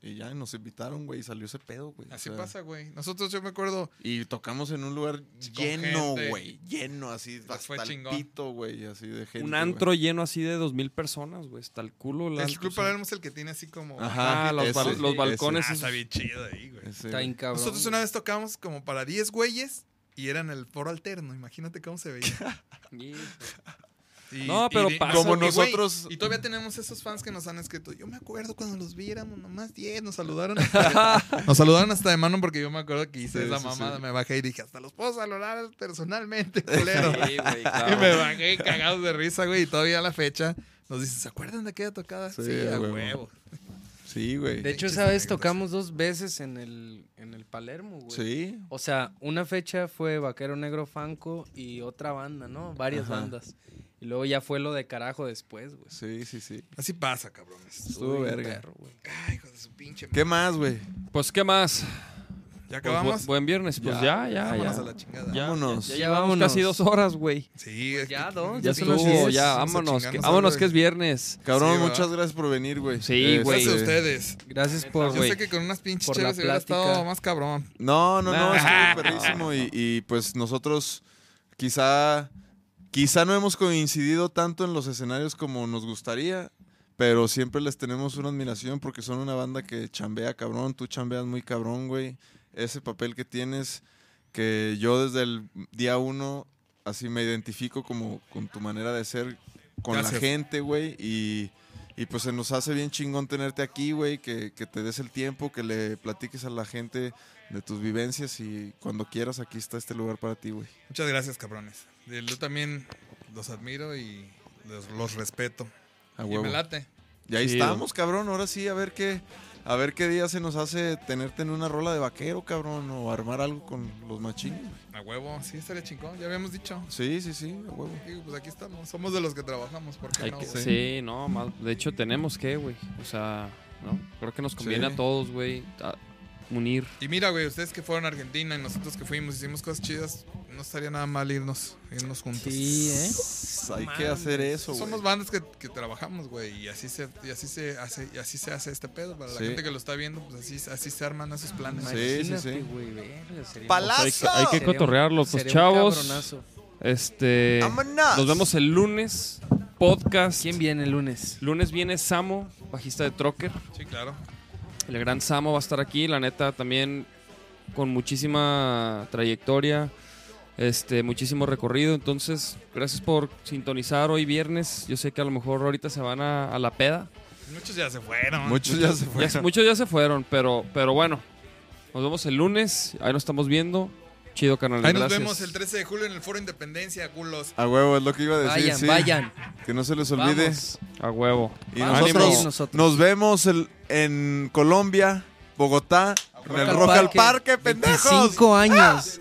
[SPEAKER 4] Y ya nos invitaron, güey, y salió ese pedo, güey. o
[SPEAKER 5] Así
[SPEAKER 4] sea,
[SPEAKER 5] pasa, güey. Nosotros, yo me acuerdo.
[SPEAKER 4] Y tocamos en un lugar lleno, güey. Lleno, así,
[SPEAKER 5] fue
[SPEAKER 4] hasta el
[SPEAKER 5] chingón.
[SPEAKER 4] pito, güey, así de gente.
[SPEAKER 2] Un antro lleno así de dos mil personas, güey. Está el culo. El,
[SPEAKER 5] El Club. Palermo es el que tiene así como.
[SPEAKER 2] Ajá, los,
[SPEAKER 4] ese,
[SPEAKER 2] bal- los
[SPEAKER 4] ese.
[SPEAKER 2] balcones.
[SPEAKER 5] Ah, está bien chido ahí, güey.
[SPEAKER 3] Está bien cabrón.
[SPEAKER 5] Nosotros una vez tocamos como para 10 güeyes y era en el foro alterno. Imagínate cómo se veía. Y-
[SPEAKER 2] No, pero
[SPEAKER 5] y-
[SPEAKER 2] pasa,
[SPEAKER 4] Como nosotros-
[SPEAKER 5] Y todavía tenemos esos fans que nos han escrito. Yo me acuerdo cuando los viéramos, nomás 10, nos saludaron. Hasta, nos saludaron hasta de mano porque yo me acuerdo que hice
[SPEAKER 4] Sí,
[SPEAKER 5] esa
[SPEAKER 4] sí,
[SPEAKER 5] mamada.
[SPEAKER 4] sí.
[SPEAKER 5] Me bajé y dije, hasta los puedo saludar personalmente, culero.
[SPEAKER 2] Sí, güey,
[SPEAKER 5] Y
[SPEAKER 2] claro.
[SPEAKER 5] me bajé cagados de risa, güey. Y todavía a la fecha nos dicen, ¿se acuerdan de aquella tocada? Sí,
[SPEAKER 4] Sí,
[SPEAKER 5] a
[SPEAKER 4] huevo.
[SPEAKER 5] huevo.
[SPEAKER 4] Sí, güey.
[SPEAKER 3] De hecho, esa vez tocamos dos veces en el, en el Palermo, güey.
[SPEAKER 4] Sí.
[SPEAKER 3] O sea, una fecha fue Vaquero Negro Fanco y otra banda, ¿no? Varias
[SPEAKER 4] Ajá.
[SPEAKER 3] bandas. Y luego ya fue lo de carajo después, güey.
[SPEAKER 4] Sí, sí, sí.
[SPEAKER 5] Así pasa, cabrones.
[SPEAKER 4] Estuvo verga.
[SPEAKER 3] perro, güey.
[SPEAKER 5] Ay, hijo de su pinche.
[SPEAKER 4] ¿Qué más, güey?
[SPEAKER 2] Pues, ¿qué más?
[SPEAKER 5] ¿Ya
[SPEAKER 2] Pues,
[SPEAKER 5] acabamos?
[SPEAKER 2] bu- buen viernes. Pues ya, ya,
[SPEAKER 5] Vámonos
[SPEAKER 2] ya.
[SPEAKER 5] a la chingada.
[SPEAKER 2] Ya,
[SPEAKER 4] Vámonos.
[SPEAKER 2] Ya,
[SPEAKER 3] Ya
[SPEAKER 2] llevamos
[SPEAKER 3] vámonos.
[SPEAKER 2] casi dos horas, güey.
[SPEAKER 5] Sí, es
[SPEAKER 3] ya, dos,
[SPEAKER 2] Ya
[SPEAKER 3] Ya
[SPEAKER 2] estuvo, ya, vámonos. Que, vámonos, que es viernes.
[SPEAKER 4] Cabrón,
[SPEAKER 5] Sí,
[SPEAKER 4] muchas gracias por venir, güey.
[SPEAKER 2] Sí,
[SPEAKER 4] Este,
[SPEAKER 2] güey.
[SPEAKER 5] Gracias a ustedes.
[SPEAKER 3] Gracias por...
[SPEAKER 5] Yo
[SPEAKER 2] güey.
[SPEAKER 5] sé que con unas pinches chéves hubiera estado más cabrón.
[SPEAKER 4] No, no, no,
[SPEAKER 2] Nah.
[SPEAKER 4] estuvo perrísimo. Y, y, pues nosotros quizá, quizá no hemos coincidido tanto en los escenarios como nos gustaría, pero siempre les tenemos una admiración porque son una banda que chambea cabrón. Tú chambeas muy cabrón, güey. Ese papel que tienes, que yo desde el día uno así me identifico como con tu manera de ser con
[SPEAKER 5] Gracias.
[SPEAKER 4] la gente, güey. Y, y pues se nos hace bien chingón tenerte aquí, güey, que, que te des el tiempo, que le platiques a la gente de tus vivencias y cuando quieras aquí está este lugar para ti, güey.
[SPEAKER 5] Muchas gracias, cabrones. Yo también los admiro y los, los respeto.
[SPEAKER 4] A
[SPEAKER 5] Y
[SPEAKER 4] huevo.
[SPEAKER 5] me late.
[SPEAKER 4] Y ahí estamos, cabrón. Ahora sí, a ver qué, a ver qué día se nos hace tenerte en una rola de vaquero, cabrón, o armar algo con los machines.
[SPEAKER 5] A huevo, sí, estaría chingón. Ya habíamos dicho.
[SPEAKER 4] Sí, sí, sí, a huevo.
[SPEAKER 5] Pues aquí estamos. Somos de los que trabajamos. ¿Por qué
[SPEAKER 2] Hay
[SPEAKER 5] no?
[SPEAKER 2] que- sí. no, más- de hecho tenemos que, güey. O sea, ¿no? Creo que nos conviene
[SPEAKER 4] Sí.
[SPEAKER 2] a todos, güey, a- unir.
[SPEAKER 5] Y mira, güey, ustedes que fueron a Argentina y nosotros que fuimos, hicimos cosas chidas. No estaría nada mal irnos, irnos juntos.
[SPEAKER 3] Sí, ¿eh?
[SPEAKER 4] Pues hay que hacer eso, güey.
[SPEAKER 5] Somos bandas que, que trabajamos, güey, y así se y así se hace y así se hace este pedo para la gente que lo está viendo, pues así así se arman esos planes.
[SPEAKER 4] Sí, sí, sí.
[SPEAKER 3] sería-
[SPEAKER 4] Palazo.
[SPEAKER 2] Hay que, hay que
[SPEAKER 3] Sería un-
[SPEAKER 2] cotorrearlo, pues
[SPEAKER 3] sería un
[SPEAKER 2] chavos. Este.
[SPEAKER 4] ¡Vámonos!
[SPEAKER 2] Nos vemos el lunes. Podcast.
[SPEAKER 3] ¿Quién viene el lunes?
[SPEAKER 2] Lunes viene Samo, bajista de Trocker.
[SPEAKER 5] Sí, claro.
[SPEAKER 2] El gran Samo va a estar aquí, la neta, también con muchísima trayectoria, este, muchísimo recorrido. Entonces, gracias por sintonizar hoy viernes. Yo sé que a lo mejor ahorita se van a, a la peda.
[SPEAKER 5] Muchos ya se fueron.
[SPEAKER 4] Muchos ya se
[SPEAKER 2] Ya-
[SPEAKER 4] fueron.
[SPEAKER 2] muchos ya se fueron, pero, pero bueno. Nos vemos el lunes. Ahí nos estamos viendo. Chido, canal.
[SPEAKER 5] Ahí nos
[SPEAKER 2] gracias.
[SPEAKER 5] vemos el 13 de julio en el Foro Independencia, culos.
[SPEAKER 4] A huevo, es lo que iba a decir.
[SPEAKER 3] Vayan,
[SPEAKER 4] sí.
[SPEAKER 3] vayan.
[SPEAKER 4] Que no se les olvide.
[SPEAKER 3] Vamos.
[SPEAKER 2] A huevo.
[SPEAKER 4] Y
[SPEAKER 3] Vamos
[SPEAKER 4] nosotros,
[SPEAKER 3] nosotros.
[SPEAKER 4] nos vemos el- en Colombia, Bogotá, en el Rock al
[SPEAKER 3] Parque.
[SPEAKER 4] Parque, pendejos.
[SPEAKER 3] 25 años.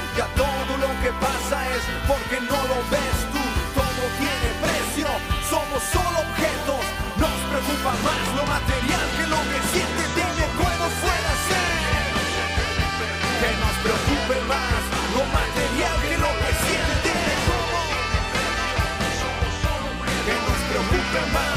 [SPEAKER 1] nunca. Todo lo que pasa es porque no lo ves tú. Todo tiene precio, somos solo objetos. Nos preocupa más lo material que lo que siente tiene puedo fuera ser. Que nos preocupe más lo material que lo que siente tiene. Que nos preocupe más.